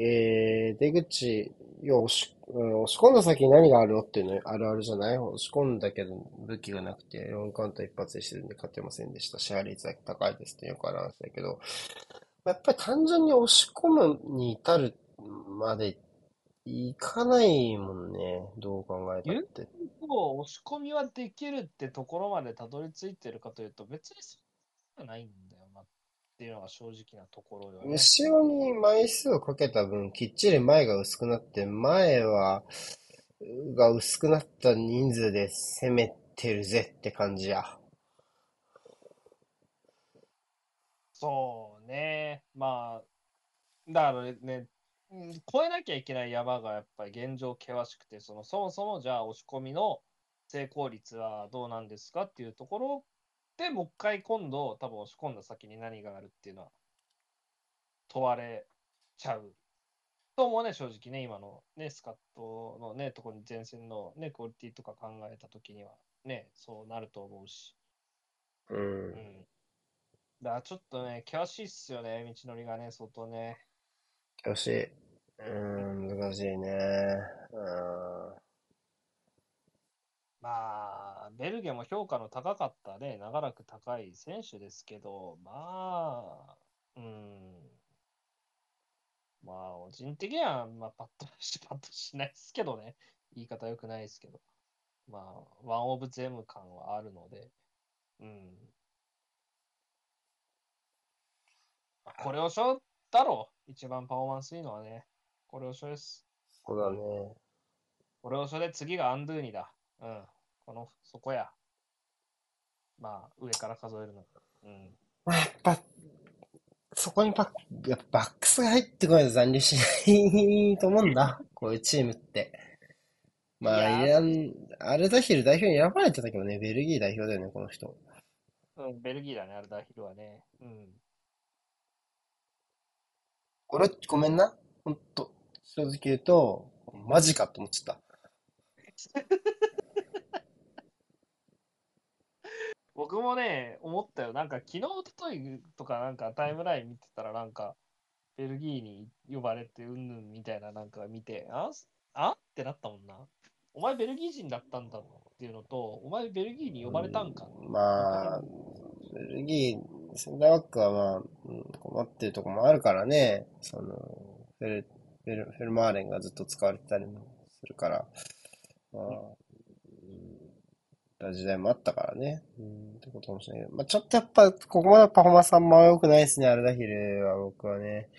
えー、出口、要は押し、うん押し込んだ先に何があるのっていうのあるあるじゃない？押し込んだけど武器がなくて、4カウント一発でしてるんで勝てませんでした。支配率が高いですってよくある話だけど、やっぱり単純に押し込むに至るまでいかないもんね。どう考えたって。そう押し込みはできるってところまでたどり着いてるかというと、別にそうじゃないんだっていうのが正直なところよね。後ろに枚数をかけた分、きっちり前が薄くなって、前は、が薄くなった人数で攻めてるぜって感じや。そうね。まあ、だからね、うん越えなきゃいけない山がやっぱり現状険しくて、そのそもそもじゃあ押し込みの成功率はどうなんですかっていうところでもう一回今度多分押し込んだ先に何があるっていうのは問われちゃうと思うね、正直ね、今のね、スカットのね、ところに前線のね、クオリティとか考えたときにはね、そうなると思うし。う。うんん。だからちょっとね、険しいっすよね、道のりがね、相当ね。惜しい。うーん、難しいね。うん。まあ、ベルゲも評価の高かったね、長らく高い選手ですけど、まあ、うん。まあ、個人的には、まあ、パッとし、パッとしないですけどね。言い方良くないですけど。まあ、ワンオブゼム感はあるので、うん。これをしょだろう。一番パフォーマンスいいのはね。これをしょです。そうだね。これをそれで次がアンドゥーニだ。うん。この、そこや。まあ、上から数えるの。うん。まあ、やっぱ、そこにバック、やっぱバックスが入ってこないと残留しないと思うんだ。こういうチームって。まあ、いやイラン、アルダヒル代表に選ばれてたけどね、ベルギー代表だよね、この人。うん、ベルギーだね、アルダーヒルはね。うん。俺、ごめんな。ほんと、正直言うと、マジかと思っちゃった。僕もね、思ったよ。なんか、昨日、おとといとか、なんかタイムライン見てたら、なんか、ベルギーに呼ばれて、うんぬんみたいな、なんか見て、ああってなったもんな。お前ベルギー人だったんだっていうのと、お前ベルギーに呼ばれたんか？まあ、ベルギー、センターバックはまあ、うん困ってるとこもあるからね、その、フェル、フェル、フェルマーレンがずっと使われてたりもするから、まあ、うんた時代もあったからね。うん、ってことかもしれないけど。まあ、ちょっとやっぱ、ここまでパフォーマンスあんま良くないですね、アルダヒルは僕はね。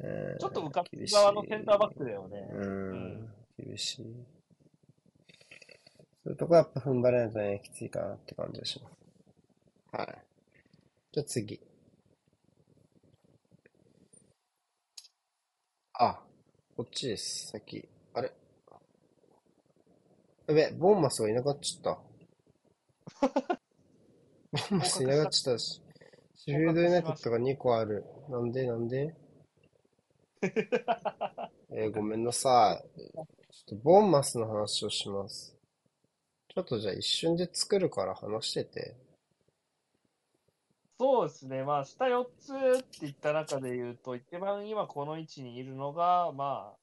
うん、ちょっと浮かっ厳しい側のセンターバックだよね。うん、厳しい。そういうとこやっぱ踏ん張らないとね、きついかなって感じがします。はい。じゃあ次。あ、こっちです、先。あれ？やべ、ボーンマスがいなくなっちゃった。ボーンマスいなくなっちゃったし。シュフィールドユナイテッドが2個ある。なんでなんで？えーごめんなさい。ちょっとボーンマスの話をします。ちょっとじゃあ一瞬で作るから話してて。そうですね、まあ、下4つっていった中で言うと、一番今この位置にいるのが、まあ、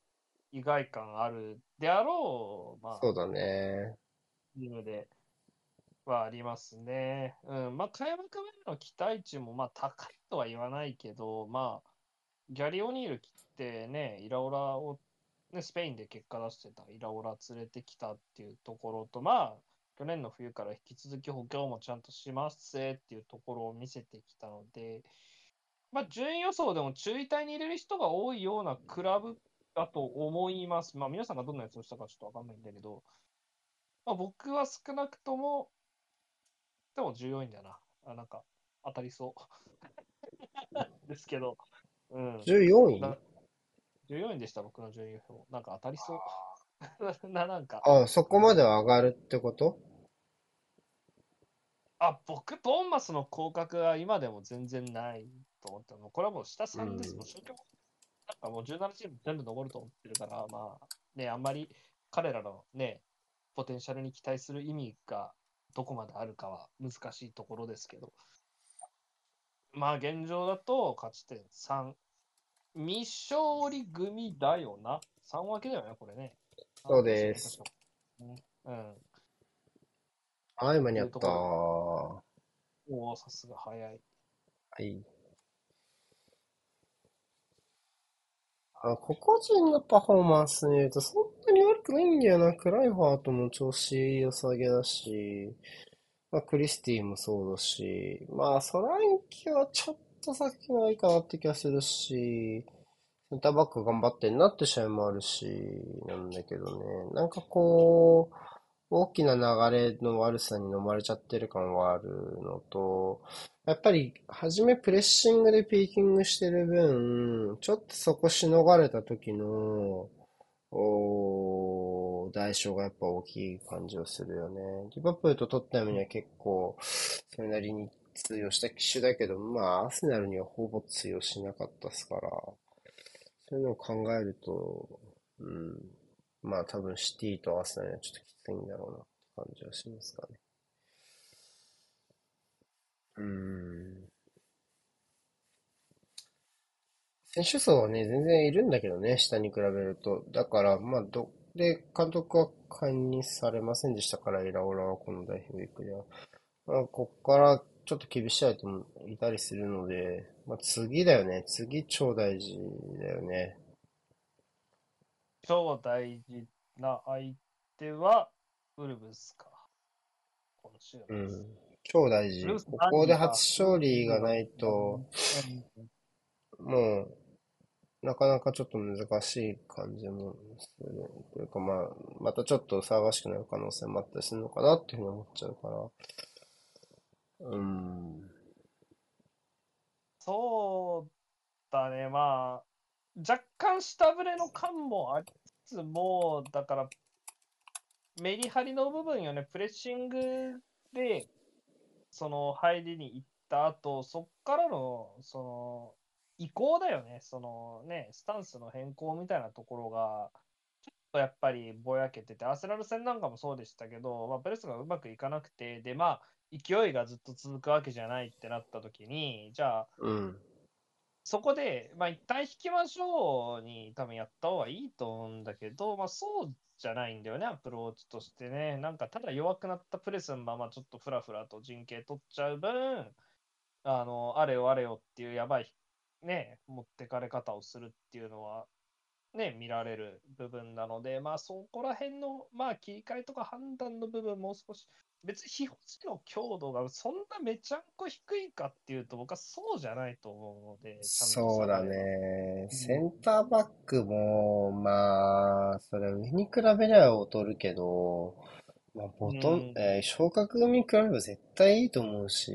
意外感あるであろう、まあ、そうだね。チームではありますね。うん、まあ、開幕前の期待値も、まあ、高いとは言わないけど、まあ、ギャリー・オニール来てね、イラオラを、ね、スペインで結果出してたイラオラ連れてきたっていうところと、まあ、去年の冬から引き続き補強もちゃんとしますっていうところを見せてきたので、まあ、順位予想でも中位帯に入れる人が多いようなクラブだと思います。まあ、皆さんがどんな予想したかちょっとわかんないんだけど、まあ、僕は少なくとも、でも14位だな。あなんか、当たりそう。ですけど、うん。14位な14位でした、僕の順位予想。なんか当たりそう。な、なんか。あ、そこまでは上がるってこと？あ、僕、ボーンマスの降格は今でも全然ないと思ってるの。これはもう下3です。うんもう消去なんかもう17チーム全部残ると思ってるから、まあ、ね、あんまり彼らのね、ポテンシャルに期待する意味がどこまであるかは難しいところですけど。まあ、現状だと勝ち点3。未勝利組だよな。3分けだよね、これね。そうです確かに。うん。あ、今にあった。おお、さすが早い。い。あ、個々人のパフォーマンス見るとそんなに悪くないんだよな。クライファーとも調子良さげだし、まあ、クリスティもそうだし、まあ、ソランキはちょっと先がいいかなって気がするし、センターバック頑張ってんなって試合もあるし、なんだけどね。なんかこう、大きな流れの悪さに飲まれちゃってる感はあるのと、やっぱり、初めプレッシングでピーキングしてる分、ちょっとそこしのがれた時の、おー代償がやっぱ大きい感じはするよね。リバプールとトッテナムには結構、それなりに通用した機種だけど、まあ、アーセナルにはほぼ通用しなかったですから、そういうのを考えると、うん、まあ多分シティとアーセナルにはちょっときついんだろうなって感じはしますかね。うん。選手層はね、全然いるんだけどね、下に比べると。だから、まあ、ど、で、監督は解任されませんでしたから、イラオラはこの代表ウィークでは。まあ、こっからちょっと厳しい相手もいたりするので、まあ、次だよね。次超大事だよね。超大事な相手は、ウルブスか。今週末うん。超大事。ウルブスここで初勝利がないと、もう、なかなかちょっと難しい感じもする。というかまあ、またちょっと騒がしくなる可能性もあったりするのかなっていうふうに思っちゃうから。うん。そうだね、まあ、若干下振れの感もありつつも、だから、メリハリの部分よね、プレッシングで、その入りに行った後、そっからの、その、移行だよね、そのね、スタンスの変更みたいなところが、ちょっとやっぱりぼやけてて、アーセナル戦なんかもそうでしたけど、まあ、プレスがうまくいかなくて、で、まあ、勢いがずっと続くわけじゃないってなった時に、じゃあ、うん。そこで、まあ、一旦引きましょうに多分やった方がいいと思うんだけど、まあ、そうじゃないんだよね、アプローチとしてね。なんか、ただ弱くなったプレスのままちょっとフラフラと陣形取っちゃう分、あの、あれよあれよっていうやばい引、ね、持ってかれ方をするっていうのは、ね、見られる部分なので、まあ、そこら辺の、まあ、切り替えとか判断の部分もう少し、別に非保持の強度がそんなめちゃんこ低いかっていうと、僕はそうじゃないと思うので、そうだね。うんセンターバックも、まあ、それ上に比べれば劣るけど、まあ、ボトン、うんえー昇格組に比べれば絶対いいと思うし、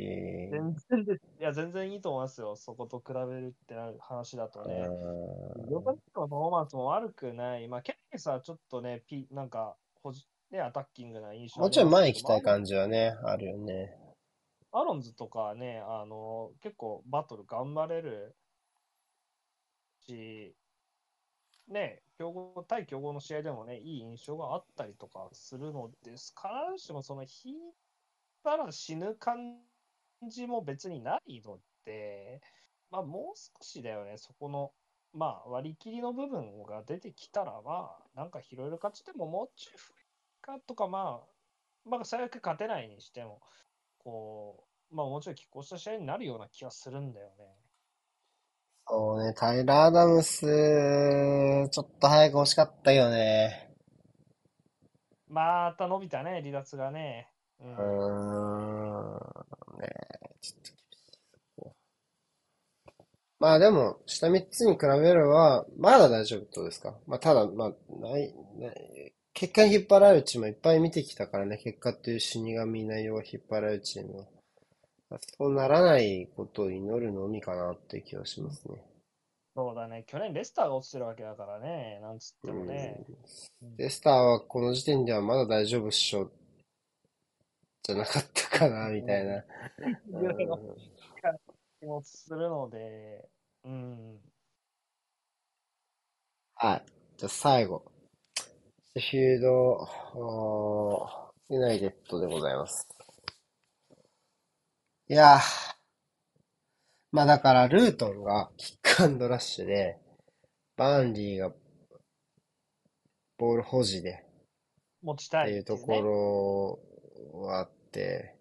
全然です。いや、全然いいと思いますよ。そこと比べるってなる話だとね。うんヨガのパフォーマンスも悪くない。まあ、ケネスはちょっとね、ピなんか、ほじね、アタッキングな印象もちろん前行きたいじ。感じはね、あるよね。アロンズとかはね、あの、結構バトル頑張れるし、ね、強豪、対強豪の試合でもね、いい印象があったりとかするのです。必ずしもその、引いたら死ぬ感じも別にないので、まあ、もう少しだよね、そこの、まあ、割り切りの部分が出てきたら、まあ、なんか拾える勝ちでももうちょいかとか、まあ、まあ、最悪勝てないにしても、こう、まあ、もうちょい拮抗した試合になるような気がするんだよね。そうね、タイラー・アダムス、ちょっと早く欲しかったよね。また伸びたね、離脱がね。う。うんーん、ねちょっと厳しいそこまあでも、下3つに比べれば、まだ大丈夫ってことですか？まあただ、まあ、ない、ない、結果に引っ張られるチームはいっぱい見てきたからね、結果っていう死神内容が引っ張られるチームは。そうならないことを祈るのみかなって気はしますね。そうだね、去年レスターが落ちてるわけだからね、なんつってもね。うんレスターはこの時点ではまだ大丈夫っしょ、じゃなかったかな、みたいな。うん気もするので、うん。はい。じゃあ最後。シェフィールド、ユナイテッドでございます。いやー。まあだから、ルートンがキックアンドラッシュで、バーンリーがボール保持で持ちたいっていうところはあって、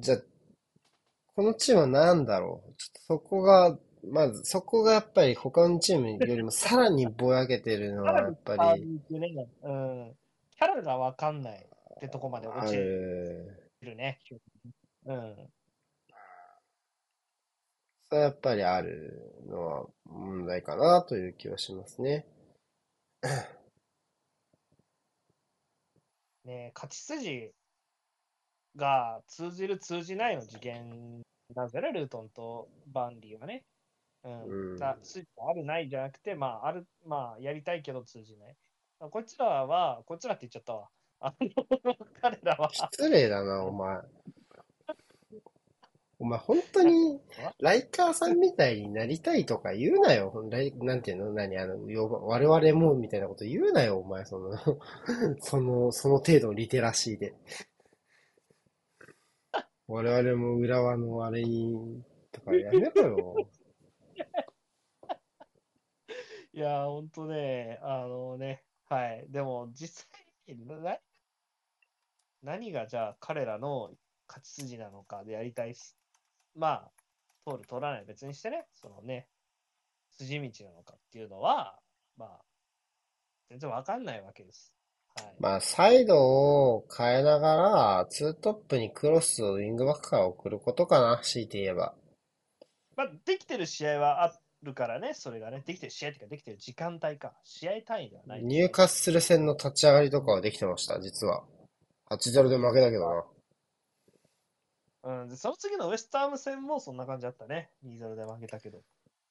じゃあ、このチームは何だろう？ちょっとそこが、まずそこがやっぱり他のチームよりもさらにぼやけてるのはやっぱり ね、うん。キャラがわかんないってとこまで落あちる。るね。うん。それはやっぱりあるのは問題かなという気はしますね。ね勝ち筋が通じる通じないの次元なんじゃね、ルートンとバンリーはね。うん。うんだ筋があるないじゃなくて、まあ、ある、まあ、やりたいけど通じない。こいつらは、こいつらって言っちゃったわ。あの、彼らは、失礼だな、お前。お前本当にライカーさんみたいになりたいとか言うなよ。ライなんていうの？何？あの、よ我々もみたいなこと言うなよ、お前。その、その、その程度のリテラシーで。我々も浦和のあれに、とかやめろよ。いやー、ほんとね、あのね、はい。でも、実際にな、何がじゃあ彼らの勝ち筋なのかでやりたいし、まあ、通る、通らない、別にしてね、そのね、筋道なのかっていうのは、まあ、全然わかんないわけです。はい。まあ、サイドを変えながら、ツートップにクロスをウィングバックから送ることかな、強いて言えば。まあ、できてる試合はあるからね、それがね、できてる試合っていうか、できてる時間帯か、試合単位ではない。ニューカッスル戦の立ち上がりとかはできてました、実は。8-0で負けたけどな。うん、でその次のウエスターム戦もそんな感じだったね。2-0で負けたけど。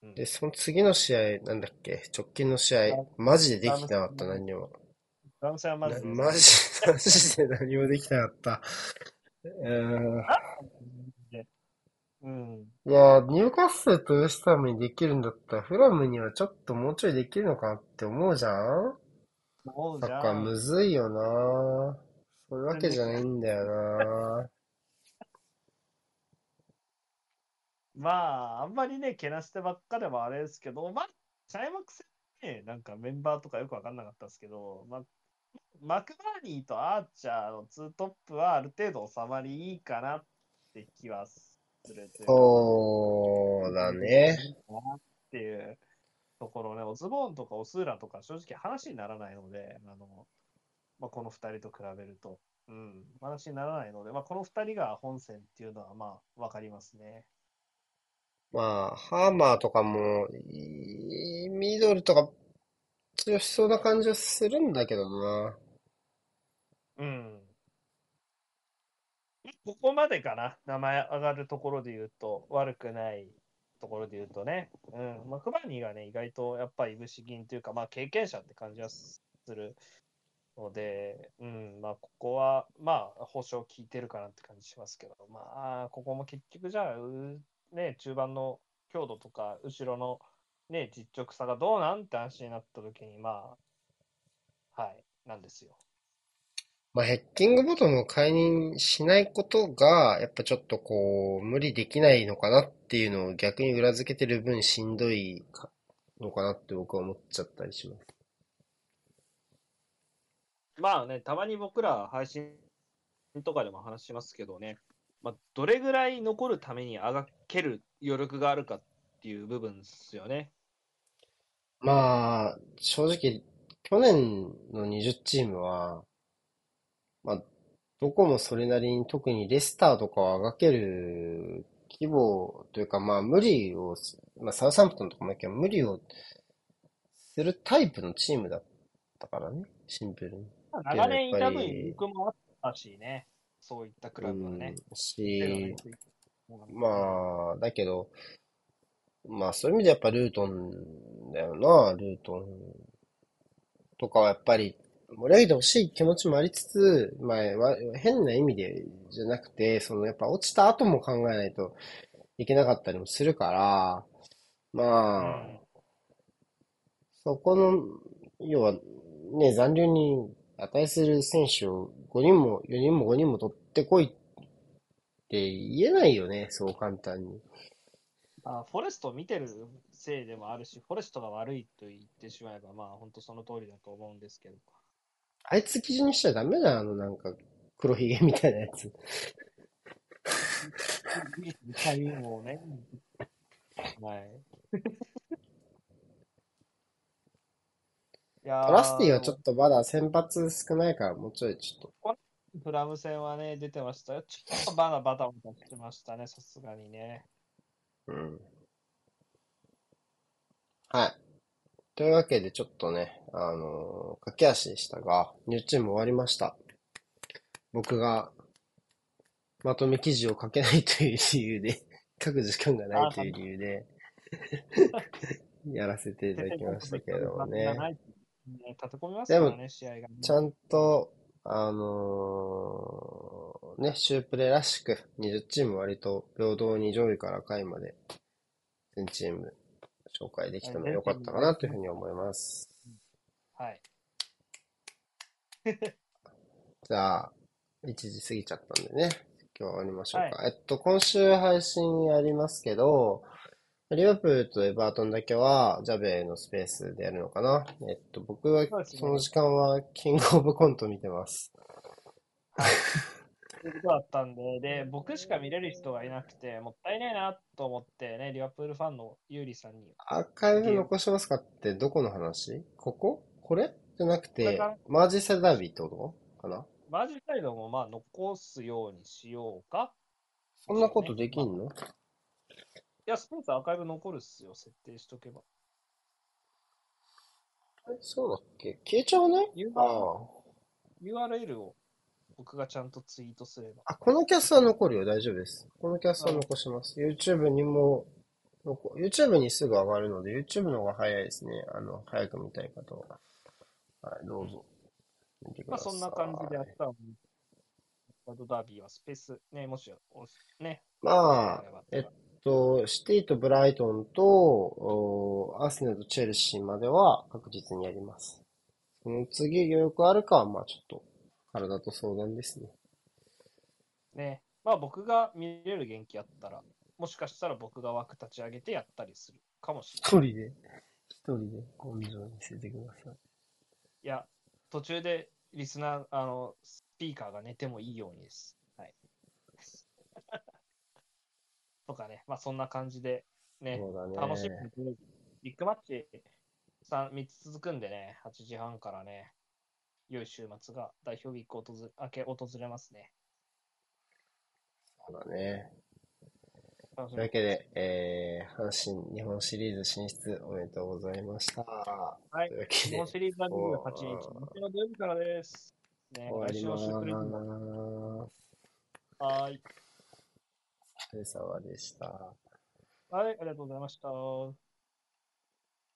うん、で、その次の試合、なんだっけ、直近の試合、マジでできてなかった、何にも。フランスはまず、なマジ、マジで何もできてなかった。うーん。うん。いや、ニューカッスルとウエスタームにできるんだったら、フラムにはちょっともうちょいできるのかなって思うじゃん？もうじゃサッカーあ、むずいよなそういうわけじゃないんだよなまあ、あんまりね、けなしてばっかでもあれですけど、まあ、開幕戦ね、なんかメンバーとかよくわかんなかったですけど、まあ、マクバーニーとアーチャーのツートップはある程度収まりいいかなって気はするというかそうだね。っていうところね、オズボーンとかオスーラとか正直話にならないので、あのまあ、この2人と比べると、うん、話にならないので、まあ、この2人が本戦っていうのはまあ分かりますね。まあ、ハーマーとかも、いミドルとか強しそうな感じはするんだけどな。うん。ここまでかな、名前上がるところで言うと、悪くないところで言うとね、うん、まあ、クバニーがね、意外とやっぱりいぶし銀というか、まあ、経験者って感じはするので、うん、まあ、ここは、まあ、保証効いてるかなって感じしますけど、まあ、ここも結局じゃあ、うね、中盤の強度とか、後ろのね、実直さがどうなんって話になった時に、まあ、はい、なんですよ。まあ、ヘッキングボトムを解任しないことが、やっぱちょっとこう、無理できないのかなっていうのを逆に裏付けてる分しんどいかのかなって僕は思っちゃったりします。まあね、たまに僕ら配信とかでも話しますけどね、まあ、どれぐらい残るためにあがける余力があるかっていう部分ですよね。まあ、正直、去年の20チームは、まあ、どこもそれなりに特にレスターとかはあがける規模というか、まあ無理をす、まあサウサンプトンとかもだけど無理をするタイプのチームだったからね、シンプルに。長年いた分、僕もあったしね、そういったクラブはね。うん、し、まあ、だけど、まあそういう意味でやっぱルートンだよな、ルートンとかはやっぱり盛り上げてほしい気持ちもありつつ、まあ、変な意味でじゃなくて、そのやっぱ落ちた後も考えないといけなかったりもするから、まあ、そこの、要はね、残留に値する選手を5人も4人も5人も取ってこいって言えないよね、そう簡単に。あフォレストを見てるせいでもあるし、フォレストが悪いと言ってしまえば、まあ本当その通りだと思うんですけど。あいつ基準にしちゃダメだよ、あのなんか黒ひげみたいなやつ。もね。はい。トラスティはちょっとまだ先発少ないから、もうちょいちょっと。フラム戦はね、出てましたよ。ちょっとまだバタバタしてましたね、さすがにね。うん。はい。というわけで、ちょっとね、あのー、駆け足でしたが、ニューチーム終わりました。僕が、まとめ記事を書けないという理由で、書く時間がないという理由で やらせていただきましたけどもね。でも、ちゃんと、あのー、ね、シュープレーらしく、20チーム割と平等に上位から下位まで、全チーム紹介できたの良かったかなというふうに思います。はい。じゃあ、1時過ぎちゃったんでね、今日は終わりましょうか。はい、えっと、今週配信やりますけど、リバプールとエバートンだけは、ジャベのスペースでやるのかな。えっと、僕はその時間はキングオブコント見てます。はい。そういうことだったんで、で、僕しか見れる人がいなくて、もったいないなと思ってね、リバプールファンのユーリさんに。アーカイブ残しますかってどこの話？ここ？これ？じゃなくて、マージサイドダービーってことか？な？マージサイドもまあ残すようにしようか。そんなことできんの、まあ、いや、スペースアーカイブ残るっすよ、設定しとけば。え、そうだっけ？消えちゃうね URL を僕がちゃんとツイートすれば。あ、このキャスは残るよ、大丈夫です。このキャスは残します。YouTube にも、YouTube にすぐ上がるので、YouTube の方が早いですね。あの、早く見たい方は。はい、どうぞ。まあ、そんな感じであったのワードダービーはスペース、ね、もし、ね。まあ、えっと、シティとブライトンと、アーセナルとチェルシーまでは確実にやります。その次余力あるかは、まあちょっと体と相談ですね。ね。まあ僕が見れる元気あったら、もしかしたら僕が枠立ち上げてやったりするかもしれない。一人で、一人で根性見せてください。いや、途中でリスナー、あの、スピーカーが寝てもいいようにです。はい。とかね、まあそんな感じでね、ね楽しみビッグマッチ 3, 3つ続くんでね、8時半からね、良い週末が代表ウィーク訪れ明け訪れますね。そうだね。というわけで、えー、阪神日本シリーズ進出おめでとうございました。はい。というわけで日本シリーズは28日、日の土曜日からです。ね、終わります。はい。れ様でした。はい、ありがとうございました。